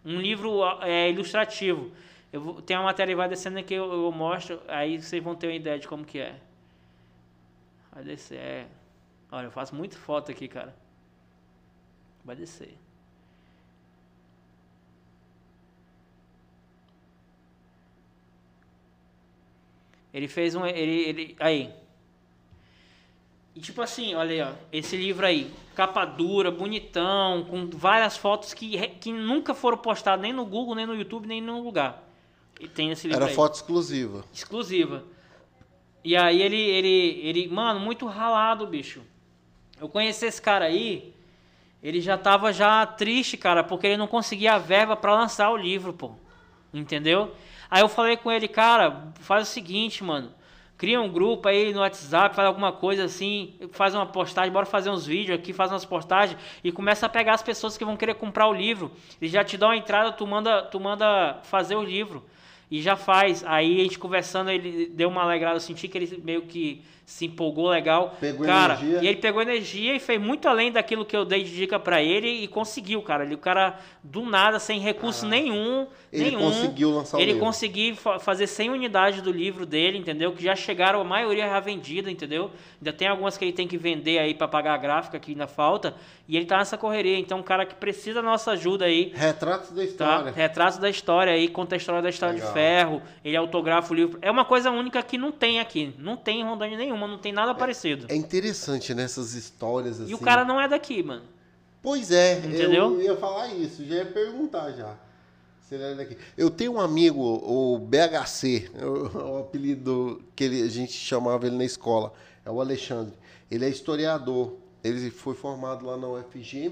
Um livro é, ilustrativo. Eu vou, tem uma matéria que vai descendo que eu, eu mostro, aí vocês vão ter uma ideia de como que é. Vai descer, é. Olha, eu faço muita foto aqui, cara. Vai descer. Ele fez um. Ele, ele, aí. E tipo assim, olha aí, ó, esse livro aí, capa dura, bonitão, com várias fotos que, que nunca foram postadas nem no Google, nem no YouTube, nem em nenhum lugar. E tem esse livro Era aí foto exclusiva. exclusiva. E aí ele, ele, ele, mano, muito ralado, bicho. Eu conheci esse cara aí, ele já tava já triste, cara, porque ele não conseguia a verba pra lançar o livro, pô. Entendeu? Aí eu falei com ele, cara, faz o seguinte, mano. Cria um grupo aí no WhatsApp, faz alguma coisa assim, faz uma postagem, bora fazer uns vídeos aqui, faz umas postagens e começa a pegar as pessoas que vão querer comprar o livro. Ele já te dá uma entrada, tu manda, tu manda fazer o livro. E já faz. Aí a gente conversando, ele deu uma alegrada, eu senti que ele meio que se empolgou legal. Pegou cara, energia. e ele pegou energia e fez muito além daquilo que eu dei de dica pra ele e conseguiu, cara. Ele, o cara, do nada, sem recurso nenhum, Ele nenhum. conseguiu lançar o Ele conseguiu fa- fazer 100 unidades do livro dele, entendeu? Que já chegaram, a maioria já vendida, entendeu? Ainda tem algumas que ele tem que vender aí pra pagar a gráfica que ainda falta. E ele tá nessa correria. Então, um cara que precisa da nossa ajuda aí. Retratos da Tá? história. Retrato da história aí, conta a história da Estrada Legal. de Ferro, ele autografa o livro. É uma coisa única que não tem aqui. Não tem em Rondônia nenhuma, não tem nada parecido. É interessante nessas histórias assim. E o cara não é daqui, mano. Pois é, Entendeu? eu ia falar isso, já ia perguntar já. Se ele era daqui. Eu tenho um amigo, o BHC, *laughs* o, o apelido que ele- a gente chamava ele na escola, é o Alexandre. Ele é historiador, ele foi formado lá na UFG.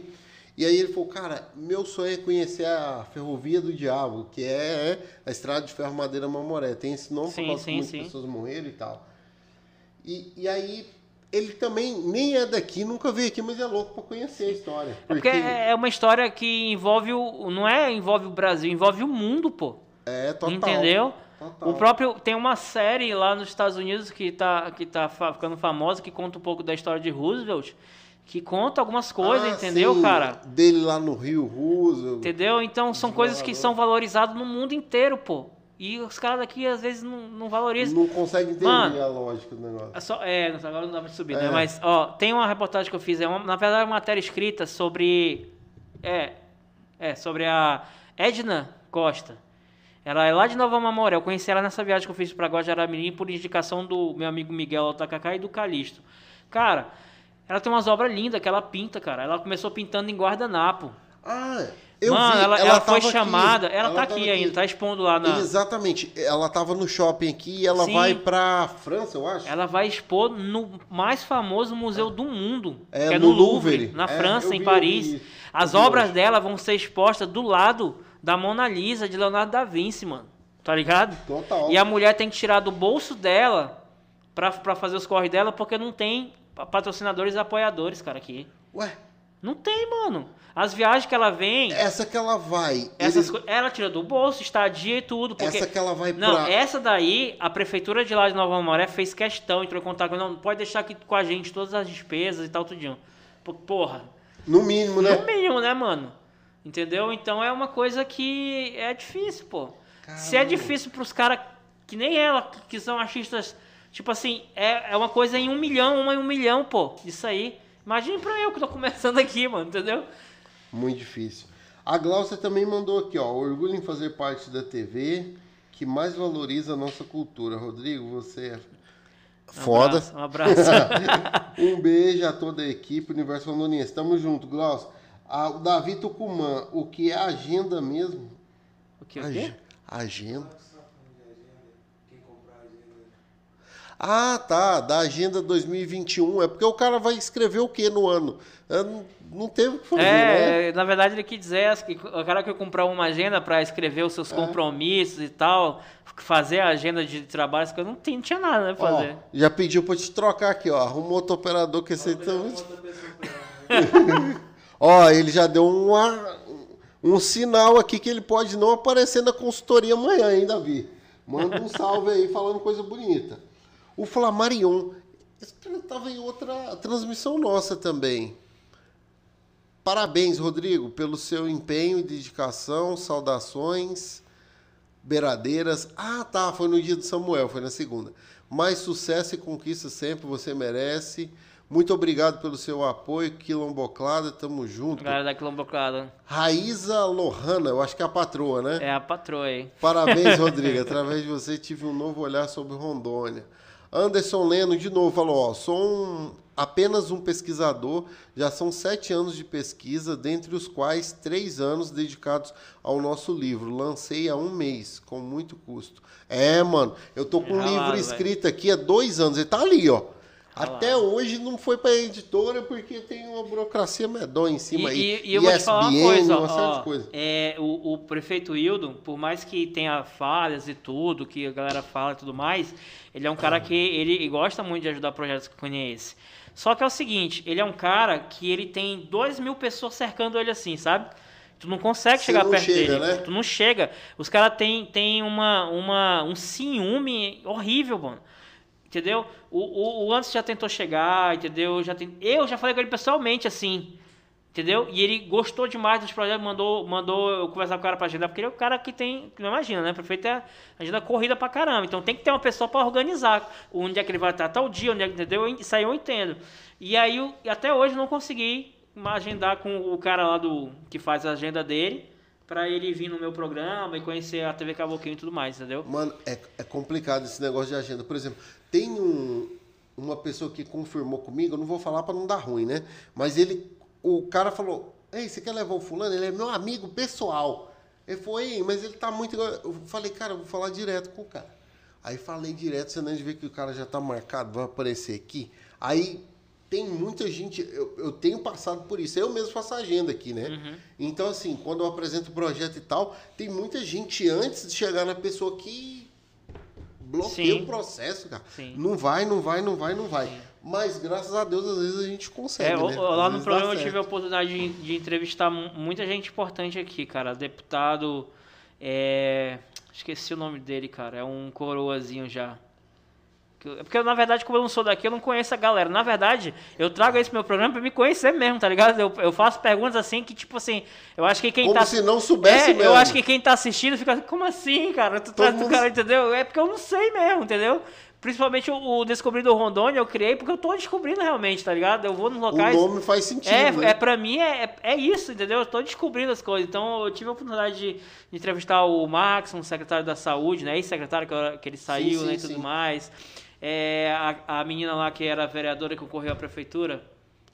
E aí ele falou, cara, meu sonho é conhecer a Ferrovia do Diabo, que é a Estrada de Ferro Madeira Mamoré. Tem esse nome Sim, por causa sim, que muitas sim. pessoas morreram e tal. E, e aí ele também nem é daqui, nunca veio aqui, mas é louco pra conhecer a história. É porque é uma história que envolve o. Não é envolve o Brasil, envolve o mundo, pô. É, total. Entendeu? Total. O próprio. Tem uma série lá nos Estados Unidos que tá, que tá ficando famosa, que conta um pouco da história de Roosevelt, que conta algumas coisas, Ah, entendeu, sim, cara? Dele lá no Rio, Roosevelt. Entendeu? Então são coisas que são valorizadas no mundo inteiro, pô. E os caras daqui às vezes não, não valorizam. Não consegue entender Mano, a lógica do negócio. É, só, é, agora não dá pra subir, né? É. Mas, ó, tem uma reportagem que eu fiz, é uma, na verdade, é uma matéria escrita sobre. É. É, sobre a Edna Costa. Ela é lá de Nova Mamoré. Eu conheci ela nessa viagem que eu fiz pra Guajaramirim por indicação do meu amigo Miguel Otacacá e do Calixto. Cara, ela tem umas obras lindas que ela pinta, cara. Ela começou pintando em guardanapo. Ah, eu Mano, vi. ela, ela tava foi aqui. chamada. Ela, tá tava aqui ainda, tá expondo lá na. Exatamente. Ela tava no shopping aqui e ela Sim. vai pra França, eu acho. Ela vai expor no mais famoso museu do mundo, É, que é no no Louvre, Louvre. na É, França, eu em vi, Paris. vi. As vi obras dela vão ser expostas do lado da Mona Lisa de Leonardo da Vinci, mano. Tá ligado? Total. E a mulher tem que tirar do bolso dela pra, pra fazer os corres dela, porque não tem pa- patrocinadores e apoiadores, cara, aqui. Ué, Não tem, mano. As viagens que ela vem, essa que ela vai. essas ele- ela tira do bolso, estadia e tudo. Porque... Essa que ela vai Não, pra. essa daí, a prefeitura de lá de Nova Maré fez questão, entrou em contato com não, pode deixar aqui com a gente todas as despesas e tal, tudinho. Porra, No mínimo, né? no mínimo, né, mano? Entendeu? Então é uma coisa que é difícil, pô. Se é Caramba. difícil pros caras que nem ela, que são artistas, tipo assim, é, é uma coisa em um milhão, uma em um milhão, pô, isso aí. Imagine pra eu que tô começando aqui, mano, entendeu? Muito difícil. A Glaucia também mandou aqui, ó. Orgulho em fazer parte da TV que mais valoriza a nossa cultura. Rodrigo, você é Um foda. abraço, Um abraço. *laughs* Um beijo a toda a equipe Universo Rondoniense. Tamo junto, Glaucio. Ah, o Davi Tucumã, o que é agenda mesmo? o que, o Ag- quê? Agenda? Você tá falando de agenda? Quem comprar agenda? Ah, tá. Da agenda 2021. É porque o cara vai escrever o que no ano? É, Não, não teve o que fazer, né? É, na verdade ele quis dizer que o cara que comprar uma agenda para escrever os É. seus compromissos e tal, fazer a agenda de trabalho, que eu não tinha, não tinha nada né, pra Ó, fazer. já pediu pra te trocar aqui, ó. Arruma outro operador que tá pra... *laughs* Ó, ele já deu uma, um sinal aqui que ele pode não aparecer na consultoria amanhã, hein, Davi? Manda um salve aí falando coisa bonita. O Flamarion, esse cara tava em outra transmissão nossa também. Parabéns, Rodrigo, pelo seu empenho e dedicação. Saudações. Beiradeiras. Ah, tá. Foi no dia do Samuel, foi na segunda. Mais sucesso e conquista sempre, você merece. Muito obrigado pelo seu apoio, Quilomboclada. Tamo junto. Galera da Quilomboclada. Raíza Lohana, eu acho que é a patroa, né? É a patroa aí. Parabéns, *laughs* Rodrigo. Através de você tive um novo olhar sobre Rondônia. Anderson Leno, de novo, falou: ó, sou um- apenas um pesquisador, já são sete anos de pesquisa, dentre os quais três anos dedicados ao nosso livro. Lancei há um mês, com muito custo. É, mano, eu tô com um ralado, livro escrito aqui há dois anos, ele tá ali, ó. Ralado. Até hoje não foi pra editora porque tem uma burocracia medonha em cima aí. E, e, e eu vou te falar uma ISBN, coisa, uma ó, de coisas. é, o, o prefeito Hildo, por mais que tenha falhas e tudo, que a galera fala e tudo mais, ele é um cara que ele gosta muito de ajudar projetos que conhece. Só que é o seguinte, ele é um cara que ele tem dois mil pessoas cercando ele assim, sabe? Tu não consegue Você chegar não perto chega, dele. né? Tu não chega. Os caras têm tem uma, uma, um ciúme horrível, mano. Entendeu? O, o, o já tentou chegar, entendeu? Já tem, eu já falei com ele pessoalmente, assim. Entendeu? E ele gostou demais dos projetos, mandou, mandou eu conversar com o cara pra agendar, porque ele é o cara que tem, não imagina, né? Prefeito é agenda corrida pra caramba. Então tem que ter uma pessoa pra organizar onde é que ele vai estar tal dia, onde é que, entendeu? Isso aí eu entendo. E aí, eu, até hoje, eu não consegui agendar com o cara lá do que faz a agenda dele pra ele vir no meu programa e conhecer a TV Cavoquinho e tudo mais, entendeu? Mano, é, é complicado esse negócio de agenda. Por exemplo, tem um, uma pessoa que confirmou comigo, eu não vou falar pra não dar ruim, né? Mas ele, o cara falou, ei, você quer levar o fulano? Ele é meu amigo pessoal. Ele falou, ei, mas ele tá muito... igual-" Eu falei, cara, eu vou falar direto com o cara. Aí falei direto, você não vê que o cara já tá marcado, vai aparecer aqui. Aí tem muita gente, eu, eu tenho passado por isso, eu mesmo faço agenda aqui, né? Uhum. Então, assim, quando eu apresento o projeto e tal, tem muita gente antes de chegar na pessoa que bloqueia Sim. o processo, cara. Sim. Não vai, não vai, não vai, não vai. Sim. Mas graças a Deus, às vezes a gente consegue. É, né? lá no programa eu tive a oportunidade de, de entrevistar mu- muita gente importante aqui, cara. Deputado. é, esqueci o nome dele, cara. É um coroazinho já. É Porque, na verdade, como eu não sou daqui, eu não conheço a galera. Na verdade, eu trago esse meu programa pra me conhecer mesmo, tá ligado? Eu, eu faço perguntas assim que, tipo assim, eu acho que quem Como tá. se não soubesse é, mesmo. eu acho que quem tá assistindo fica, como assim, cara? Tu traz do mundo- cara, entendeu? É porque eu não sei mesmo, entendeu? Principalmente o, o Descobrir do Rondônia eu criei porque eu tô descobrindo realmente, tá ligado? Eu vou nos O locais. nome faz sentido, É, né? é pra mim é, é, é isso, entendeu? Eu tô descobrindo as coisas. Então eu tive a oportunidade de, de entrevistar o Max, um secretário da saúde, né? Ex-secretário que, que ele saiu, sim, né? E sim. tudo mais. É, a, a menina lá que era vereadora que concorreu à prefeitura.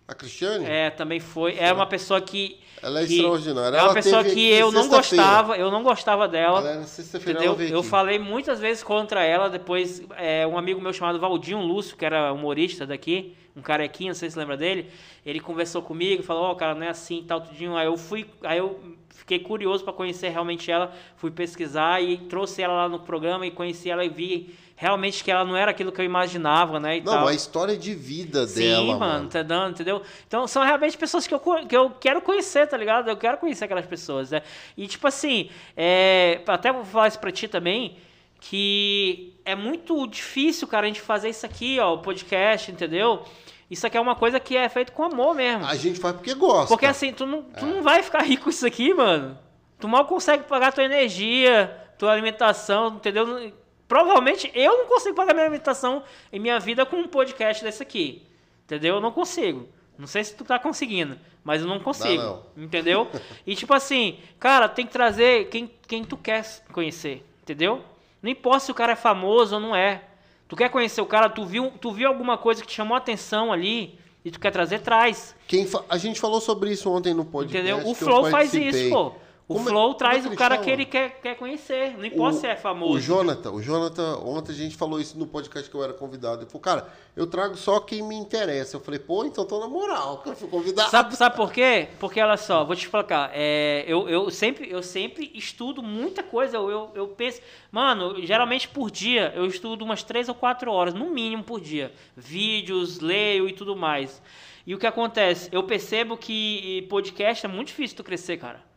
A Cristiane? É, também foi. É uma pessoa que. Ela é que- extraordinária. É uma Ela pessoa que eu não gostava, eu não gostava dela. Ela era sexta-feira, Entendeu? Eu aqui. falei muitas vezes contra ela, depois é, um amigo meu chamado Valdinho Lúcio, que era humorista daqui, um carequinho, não sei se você lembra dele, ele conversou comigo, falou, ó, cara, não é assim, e tal, tudinho. Aí eu fui, aí eu fiquei curioso para conhecer realmente ela, fui pesquisar e trouxe ela lá no programa e conheci ela e vi realmente que ela não era aquilo que eu imaginava, né, e Não, tal. a história de vida Sim, dela, mano, mano. tá dando, entendeu? Então são realmente pessoas que eu, que eu quero conhecer, tá ligado? Eu quero conhecer aquelas pessoas, né? E tipo assim, é, até vou falar isso pra ti também, que é muito difícil, cara, a gente fazer isso aqui, ó, o podcast, entendeu? Isso aqui é uma coisa que é feito com amor mesmo. A gente faz porque gosta. Porque assim, tu não, tu não vai ficar rico com isso aqui, mano. Tu mal consegue pagar tua energia, tua alimentação, entendeu? Provavelmente eu não consigo pagar minha alimentação em minha vida com um podcast desse aqui. Entendeu? Eu não consigo. Não sei se tu tá conseguindo, mas eu não consigo. não. Entendeu? *laughs* E tipo assim, cara, tem que trazer quem, quem tu quer conhecer, entendeu? Não importa se o cara é famoso ou não é. Tu quer conhecer o cara, tu viu, tu viu alguma coisa que te chamou a atenção ali e tu quer trazer, traz. Quem fa- A gente falou sobre isso ontem no podcast. Entendeu? O Flow faz isso, pô. O Como é- Flow é traz que o cara que ele quer, quer conhecer. Não importa se é famoso. O Jonathan, o Jonathan, ontem a gente falou isso no podcast que eu era convidado. Ele falou, cara, eu trago só quem me interessa. Eu falei, pô, então tô na moral, que eu fui convidado. Sabe, sabe por quê? Porque, olha só, vou te explicar. É, eu, eu, sempre, eu sempre estudo muita coisa. Eu, eu, eu penso. Mano, geralmente por dia eu estudo umas três ou quatro horas, no mínimo por dia. Vídeos, leio e tudo mais. E o que acontece? Eu percebo que podcast é muito difícil tu crescer, cara.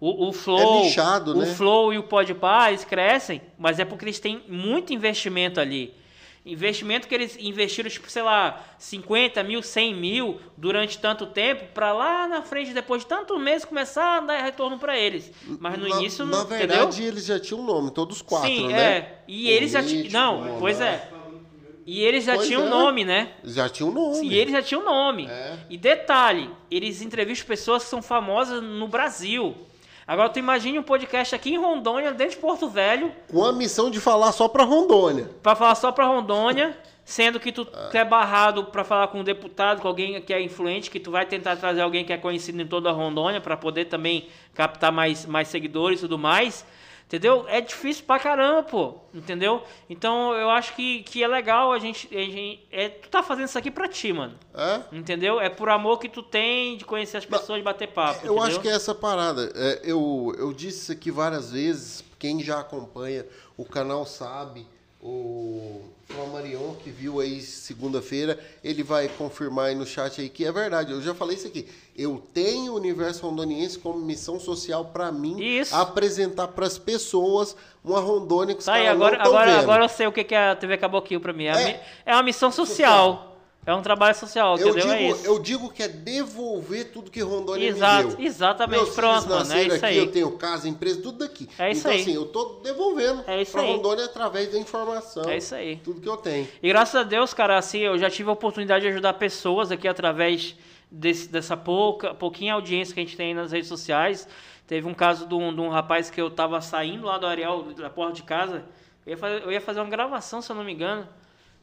O, o Flow, É nichado, o né? Flow e o Podpah, eles crescem, mas é porque eles têm muito investimento ali. Investimento que eles investiram, tipo, sei lá, 50 mil, 100 mil durante tanto tempo, pra lá na frente, depois de tantos meses, começar a dar retorno pra eles. Mas no na, início, Na não, verdade, entendeu? eles já tinham nome, todos quatro, Sim, né? é. E eles já tinham. Não, pois é. E eles já Pois tinham é. nome, né? Já tinham nome. E eles já tinham nome. É. E detalhe, eles entrevistam pessoas que são famosas no Brasil. Agora tu imagine um podcast aqui em Rondônia, dentro de Porto Velho, Com a missão de falar só pra Rondônia. Pra falar só pra Rondônia, sendo que tu é barrado pra falar com um deputado, com alguém que é influente, que tu vai tentar trazer alguém que é conhecido em toda a Rondônia pra poder também captar mais, mais seguidores e tudo mais. Entendeu? É difícil pra caramba, pô. Entendeu? Então eu acho que, que é legal a gente. A gente é, tu tá fazendo isso aqui pra ti, mano. É? Entendeu? É por amor que tu tem de conhecer as pessoas, de bater papo. Eu entendeu? acho que é essa parada. É, eu, eu disse isso aqui várias vezes. Quem já acompanha o canal sabe. O Flamarion, que viu aí segunda-feira, ele vai confirmar aí no chat aí que é verdade. Eu já falei isso aqui. Eu tenho o Universo Rondoniense como missão social para mim Isso. apresentar para as pessoas uma Rondônia que os Tá caras agora, não agora, vendo. agora eu sei o que é a TV Caboquinho pra mim. É, É. mi- é uma missão social. É um trabalho social, eu, entendeu? digo, é isso. eu digo que é devolver tudo que Rondônia Exato, me deu. exatamente. Meus Pronto, filhos mano. É nasceram isso aqui, aí. eu tenho casa, empresa, tudo daqui. É isso então, aí. assim, eu tô devolvendo É aí. Rondônia através da informação. É isso aí. Tudo que eu tenho. E graças a Deus, cara, assim, eu já tive a oportunidade de ajudar pessoas aqui através desse- dessa pouca, pouquinha audiência que a gente tem nas redes sociais. Teve um caso de um, de um rapaz que eu tava saindo lá do Ariel, da porta de casa. Eu ia, fazer, eu ia fazer uma gravação, se eu não me engano,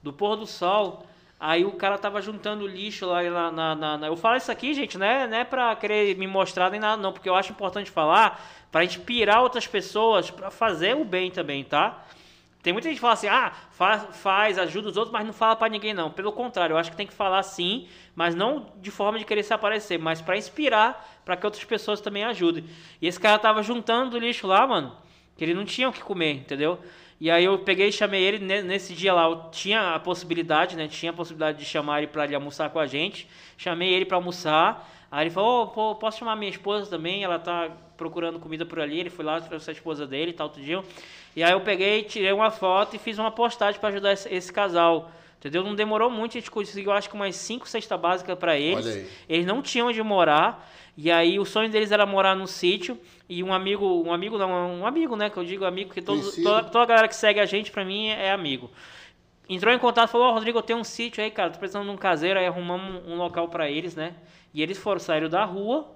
do pôr do sol. Aí o cara tava juntando lixo lá na, na- na- na- Eu falo isso aqui, gente, né? Não é pra querer me mostrar nem nada, não, porque eu acho importante falar pra inspirar outras pessoas pra fazer o bem também, tá? Tem muita gente que fala assim, ah, faz, faz, ajuda os outros, mas não fala pra ninguém não. Pelo contrário, eu acho que tem que falar sim, mas não de forma de querer se aparecer, mas pra inspirar, pra que outras pessoas também ajudem. E esse cara tava juntando lixo lá, mano, que ele não tinha o que comer, entendeu? E aí eu peguei e chamei ele ne- nesse dia lá, eu tinha a possibilidade, né? Tinha a possibilidade de chamar ele pra ele almoçar com a gente. Chamei ele pra almoçar. Aí ele falou, "Ô, pô, posso chamar minha esposa também? Ela tá procurando comida por ali. Ele foi lá, trouxe a esposa dele e tal, dia. E aí eu peguei, tirei uma foto e fiz uma postagem pra ajudar esse, esse casal. Entendeu? Não demorou muito, a gente conseguiu acho que umas 5 cestas básicas pra eles. Eles não tinham onde morar. E aí o sonho deles era morar num sítio. E um amigo, um amigo não, um amigo, né? Que eu digo amigo, porque todos, Conhecido. toda, toda a galera que segue a gente, pra mim, é amigo. Entrou em contato, falou, ó, Rodrigo, eu tenho um sítio aí, cara, tô precisando de um caseiro, aí arrumamos um, local pra eles, né? E eles foram, saíram da rua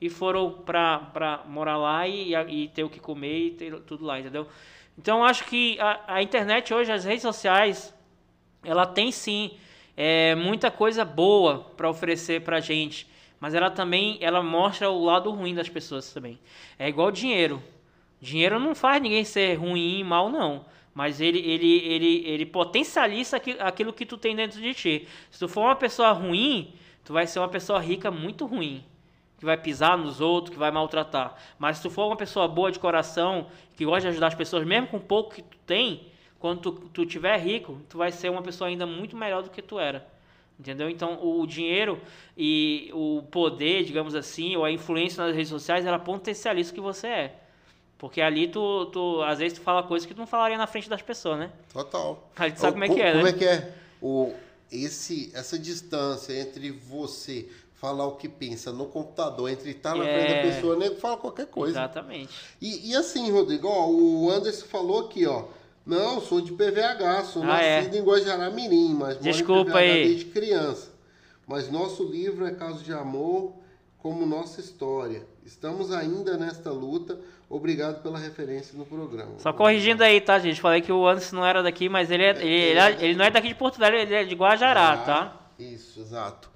e foram pra, pra morar lá e, e ter o que comer e ter tudo lá, entendeu? Então, eu acho que a, a internet hoje, as redes sociais, ela tem sim é, muita coisa boa para oferecer pra gente, mas ela também ela mostra o lado ruim das pessoas também. É igual dinheiro. Dinheiro não faz ninguém ser ruim e mal não, mas ele ele ele ele potencializa aqui- aquilo que tu tem dentro de ti. Se tu for uma pessoa ruim, tu vai ser uma pessoa rica muito ruim que vai pisar nos outros, que vai maltratar. Mas se tu for uma pessoa boa de coração, que gosta de ajudar as pessoas, mesmo com pouco que tu tem, quando tu, tu tiver rico, tu vai ser uma pessoa ainda muito melhor do que tu era. Entendeu? Então, o dinheiro e o poder, digamos assim, ou a influência nas redes sociais, ela potencializa o que você é. Porque ali tu, tu, às vezes tu fala coisas que tu não falaria na frente das pessoas, né? Total. *laughs* Aí tu sabe como é Co- que é, Como né? é que é? O, esse, essa distância entre você falar o que pensa no computador, entre estar na frente É. da pessoa, o nego fala qualquer coisa. Exatamente. E, e assim, Rodrigo, ó, o Anderson falou aqui, ó. Não, sou de PVH, sou Ah, é? nascido em Guajará-Mirim, mas Desculpa moro em PVH aí. desde criança. Mas nosso livro é caso de amor, como nossa história. Estamos ainda nesta luta. Obrigado pela referência no programa. Só corrigindo aí, tá, gente? Falei que o Anderson não era daqui, mas ele, é, ele, ele, é- ele não é daqui de Porto Velho, ele é de Guajará, Ah, tá? Isso, exato.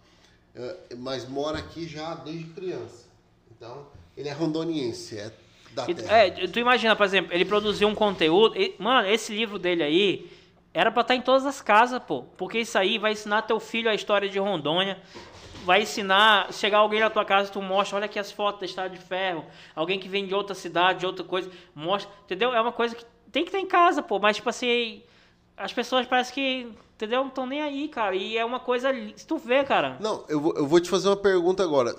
É, mas mora aqui já desde criança. Então, ele é rondoniense, é da E- terra. É, tu imagina, por exemplo, ele produziu um conteúdo. e- mano, esse livro dele aí era pra estar em todas as casas, pô. Porque isso aí vai ensinar teu filho a história de Rondônia. Vai ensinar, chegar alguém na tua casa, tu mostra, olha aqui as fotos da Estrada de Ferro. Alguém que vem de outra cidade, de outra coisa, mostra. Entendeu? É uma coisa que tem que ter em casa, pô. Mas, tipo assim, as pessoas parecem que, entendeu? Não estão nem aí, cara. E é uma coisa. Se tu vê, cara. Não, eu vou, eu vou te fazer uma pergunta agora.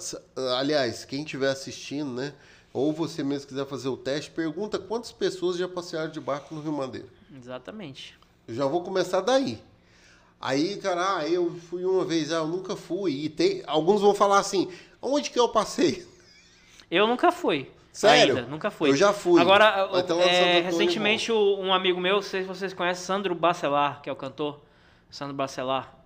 Aliás, quem estiver assistindo, né? Ou você mesmo quiser fazer o teste, pergunta quantas pessoas já passearam de barco no Rio Madeira. Exatamente. Eu já vou começar daí. Aí, cara, ah, eu fui uma vez, ah, eu nunca fui. E tem, alguns vão falar assim, onde que eu passei? *laughs* Eu nunca fui. Sério? Ainda, nunca fui. Eu já fui. Agora, no é, Antônio, recentemente, um amigo meu, não sei se vocês conhecem, Sandro Bacelar, que é o cantor. Sandro Bacelar.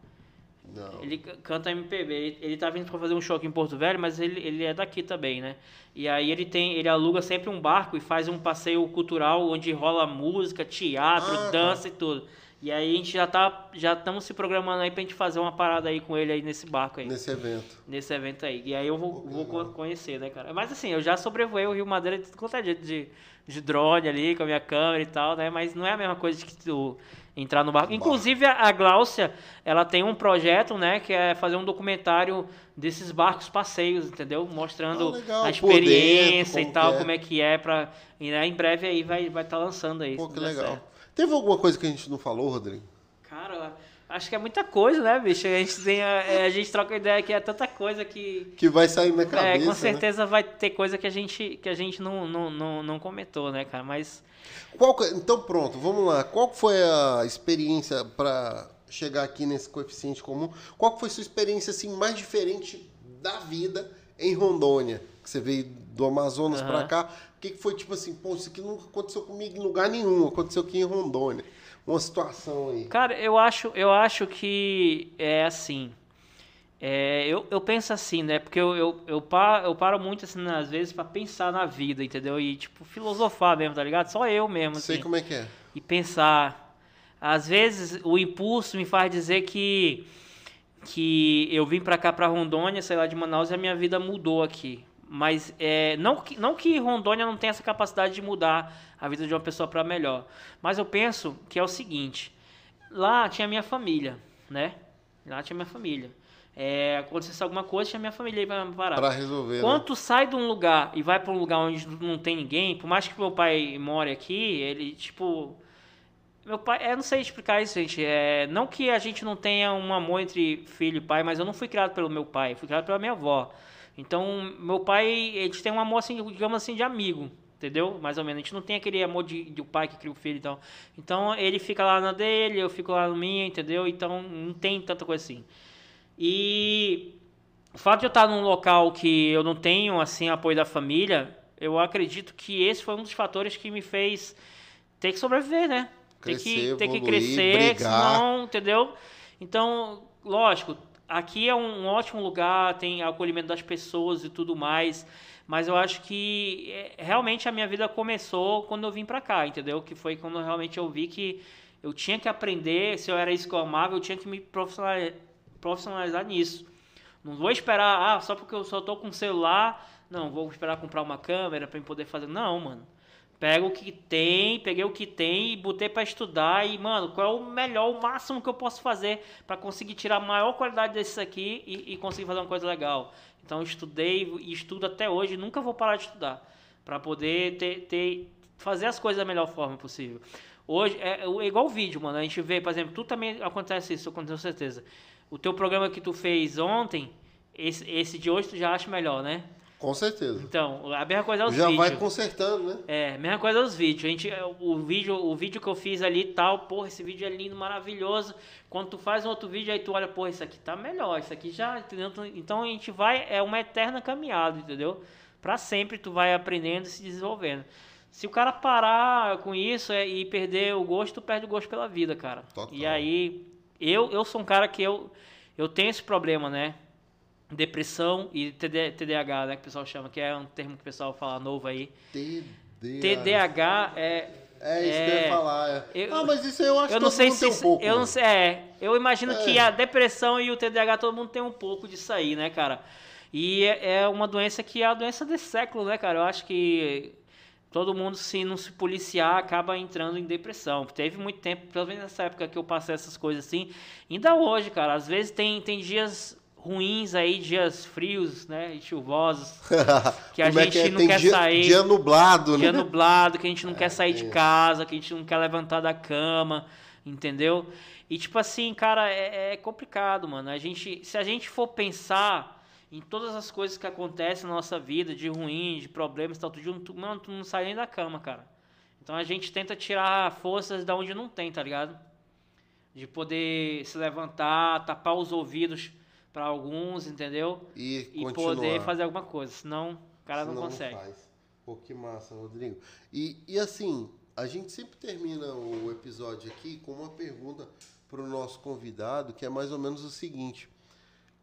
Não. Ele canta MPB. Ele, ele tá vindo pra fazer um show aqui em Porto Velho, mas ele, ele é daqui também, né? E aí ele tem, ele aluga sempre um barco e faz um passeio cultural onde rola música, teatro, Ah, tá. dança e tudo. E aí a gente já tá, já estamos se programando aí pra gente fazer uma parada aí com ele aí nesse barco aí Nesse evento. nesse evento aí. E aí eu vou, vou legal. conhecer, né, cara? Mas assim, eu já sobrevoei o Rio Madeira de tudo quanto é jeito de, de drone ali, com a minha câmera e tal, né? Mas não é a mesma coisa de que tu entrar no barco. Inclusive, a Gláucia, ela tem um projeto, né, que é fazer um documentário desses barcos passeios, entendeu? Mostrando Ah, legal, a experiência dentro, e tal, é. como é que é pra... E né, em breve aí vai estar vai tá lançando aí. Pô, que legal. certo. Teve alguma coisa que a gente não falou, Rodrigo? Cara, acho que é muita coisa, né, bicho? A gente, tem, a, é, a gente troca ideia que é tanta coisa que. Que vai sair na cabeça. É, com né? certeza vai ter coisa que a gente, que a gente não, não, não, não comentou, né, cara? Mas. Qual então pronto, vamos lá. Qual foi a experiência para chegar aqui nesse coeficiente comum? Qual foi a sua experiência assim mais diferente da vida em Rondônia? Que você veio do Amazonas Aham. pra cá. O que, que foi tipo assim, pô, isso aqui nunca aconteceu comigo em lugar nenhum, aconteceu aqui em Rondônia. Uma situação aí. Cara, eu acho, eu acho que é assim. É, eu, eu penso assim, né? Porque eu, eu, eu, paro, eu paro muito, assim, às vezes, pra pensar na vida, entendeu? E, tipo, filosofar mesmo, tá ligado? Só eu mesmo, Sei assim. como é que é. e pensar. Às vezes o impulso me faz dizer que que eu vim pra cá pra Rondônia, sei lá, de Manaus e a minha vida mudou aqui. Mas é, não, que, não que Rondônia não tenha essa capacidade de mudar a vida de uma pessoa para melhor. Mas eu penso que é o seguinte: lá tinha minha família, né? Lá tinha minha família. É, acontecesse alguma coisa, tinha minha família aí pra me parar. Pra resolver. Quando né? tu sai de um lugar e vai pra um lugar onde não tem ninguém, por mais que meu pai more aqui, ele, tipo. Meu pai, eu não sei explicar isso, gente. É, não que a gente não tenha um amor entre filho e pai, mas eu não fui criado pelo meu pai, fui criado pela minha avó. Então, meu pai, eles têm um amor, assim, digamos assim, de amigo, entendeu? Mais ou menos. A gente não tem aquele amor de, de o pai que cria o filho e tal. Então, ele fica lá na dele, eu fico lá na minha, entendeu? Então, não tem tanta coisa assim. E o fato de eu estar num local que eu não tenho assim apoio da família, eu acredito que esse foi um dos fatores que me fez ter que sobreviver, né? Ter que, Crescer, ter que evoluir, crescer, brigar. senão, entendeu? Então, lógico, aqui é um ótimo lugar, tem acolhimento das pessoas e tudo mais, mas eu acho que é, realmente a minha vida começou quando eu vim pra cá, entendeu? Que foi quando realmente eu vi que eu tinha que aprender, se eu era isso que eu amava, eu tinha que me profissionalizar, profissionalizar nisso. Não vou esperar, ah, só porque eu só tô com celular, não, vou esperar comprar uma câmera para poder fazer. Não, mano. Pega o que tem, peguei o que tem e botei para estudar e, mano, qual é o melhor, o máximo que eu posso fazer para conseguir tirar a maior qualidade desse aqui e, e conseguir fazer uma coisa legal. Então, eu estudei e estudo até hoje, nunca vou parar de estudar para poder ter, ter fazer as coisas da melhor forma possível. Hoje é, é igual o vídeo, mano. A gente vê, por exemplo, tu também acontece isso, com certeza. O teu programa que tu fez ontem, esse, esse de hoje tu já acha melhor, né? Com certeza. Então, a mesma coisa é os Já vídeos. vai consertando, né? É, mesma coisa os vídeos. A gente, o vídeo, o vídeo que eu fiz ali e tal, porra, esse vídeo é lindo, maravilhoso. Quando tu faz um outro vídeo, aí tu olha, porra, isso aqui tá melhor, isso aqui já, entendeu? Então a gente vai, é uma eterna caminhada, entendeu? Pra sempre tu vai aprendendo e se desenvolvendo. Se o cara parar com isso é, e perder o gosto, tu perde o gosto pela vida, cara. Total. E aí, eu, eu sou um cara que eu, eu tenho esse problema, né? Depressão e TD, TDAH, né? Que o pessoal chama, que é um termo que o pessoal fala novo aí. TDAH. TDAH é. É isso que eu ia falar. é. eu- ah, mas isso eu acho Eu que não todo sei mundo se. tem um pouco. eu não sei. É. Eu imagino É. que a depressão e o TDAH todo mundo tem um pouco disso aí, né, cara? E é é uma doença que é a doença desse século, né, cara? Eu acho que todo mundo, se não se policiar, acaba entrando em depressão. Teve muito tempo, pelo menos nessa época que eu passei essas coisas assim. Ainda hoje, cara, às vezes tem, tem dias ruins aí, dias frios, né, e chuvosos, *laughs* que a Como é gente é? não Tem quer dia, sair. Dia nublado, dia né? nublado, que a gente não quer sair de casa, que a gente não quer levantar da cama, entendeu? E tipo assim, cara, é, é complicado, mano. A gente, se a gente for pensar em todas as coisas que acontecem na nossa vida, de ruim, de problemas, e tal, tudo, tu, mano, tu não sai nem da cama, cara. Então a gente tenta tirar forças da onde não tem, tá ligado? De poder se levantar, tapar os ouvidos para alguns, entendeu? E, E poder fazer alguma coisa, senão o cara não Senão consegue. faz. Pô, que massa, Rodrigo. E, e assim, a gente sempre termina o episódio aqui com uma pergunta para o nosso convidado, que é mais ou menos o seguinte.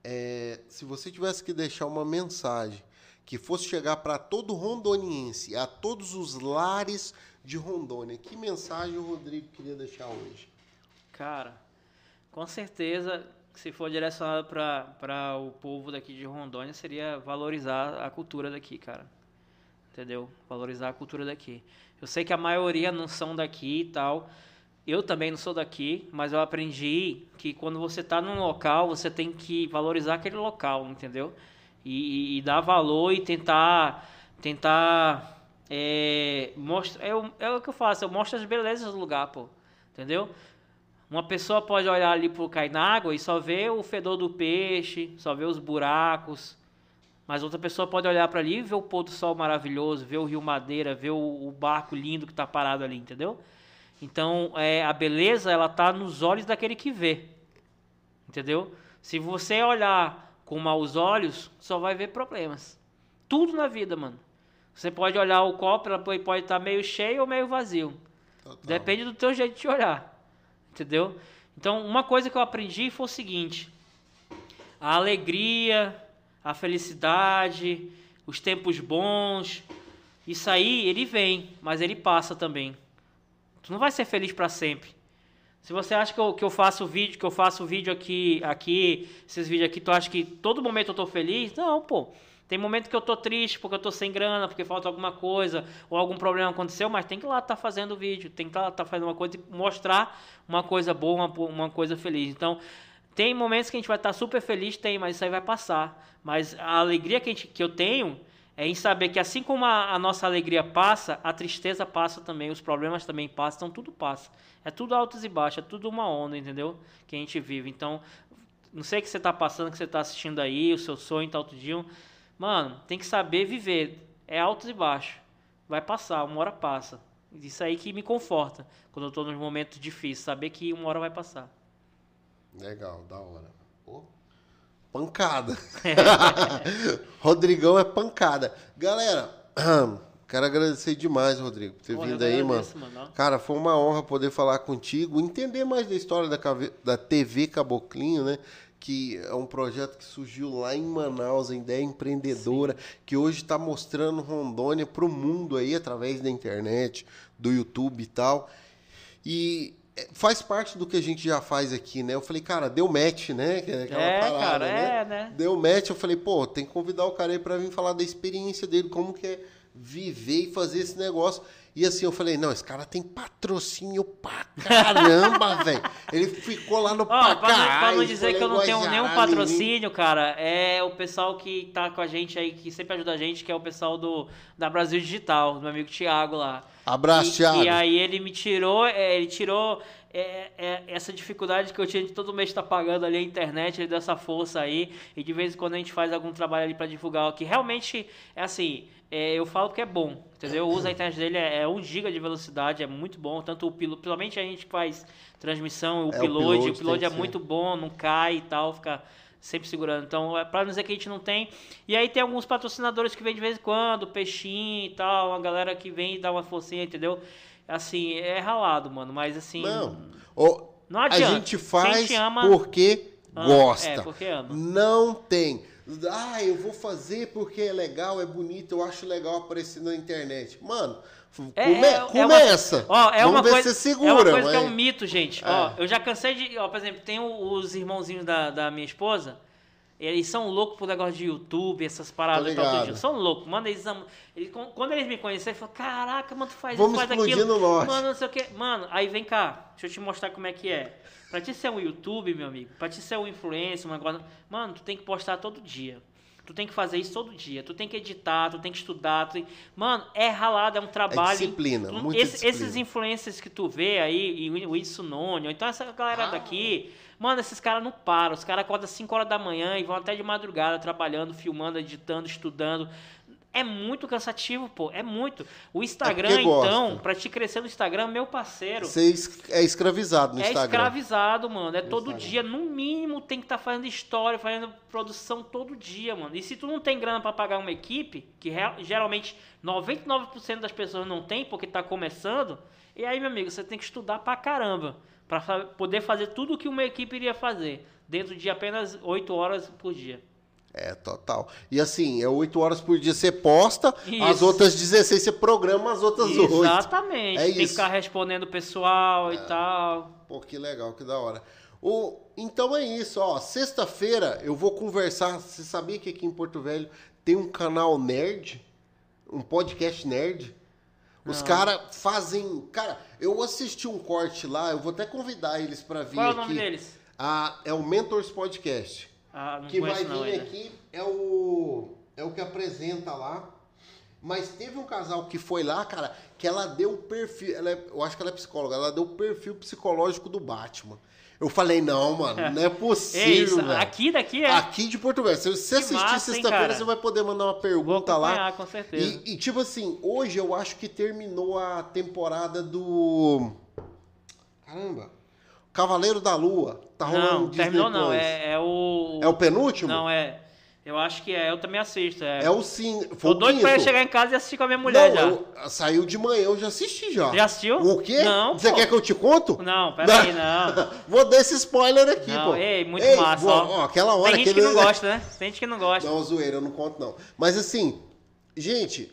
É, se você tivesse que deixar uma mensagem que fosse chegar para todo rondoniense, a todos os lares de Rondônia, que mensagem o Rodrigo queria deixar hoje? Cara, com certeza, se for direcionado para o povo daqui de Rondônia, seria valorizar a cultura daqui, cara. Entendeu? Valorizar a cultura daqui. Eu sei que a maioria não são daqui e tal. Eu também não sou daqui, mas eu aprendi que quando você está num local, você tem que valorizar aquele local, entendeu? E, e- e dar valor e tentar tentar é, mostra, é, o- é o que eu faço, eu mostro as belezas do lugar, pô. Entendeu? Uma pessoa pode olhar ali pro cair na água e só ver o fedor do peixe, só ver os buracos. Mas outra pessoa pode olhar para ali e ver o pôr do sol maravilhoso, ver o rio Madeira, ver o, o barco lindo que está parado ali, entendeu? Então, é, a beleza, ela tá nos olhos daquele que vê. Entendeu? Se você olhar com maus olhos, só vai ver problemas. Tudo na vida, mano. Você pode olhar o copo, ela pode estar tá meio cheio ou meio vazio. Total. Depende do teu jeito de olhar. Entendeu? Então, uma coisa que eu aprendi foi o seguinte: a alegria, a felicidade, os tempos bons, isso aí ele vem, mas ele passa também. Tu não vai ser feliz para sempre. Se você acha que eu, que eu faço vídeo, que eu faço vídeo aqui, aqui, esses vídeos aqui, tu acha que todo momento eu tô feliz? Não, pô. Tem momento que eu tô triste porque eu tô sem grana, porque falta alguma coisa, ou algum problema aconteceu, mas tem que ir lá estar tá fazendo vídeo, tem que lá estar tá fazendo uma coisa e mostrar uma coisa boa, uma, uma coisa feliz. Então, tem momentos que a gente vai estar tá super feliz, tem, mas isso aí vai passar. Mas a alegria que, a gente, que eu tenho é em saber que assim como a, a, nossa alegria passa, a tristeza passa também, os problemas também passam, então tudo passa. É tudo altos e baixos, é tudo uma onda, entendeu? Que a gente vive. Então, não sei o que você está passando, que você está assistindo aí, o seu sonho tal tá dia. Mano, tem que saber viver. É altos e baixos. Vai passar, uma hora passa. Isso aí que me conforta quando eu estou nos momentos difíceis, saber que uma hora vai passar. Legal, da hora. Pô, pancada. *laughs* Rodrigão é pancada. Galera, *clears throat* quero agradecer demais, Rodrigo, por ter Pô, vindo aí, mano. mano. Cara, foi uma honra poder falar contigo, entender mais da história da, da TV Caboclinho, né? Que é um projeto que surgiu lá em Manaus, a ideia empreendedora, que hoje está mostrando Rondônia para o mundo aí, através da internet, do YouTube e tal. E é, faz parte do que a gente já faz aqui, né? Eu falei, cara, deu match, né? Que *laughs* é aquela É, parada, cara, né? é, né? Deu match, eu falei, pô, tem que convidar o cara aí pra vir falar da experiência dele, como que é viver e fazer esse negócio. E assim, eu falei, não, esse cara tem patrocínio pra caramba, *laughs* velho. Ele ficou lá no Ó, pra, não, pra Pacai, não dizer que eu não tenho nenhum patrocínio, cara, é o pessoal que tá com a gente aí, que sempre ajuda a gente, que é o pessoal do da Brasil Digital, do meu amigo Thiago lá. Abraço, e, Thiago. E aí ele me tirou, é, ele tirou é, é, essa dificuldade que eu tinha de todo mês estar pagando ali a internet, ele deu essa força aí, e de vez em quando a gente faz algum trabalho ali pra divulgar, que realmente é assim, é, eu falo que é bom, entendeu? Eu uso a *clears throat* internet dele, é, é 1 GB de velocidade, é muito bom, tanto o piloto, principalmente a gente que faz transmissão, o É, piloto, o piloto é muito bom, não cai e tal, fica sempre segurando. Então, é pra não dizer que a gente não tem. E aí tem alguns patrocinadores que vêm de vez em quando, peixinho e tal, uma galera que vem e dá uma forcinha, entendeu? Assim, é ralado, mano, mas assim. Não, Não a adianta. gente Quem faz ama- porque ama. gosta. É, porque ama. Não tem. Ah, eu vou fazer porque é legal, é bonito, eu acho legal aparecer na internet. Mano, É, come- é- é uma- começa. Ó, é Vamos uma ver coisa, se segura. é uma coisa que é mas- um mito, gente. É. Ó, eu já cansei de, ó, por exemplo, tem os irmãozinhos da, da minha esposa, eles são loucos por negócio de YouTube, essas paradas e tal, dia. São loucos, mano, eles amam. Eles, quan- quando eles me conheceram, eles falaram, caraca, mano, tu faz Vamos isso, faz aquilo. no norte. Mano, não sei o que. Mano, aí vem cá, deixa eu te mostrar como é que é. Pra ti ser um YouTube, meu amigo, pra ti ser um influencer, um negócio, mano, tu tem que postar todo dia. Tu tem que fazer isso todo dia. Tu tem que editar, tu tem que estudar. Tu tem... Mano, é ralado, é um trabalho. disciplina, Tu- muita esse- disciplina. Esses influencers que tu vê aí, e o Whindersson Nunes, então essa galera daqui, mano, esses caras não param. Os caras acordam 5 horas da manhã e vão até de madrugada trabalhando, filmando, editando, estudando. É muito cansativo, pô. É muito. O Instagram, porque gosta. então, pra te crescer no Instagram, meu parceiro. Você é escravizado no É Instagram. escravizado, mano. É todo Instagram. dia, no mínimo, tem que estar fazendo história, fazendo produção todo dia, mano. E se tu não tem grana pra pagar uma equipe, que geralmente 99% das pessoas não tem porque tá começando, e aí, meu amigo, você tem que estudar pra caramba pra fa- poder fazer tudo o que uma equipe iria fazer dentro de apenas 8 horas por dia. É, total. E assim, é 8 horas por dia você posta, as Isso. outras 16 você programa as outras 8. Exatamente. É tem que isso. ficar respondendo o pessoal e tal. Pô, que legal, que da hora. O, então é isso, ó. Sexta-feira eu vou conversar. Você sabia que aqui em Porto Velho tem um canal nerd? Um podcast nerd? Os caras fazem. Cara, eu assisti um corte lá, eu vou até convidar eles pra vir Qual é o aqui. nome deles? Ah, é o Mentors Podcast. Ah, não que vai vir não aqui é o é o que apresenta lá Mas teve um casal que foi lá, cara, que ela deu o perfil. Ela é- eu acho que ela é psicóloga, ela deu o perfil psicológico do Batman. Eu falei, não, mano, *laughs* não é É possível. velho. aqui daqui é. Aqui de Porto Velho. Se você Que assistir sexta-feira, você vai poder mandar uma pergunta lá. com certeza. E, e, tipo assim, hoje eu acho que terminou a temporada do. Caramba! Cavaleiro da Lua. Tá rolando não, Disney terminou não. Plus. É, é o. É o penúltimo? Não, é. Eu acho que é. Eu também assisto. É, É o sim. Foi Tô doido pra eu chegar em casa e assistir com a minha mulher não, já. eu- saiu de manhã, eu já assisti já. Já assistiu? O quê? Não, Você pô. quer que eu te conto? Não, peraí, não. *laughs* Vou dar esse spoiler aqui, Não, pô. ei, muito massa, vou- ó. aquela hora Tem gente que que não gosta, né? Tem gente que não gosta. Não, zoeira, eu não conto não. Mas assim, gente,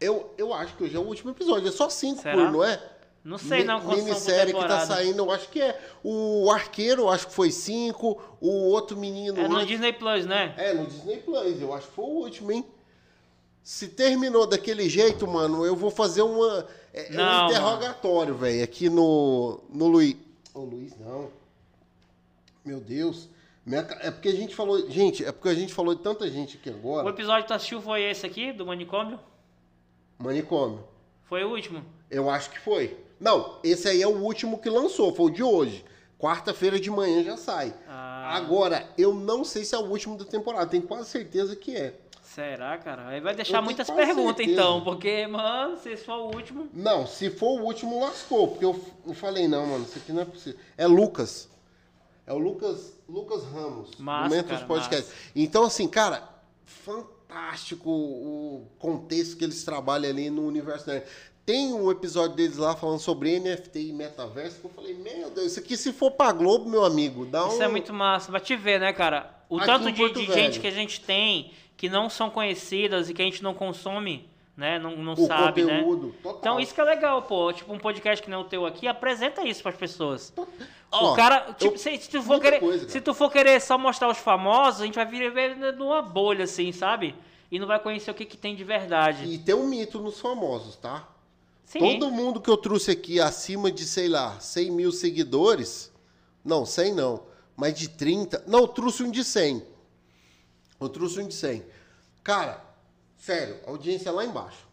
eu, eu acho que hoje é o último episódio. É só cinco Será? por, não é? Não sei não quantos Minissérie que tá saindo, eu acho que é. O Arqueiro, eu acho que foi cinco. O outro menino. É no Disney Plus, né? É, no Disney Plus, eu acho que foi o último, hein? Se terminou daquele jeito, mano, eu vou fazer uma. É, é Não, um interrogatório, velho, aqui no. No Luiz. Ô, Luiz, não. Meu Deus. Minha É porque a gente falou. Gente, é porque a gente falou de tanta gente aqui O agora. episódio que tu assistiu foi esse aqui, do manicômio? Manicômio. Foi o último. Eu acho que foi. Não, esse aí é o último que lançou, foi o de hoje. Quarta-feira de manhã já sai. Ah. Agora, eu não sei se é o último da temporada, tenho quase certeza que é. Será, cara? Aí vai deixar muitas perguntas, certeza. então. Porque, mano, se esse for o último. Não, se for o último, lascou. Porque eu, eu falei, não, mano, isso aqui não é possível. É Lucas. É o Lucas, Lucas Ramos. Massa, do Mentos cara, Podcast. Então, assim, cara, fantástico o contexto que eles trabalham ali no universo nerd. Tem um episódio deles lá falando sobre NFT e metaverso que eu falei, meu Deus, isso aqui se for pra Globo, meu amigo, dá um... Isso é muito massa. Vai te ver, né, cara? O Aqui tanto de, de gente que a gente tem que não são conhecidas e que a gente não consome, né? Não, não o sabe, né? conteúdo, total. Então isso que é legal, pô. Tipo, um podcast que nem o teu aqui, apresenta isso pras pessoas. Ó, o cara, tipo, eu- se, se tu for querer, coisa, se tu for querer só mostrar os famosos, a gente vai viver numa bolha, assim, sabe? E não vai conhecer o que, que tem de verdade. E tem um mito nos famosos, tá? Sim. Todo mundo que eu trouxe aqui acima de, sei lá, 100 mil seguidores, não, 100 não, mas de 30, não, eu trouxe um de 100. Eu trouxe um de 100. Cara, sério, audiência é lá embaixo.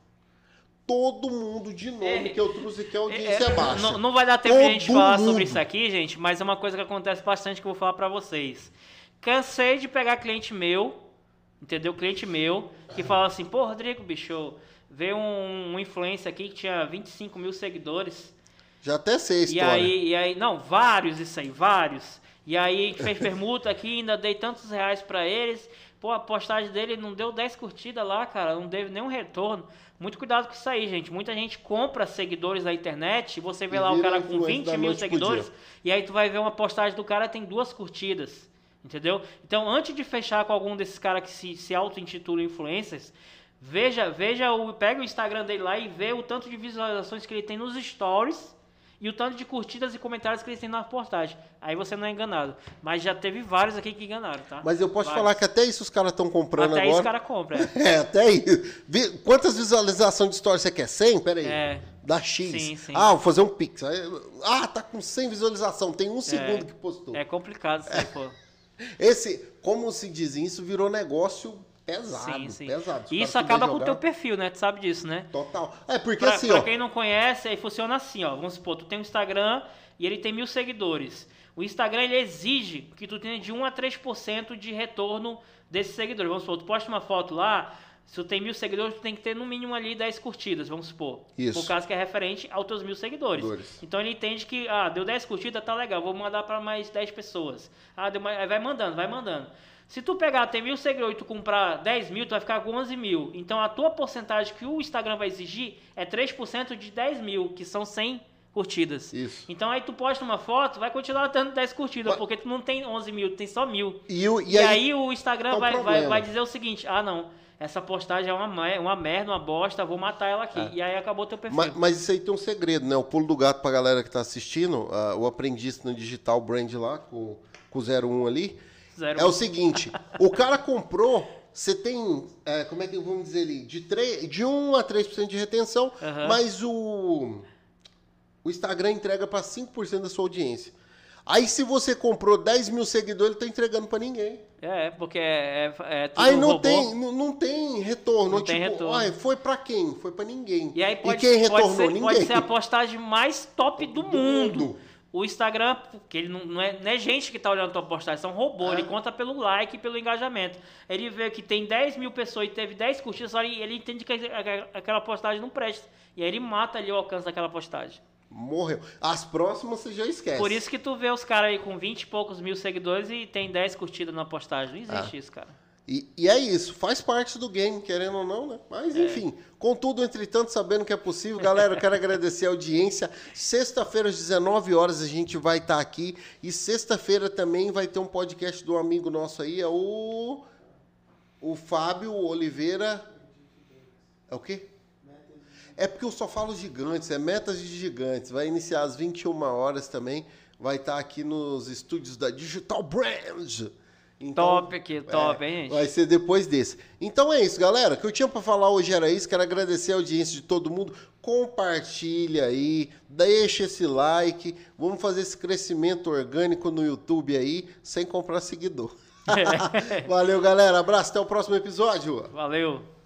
Todo mundo de nome É, que eu trouxe aqui, a audiência é, É, baixa. Não, não vai dar tempo de a gente falar mundo. sobre isso aqui, gente, mas é uma coisa que acontece bastante que eu vou falar pra vocês. Cansei de pegar cliente meu, entendeu? Cliente meu, que fala assim, pô, Rodrigo, bicho, veio um, um influencer aqui que tinha 25 mil seguidores. Já até sei a E história. aí, e aí, não, vários isso aí, vários. E aí fez permuta aqui, ainda dei tantos reais pra eles. Pô, a postagem dele não deu 10 curtidas lá, cara, não deu nenhum retorno. Muito cuidado com isso aí, gente. Muita gente compra seguidores na internet, e você vê E lá o cara com influencer 20 da mil seguidores, e aí tu vai ver uma postagem do cara tem duas curtidas. Entendeu? Então, antes de fechar com algum desses caras que se, se auto-intitulam influencers, veja, veja o, pega o Instagram dele lá e vê o tanto de visualizações que ele tem nos stories e o tanto de curtidas e comentários que ele tem na postagem. Aí você não é enganado. Mas já teve vários aqui que enganaram, tá? Mas eu posso Vários. falar que até isso os caras estão comprando Até isso o agora. cara compra. é. *laughs* É, até. Vi- Quantas visualizações de story você quer? 100? Pera aí. É. Dá X. Sim, sim. Ah, vou fazer um pix. Ah, tá com 100 visualização. Tem um segundo que postou. É complicado isso aí, pô. Esse, como se diz, isso virou negócio pesado. Sim, sim. Pesado. E isso acaba com o teu perfil, né? Tu sabe disso, né? Total. É, porque Pra, assim, pra ó. quem não conhece, aí funciona assim, ó. Vamos supor, tu tem um Instagram e ele tem mil seguidores. O Instagram ele exige que tu tenha de 1 a 3% de retorno desses seguidores. Vamos supor, tu posta uma foto lá, se tu tem mil seguidores, tu tem que ter no mínimo ali 10 curtidas, vamos supor. Isso. Por caso que é referente aos teus mil seguidores. Seguidores. Então ele entende que, ah, deu 10 curtidas, tá legal, vou mandar para mais 10 pessoas. Ah, deu mais... vai mandando, vai mandando. Se tu pegar, tem mil seguidores e tu comprar 10 mil, tu vai ficar com 11 mil. Então a tua porcentagem que o Instagram vai exigir é 3% de 10 mil, que são 100 curtidas. Isso. Então aí tu posta uma foto, vai continuar dando 10 curtidas, Mas- porque tu não tem 11 mil, tu tem só mil. E, o- e E, aí, aí, o Instagram tá um vai, vai, vai dizer o seguinte, ah não, essa postagem é uma, mer- uma merda, uma bosta, vou matar ela aqui. É. E aí acabou teu perfil. mas, mas isso aí tem um segredo, né? O pulo do gato pra galera que tá assistindo, ah, o aprendiz no digital brand lá, com, com o 01 ali, Zero. é o seguinte: o cara comprou, você tem, é, como é que vamos dizer ali, de, 3, de 1 a 3% de retenção, Aham. mas o, o Instagram entrega para 5% da sua audiência. Aí se você comprou 10 mil seguidores, ele tá entregando pra ninguém. É, porque é, é, é tudo Aí não robô. tem, não, não tem retorno. Não tem tipo, retorno. ai, foi pra quem? Foi pra ninguém. E aí pode, quem pode retornou? ser, ninguém. pode ser a postagem mais top do, Do mundo. mundo. O Instagram, porque ele não, não é, não é gente que tá olhando a tua postagem, são robô, É. ele conta pelo like e pelo engajamento. Ele vê que tem 10 mil pessoas e teve 10 curtidas, só ele, ele entende que aquela- postagem não presta. E aí ele mata ali o alcance daquela postagem. Morreu. As próximas você já esquece. Por isso que tu vê os caras aí com 20 e poucos mil seguidores e tem 10 curtidas na postagem. Não Ah. existe isso, cara. E, e é isso, faz parte do game, querendo ou não, né? Mas É. enfim, contudo, entretanto, sabendo que é possível, galera, eu quero agradecer a audiência. Sexta-feira, às 19 horas, a gente vai estar aqui. E sexta-feira também vai ter um podcast do amigo nosso aí, é o. O Fábio Oliveira. É o quê? É porque eu só falo gigantes, é metas de gigantes. Vai iniciar às 21 horas também. Vai estar aqui nos estúdios da Digital Brand. Então, Top aqui, top, hein, gente? Vai ser depois desse. Então é isso, galera. O que eu tinha pra falar hoje era isso. Quero agradecer a audiência de todo mundo. Compartilha aí, deixa esse like. Vamos fazer esse crescimento orgânico no YouTube aí, sem comprar seguidor. *laughs* Valeu, galera. Abraço, até o próximo episódio. Valeu.